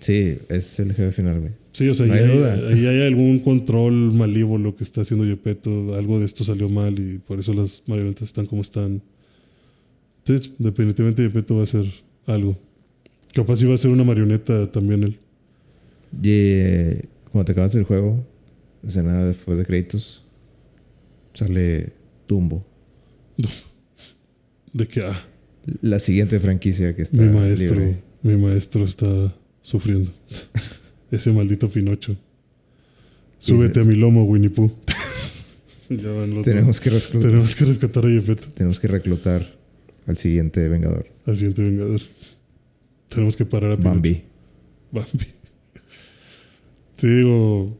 sí, es el jefe final, güey. Sí, o sea, No ahí, hay hay, duda. ahí hay algún control malívolo que está haciendo Gepetto. Algo de esto salió mal y por eso las marionetas están como están. Sí, definitivamente Gepetto va a hacer algo. Capaz iba a ser una marioneta también él. Y eh, cuando te acabas el juego, escena después de créditos, sale Tumbo. De que, ah, La siguiente franquicia que está mi maestro, libre. mi maestro está sufriendo. Ese maldito Pinocho. Súbete a mi lomo, Winnie Pooh. Ya van los Tenemos dos. que, resclu- Tenemos que rescatar a Yepeto, tenemos que reclutar al siguiente Vengador. al siguiente vengador. Tenemos que parar a Pinocho. Bambi. Bambi. Sí, digo,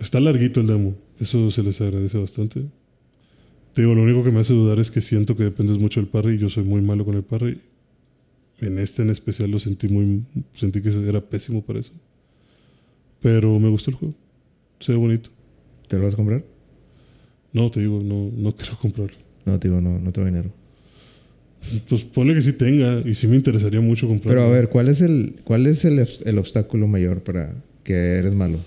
está larguito el demo. Eso se les agradece bastante. Te digo, lo único que me hace dudar es que siento que dependes mucho del parry. Yo soy muy malo con el parry. En este en especial lo sentí muy... Sentí que era pésimo para eso. Pero me gustó el juego. Se ve bonito. ¿Te lo vas a comprar? No, te digo, no, no quiero comprarlo. No, te digo, no, no tengo dinero. Pues ponle que sí tenga y sí me interesaría mucho comprarlo. Pero a ver, ¿cuál es el, cuál es el, el obstáculo mayor para que eres malo?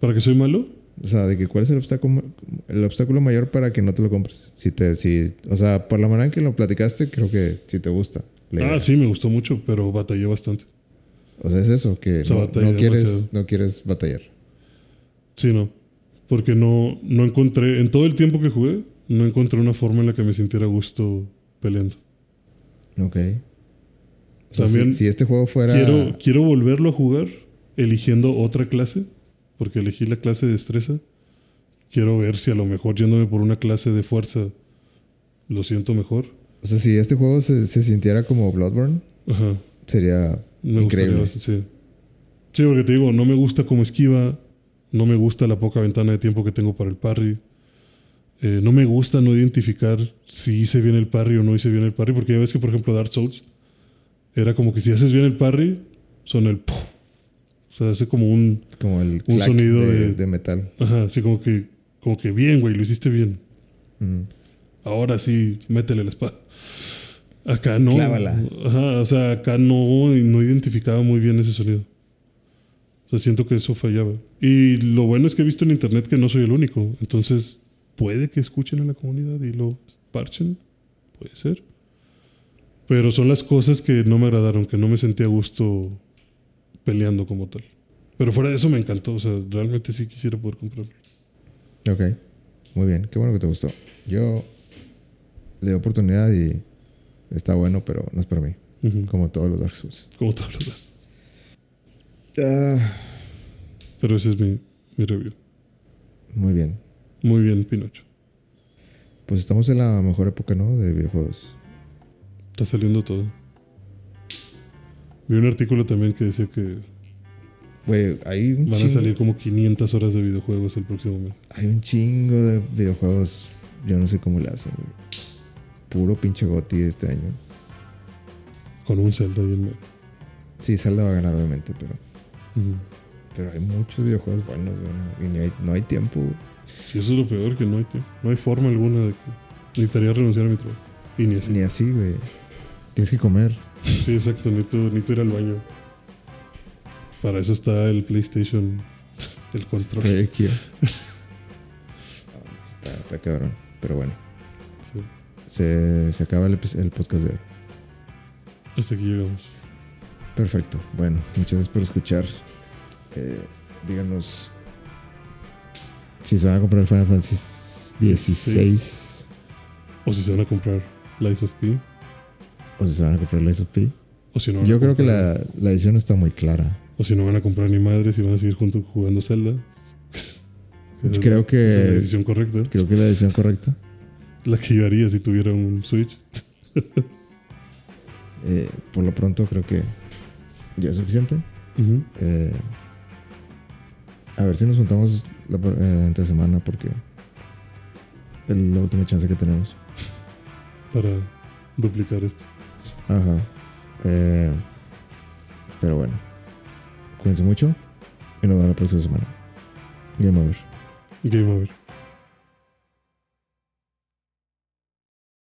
¿Para que soy malo? O sea, de que cuál es el obstáculo, el obstáculo mayor para que no te lo compres. Si te, si, o sea, por la manera en que lo platicaste, creo que sí te gusta. idea. Ah, sí, me gustó mucho, pero batallé bastante. O sea, es eso, que O sea, no, quieres, demasiado. no quieres batallar. Sí, no. Porque no, no encontré, en todo el tiempo que jugué, no encontré una forma en la que me sintiera gusto peleando. Ok. O sea, También si, si este juego fuera... Quiero, quiero volverlo a jugar eligiendo otra clase, porque elegí la clase de destreza. Quiero ver si a lo mejor yéndome por una clase de fuerza lo siento mejor. O sea, si este juego se, se sintiera como Bloodborne, Ajá. sería Me increíble. sí. Sí, porque te digo, no me gusta como esquiva, no me gusta la poca ventana de tiempo que tengo para el parry. Eh, no me gusta no identificar si hice bien el parry o no hice bien el parry, porque ya ves que, por ejemplo, Dark Souls era como que si haces bien el parry, son el puf. O sea, hace como un. Como el Un sonido de, de- de metal. Ajá, así como que, como que bien, güey, lo hiciste bien. Ahora sí, métele la espada. Acá no. Clávala. Ajá, o sea, acá no, no identificaba muy bien ese sonido. O sea, siento que eso fallaba. Y lo bueno es que he visto en internet que no soy el único. Entonces, puede que escuchen a la comunidad y lo parchen. Puede ser. Pero son las cosas que no me agradaron, que no me sentía a gusto peleando como tal. Pero fuera de eso me encantó. O sea, realmente sí quisiera poder comprarlo. Ok. Muy bien. Qué bueno que te gustó. Yo le di oportunidad y está bueno, pero no es para mí. Ujú. Como todos los Dark Souls. Como todos los demás. Ah, Pero ese es mi, mi review. muy bien. Muy bien, Pinocho. Pues estamos en la mejor época, ¿no? De videojuegos. Está saliendo todo. Vi un artículo también que decía que Güey, hay un van a salir como 500 horas de videojuegos el próximo mes. Hay un chingo de videojuegos. Yo no sé cómo le hacen, güey. Puro pinche goti este año. Con un Zelda en medio. Sí, Zelda va a ganar, obviamente, pero. Pero hay muchos videojuegos buenos, güey. ¿no? Y ni hay- no hay tiempo, güey. Sí, eso es lo peor, que no hay tiempo. No hay forma alguna de que necesitaría renunciar a mi trabajo. Y ni así. Ni así, güey. Tienes que comer. Sí, exacto. Necesito, necesito ir al baño. Para eso está el PlayStation, el control. Está, está cabrón. Pero bueno. Sí. Se, se acaba el, el podcast de hoy. Hasta aquí llegamos. Perfecto. Bueno, muchas gracias por escuchar. Eh, díganos si se van a comprar el Final Fantasy 16 O si se van a comprar Lies of P. o si se van a comprar la SP. O si no Yo creo que la, la edición está muy clara. O si no van a comprar ni madres y van a seguir juntos jugando Zelda. Creo que- es la decisión correcta. Creo que es la edición correcta. La que yo haría si tuviera un Switch. Eh, por lo pronto creo que ya es suficiente. Eh, a ver si nos juntamos la, eh, entre semana porque es la última chance que tenemos. Para duplicar esto. Ajá. Eh, pero bueno. Cuídense mucho y nos vemos la próxima semana. Game over. Game over.